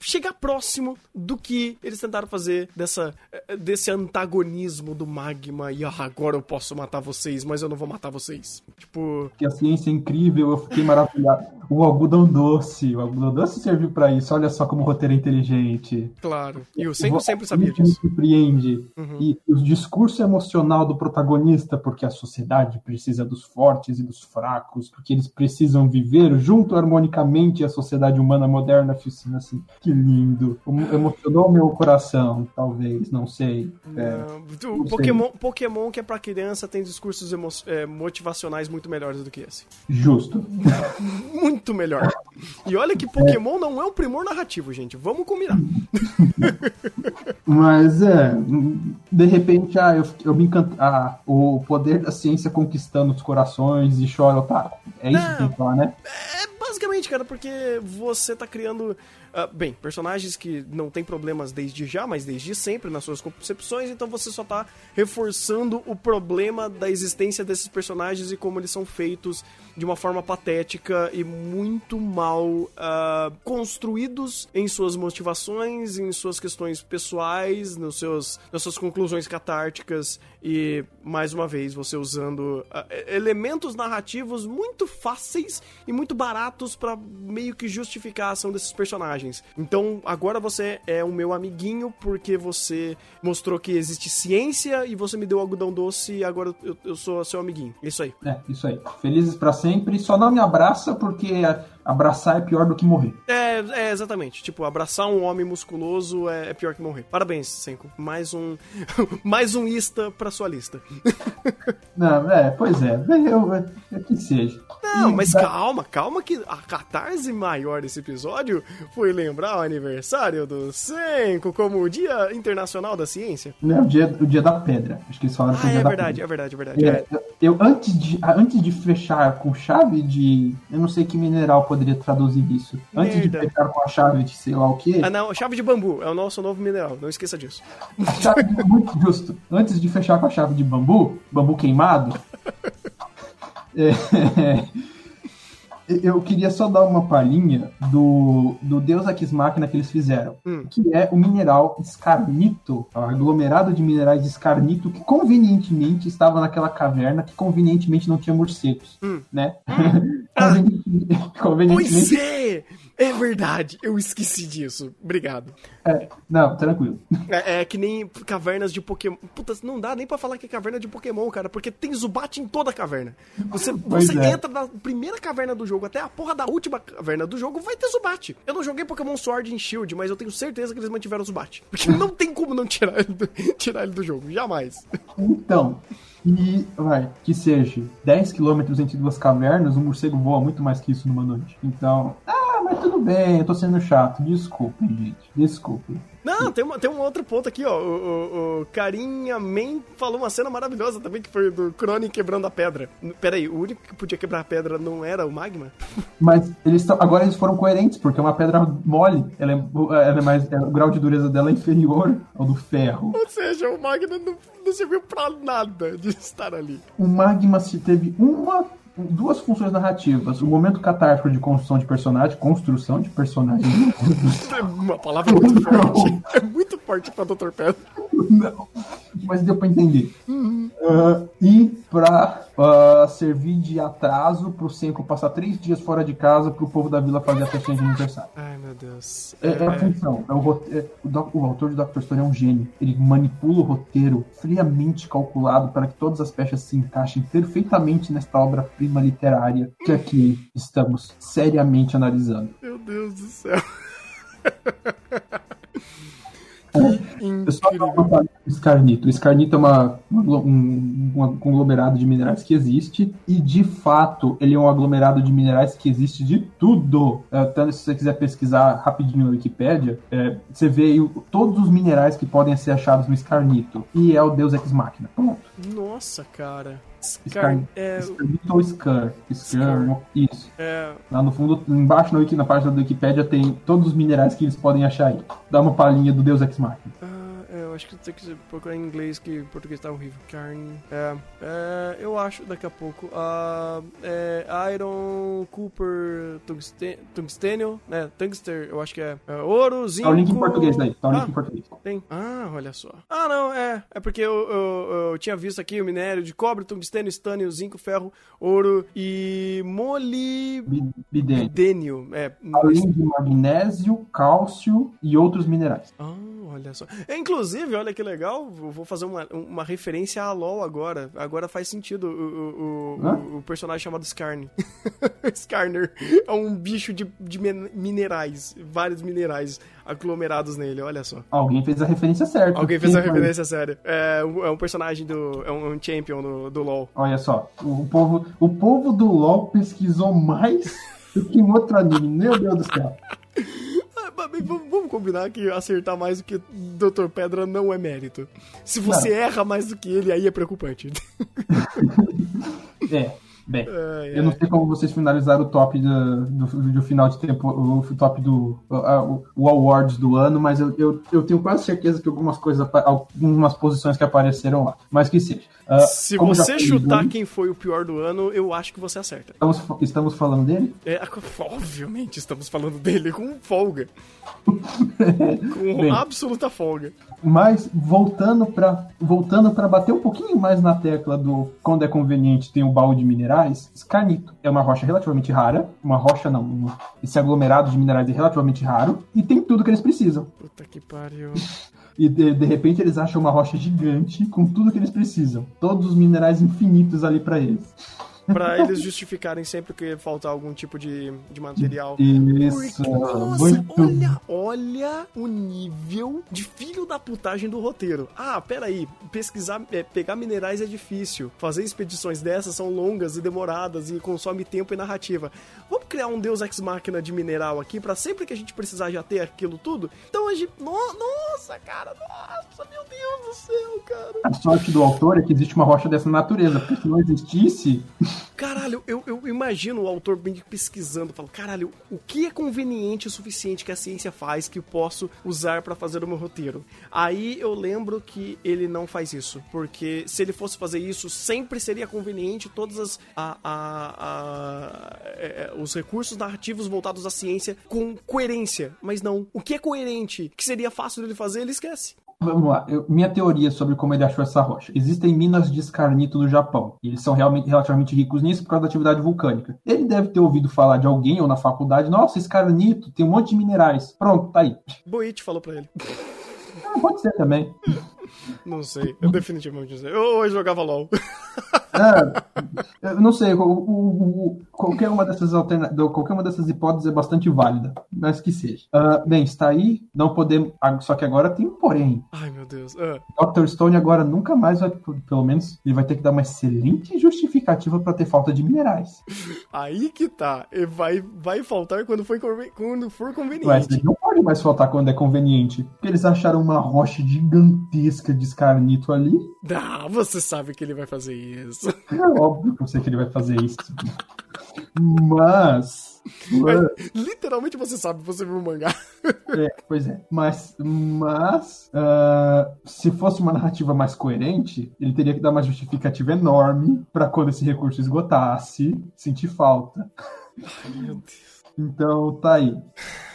A: chegar próximo do que eles tentaram fazer dessa eh, desse antagonismo do magma e ah, agora eu posso matar vocês, mas eu não vou matar vocês. Tipo,
B: que a ciência é incrível, eu fiquei maravilhado. O algodão doce, o algodão doce serviu para isso. Olha só como o roteiro é inteligente.
A: Claro. E eu sempre, sempre sabia disso
B: me surpreende. Uhum. E o discurso emocional do protagonista, porque a sociedade precisa dos fortes e dos fracos, porque eles precisam viver junto harmonicamente a sociedade humana moderna. Assim, que lindo. Emocionou meu coração, talvez, não sei.
A: É, não, Pokémon, sei. Pokémon que é pra criança tem discursos é, motivacionais muito melhores do que esse.
B: Justo.
A: muito melhor. E olha que Pokémon não é um primor narrativo, gente. Vamos combinar.
B: Mas (laughs) mas é, de repente, ah, eu, eu me encanto. Ah, o poder da ciência conquistando os corações e chora, tá? É isso é, que tem que falar, né?
A: É basicamente, cara, porque você tá criando Uh, bem, personagens que não têm problemas desde já, mas desde sempre nas suas concepções, então você só tá reforçando o problema da existência desses personagens e como eles são feitos de uma forma patética e muito mal uh, construídos em suas motivações, em suas questões pessoais, nos seus, nas suas conclusões catárticas e, mais uma vez, você usando uh, elementos narrativos muito fáceis e muito baratos para meio que justificar a ação desses personagens. Então agora você é o meu amiguinho porque você mostrou que existe ciência e você me deu algodão doce e agora eu, eu sou seu amiguinho. Isso aí.
B: É, isso aí. Felizes para sempre. Só não me abraça porque abraçar é pior do que morrer.
A: É, é exatamente. Tipo, abraçar um homem musculoso é, é pior que morrer. Parabéns, Senko. Mais um. (laughs) mais um ista pra sua lista. (laughs)
B: Não, é, pois é. Eu, eu, eu que seja.
A: Não, mas calma, calma que a catarse maior desse episódio foi lembrar o aniversário do Senko como o Dia Internacional da Ciência.
B: Não, o dia, o dia da pedra. Acho que eles falaram que
A: ah,
B: é o dia
A: é
B: da
A: verdade,
B: pedra.
A: é verdade, é verdade,
B: é verdade. Eu, antes, de, antes de fechar com chave de. Eu não sei que mineral poderia traduzir isso. Antes
A: Merda.
B: de fechar com a chave de sei lá o que.
A: Ah, não, chave de bambu é o nosso novo mineral, não esqueça disso. (laughs)
B: Chave de, muito justo. Antes de fechar com a chave de bambu, bambu queimado. (laughs) é, eu queria só dar uma palhinha do, do Deus Ex Machina que eles fizeram,
A: Hum.
B: que é o mineral escarnito, o aglomerado de minerais de escarnito que convenientemente estava naquela caverna que convenientemente não tinha morcegos,
A: Hum.
B: né?
A: Ah.
B: convenientemente, (laughs) convenientemente
A: Pois é! É verdade, eu esqueci disso. Obrigado.
B: é, não, tranquilo.
A: É, é que nem cavernas de Pokémon. Puta, não dá nem pra falar que é caverna de Pokémon, cara, porque tem Zubat em toda a caverna. Você,
B: Pois
A: você
B: é.
A: entra na primeira caverna do jogo até a porra da última caverna do jogo, vai ter Zubat. Eu não joguei Pokémon Sword and Shield, mas eu tenho certeza que eles mantiveram o Zubat. Porque não tem como não tirar ele do, (laughs) tirar ele do jogo, jamais.
B: Então, e vai, que seja 10 quilômetros entre duas cavernas, um morcego voa muito mais que isso numa noite. Então, ah, mas tudo bem, eu tô sendo chato. Desculpem, gente. Desculpem.
A: Não, tem, uma, tem um outro ponto aqui, ó. O, o, o Carinha Man falou uma cena maravilhosa também, que foi do Crone quebrando a pedra. Pera aí, o único que podia quebrar a pedra não era o Magma? (laughs)
B: Mas eles tão, agora eles foram coerentes, porque é uma pedra mole. Ela é, ela é mais. é, o grau de dureza dela é inferior ao do ferro.
A: Ou seja, o Magma não, não serviu pra nada de estar ali.
B: O Magma se teve uma. Duas funções narrativas. O momento catártico de construção de personagem, construção de personagem. (laughs)
A: É uma palavra muito forte. É muito forte pra Dr. Pedro.
B: Não, mas deu pra entender. Ah, e pra ah, servir de atraso pro Senko passar três dias fora de casa pro povo da vila fazer a festinha de aniversário.
A: Ai, meu Deus.
B: É, é a função. É o, é- o, doc- o autor de Dr. Stone é um gênio. Ele manipula o roteiro friamente calculado para que todas as peças se encaixem perfeitamente nesta obra-prima literária que aqui estamos seriamente analisando.
A: Meu Deus do céu. (laughs)
B: Eu só
A: Incrível.
B: vou falar do Escarnito. O Escarnito é uma, um, um conglomerado de minerais que existe e, de fato, ele é um aglomerado de minerais que existe de tudo. Tanto se você quiser pesquisar rapidinho na Wikipédia, é, você vê aí o- todos os minerais que podem ser achados no Escarnito. E é o Deus Ex Machina. Pronto.
A: Nossa, cara. Scar... É,
B: ou Scar? Scar, isso.
A: é,
B: Lá no fundo, embaixo na, Wiki, na página da Wikipédia tem todos os minerais que eles podem achar aí. Dá uma palhinha do Deus Ex Machina.
A: ah, acho que tem que procurar em inglês, que em português tá horrível. Carne. É, é, eu acho daqui a pouco. ah, é, Iron, Cooper, tungsten, tungstênio, né? Tungster, eu acho que é. é ouro, zinco.
B: Tá o link em português daí. Tá o link
A: Ah,
B: em português.
A: Tem. Ah, olha só. Ah, não, é. É porque eu, eu, eu tinha visto aqui o minério de cobre, tungstênio, estânio, zinco, ferro, ouro e molibdênio.
B: Bidênio.
A: É.
B: além de magnésio, cálcio e outros minerais.
A: Ah, olha só. É, Inclusive, olha que legal, eu vou fazer uma, uma referência a LoL agora. Agora faz sentido o, o, o- o, personagem chamado Skarn. (laughs) Skarner é um bicho de, de min- minerais, vários minerais aglomerados nele, olha só.
B: Alguém fez a referência certa.
A: Alguém fez a
B: foi?
A: referência séria. É, um- é um personagem do. É um, um champion do, do LoL.
B: Olha só, o povo, o povo do LoL pesquisou mais do que um outro anime. Meu Deus do céu. (laughs)
A: Vamos combinar que acertar mais do que Dr. Pedra não é mérito. Se você
B: Não.
A: erra mais do que ele, aí é preocupante. (laughs)
B: É, bem.
A: Ai,
B: Eu não
A: ai.
B: sei como vocês finalizaram o top do, do, do final de tempo, o top do a- o, o awards do ano, mas eu, eu, eu tenho quase certeza que algumas coisas, algumas posições que apareceram lá. Mas que seja. Ah,
A: Se você chutar
B: do-
A: quem foi o pior do ano, eu acho que você acerta.
B: estamos, estamos falando dele?
A: É, (laughs) obviamente estamos falando dele com folga. (laughs) com
B: Bem.
A: absoluta folga.
B: Mas voltando para voltando para bater um pouquinho mais na tecla do quando é conveniente tem o baú de minerais. escarnito. É uma rocha relativamente rara, uma rocha não, esse aglomerado de minerais é relativamente raro e tem tudo que eles precisam.
A: Puta que pariu.
B: E de, de repente eles acham uma rocha gigante com tudo que eles precisam. Todos os minerais infinitos ali pra eles.
A: Pra eles justificarem sempre que faltar algum tipo de, de material.
B: Isso.
A: Porque, nossa,
B: muito
A: olha, olha o nível de filho da putagem do roteiro. Ah, peraí, pesquisar, é, pegar minerais é difícil. Fazer expedições dessas são longas e demoradas e consome tempo e narrativa. Vamos criar um Deus Ex Machina de mineral aqui pra sempre que a gente precisar já ter aquilo tudo? Então a gente. No- nossa, cara, nossa, meu Deus do céu, cara.
B: A sorte do autor é que existe uma rocha dessa natureza, porque se não existisse, (laughs)
A: Caralho, eu, eu imagino o autor bem pesquisando, falando, caralho, o que é conveniente o suficiente que a ciência faz que eu posso usar pra fazer o meu roteiro? Aí eu lembro que ele não faz isso, porque se ele fosse fazer isso, sempre seria conveniente todos as, a, a- a- é, é, os recursos narrativos voltados à ciência com coerência. Mas não, o que é coerente, que seria fácil dele fazer, ele esquece.
B: Vamos lá, eu- minha teoria sobre como ele achou essa rocha. Existem minas de escarnito no Japão. E eles são realmente relativamente ricos nisso por causa da atividade vulcânica. Ele deve ter ouvido falar de alguém ou na faculdade, nossa, escarnito tem um monte de minerais. Pronto, tá aí.
A: Boit falou pra ele.
B: Ah, pode ser também.
A: Não sei, eu definitivamente não sei. Eu, eu jogava LOL.
B: É, eu não sei, o- o- o- qualquer, uma dessas alterna... qualquer uma dessas hipóteses é bastante válida, mas que seja. Ah, bem, está aí, não podemos. ah, Só que agora tem um porém.
A: Ai, meu Deus. Ah.
B: Dr. Stone agora nunca mais vai, pelo menos, ele vai ter que dar uma excelente justificativa para ter falta de minerais.
A: Aí que tá. E Vai, vai faltar quando for, conven- quando for
B: Mas
A: conveniente.
B: ele não pode mais faltar quando é conveniente. Porque eles acharam uma rocha gigantesca de escarnito ali.
A: Ah, você sabe que ele vai fazer isso.
B: É óbvio que eu sei que ele vai fazer isso. Mas.
A: Literalmente você sabe, você viu o mangá.
B: É, pois é. Mas, mas ah, se fosse uma narrativa mais coerente, ele teria que dar uma justificativa enorme para quando esse recurso esgotasse, sentir falta.
A: Meu Deus.
B: Então, tá aí.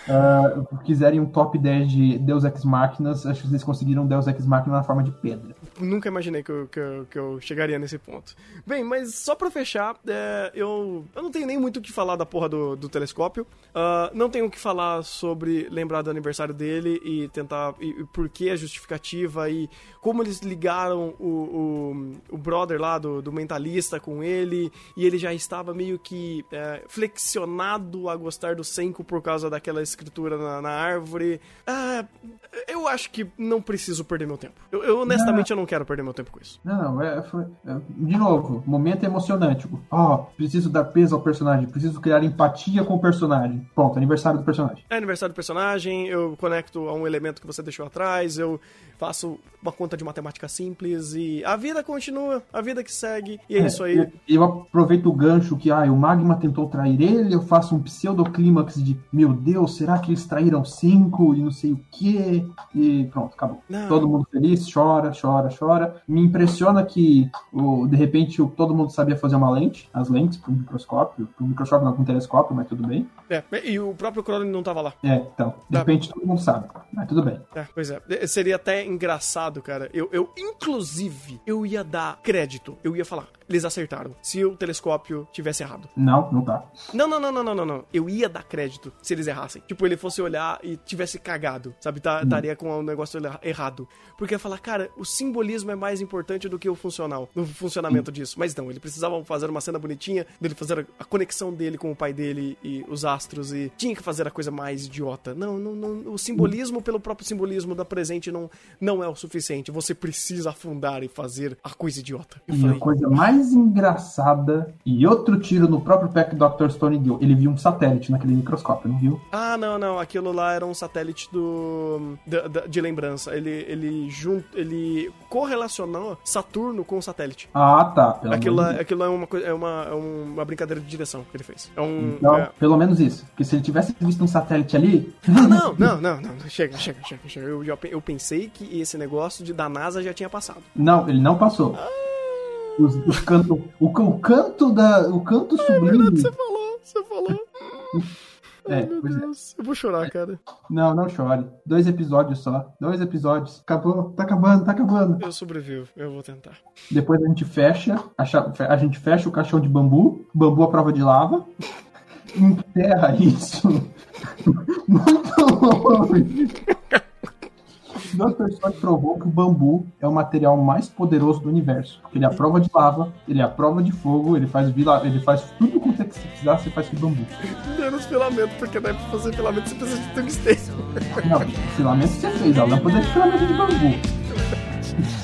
B: Ah, quiserem um top 10 de Deus Ex Máquinas, acho que vocês conseguiram Deus Ex Máquina na forma de pedra.
A: Nunca imaginei que eu, que, eu, que eu chegaria nesse ponto. Bem, mas só pra fechar, é, eu, eu não tenho nem muito o que falar da porra do, do telescópio. Ah, não tenho o que falar sobre lembrar do aniversário dele e tentar. E, e por que a justificativa e como eles ligaram o, o, o brother lá do, do mentalista com ele. E ele já estava meio que é, flexionado a gostar do Senko por causa daquela escritura na, na árvore. Ah, eu acho que não preciso perder meu tempo. Eu, eu, honestamente eu não quero perder meu tempo com isso.
B: Não, é, foi- é, de novo, momento emocionante. Ó, preciso dar peso ao personagem, preciso criar empatia com o personagem. Pronto, aniversário do personagem.
A: É aniversário do personagem, eu conecto a um elemento que você deixou atrás, eu faço uma conta de matemática simples e a vida continua, a vida que segue, e é, isso aí.
B: Eu, eu aproveito o gancho que ah, o Magma tentou trair ele, eu faço um pseudoclímax de meu Deus, será que eles traíram cinco e não sei o que? E pronto, acabou.
A: Não.
B: Todo mundo feliz, chora, chora, chora. Me impressiona que o, de repente o- todo mundo sabia fazer uma lente, as lentes para microscópio, para microscópio não com telescópio, mas tudo bem.
A: É, e o próprio Crowley não tava lá.
B: É, então, de
A: Tá.
B: repente todo mundo sabe, mas tudo bem.
A: É, pois. É, Seria até engraçado, cara. Eu, eu, inclusive, eu ia dar crédito. Eu ia falar, eles acertaram. Se o telescópio tivesse errado.
B: Não, não tá.
A: Não, não, não, não, não, não, não. Eu ia dar crédito se eles errassem. Tipo, ele fosse olhar e tivesse cagado, sabe? Tá- Estaria com um negócio erra- errado. Porque ia falar, cara, o simbolismo é mais importante do que o funcional, no funcionamento disso. Mas não, ele precisava fazer uma cena bonitinha, dele fazer a- conexão dele com o pai dele e os astros e tinha que fazer a coisa mais idiota. Não, não, não. O simbolismo pelo próprio simbolismo da presente não, não é o suficiente. Você precisa afundar e fazer a coisa idiota.
B: E a coisa mais engraçada, e outro tiro no próprio pé que o Dr. Stone deu. Ele viu um satélite naquele microscópio, não viu?
A: Ah, não, não. Aquilo lá era um satélite do da- da- de lembrança. Ele ele junto, ele correlacionou Saturno com o satélite.
B: Ah, tá. Pelo
A: Aquilo lá,
B: menos,
A: aquilo lá é uma coisa, é uma, é uma brincadeira de direção que ele fez. É um
B: Então,
A: é-
B: pelo menos isso. Porque se ele tivesse visto um satélite ali. (laughs)
A: Ah, não, não, não, não. Chega, chega, chega, chega. Eu, eu pensei que esse negócio de, da NASA já tinha passado.
B: Não, ele não passou. Os, os canto, o, o canto da. O canto sublime.
A: Você falou, você falou. (laughs)
B: É,
A: Ai, meu
B: é.
A: Deus. Eu vou chorar, cara.
B: Não, não chore. Dois episódios só. Dois episódios. Acabou. Tá acabando, tá acabando.
A: Eu sobrevivo. Eu vou tentar.
B: Depois a gente fecha. A, a gente fecha o caixão de bambu. Bambu à prova de lava. (laughs) Enterra isso. (laughs) Muito longe. Dr. Stone provou que o bambu é o material mais poderoso do universo. Porque ele é a prova de lava, ele é a prova de fogo, ele faz, vila, ele faz tudo quanto é que você precisar, você faz com bambu.
A: Menos filamento, porque daí pra fazer filamento você precisa de tungstênio.
B: Não, o filamento você fez, a lâmpada é de filamento de bambu. (laughs)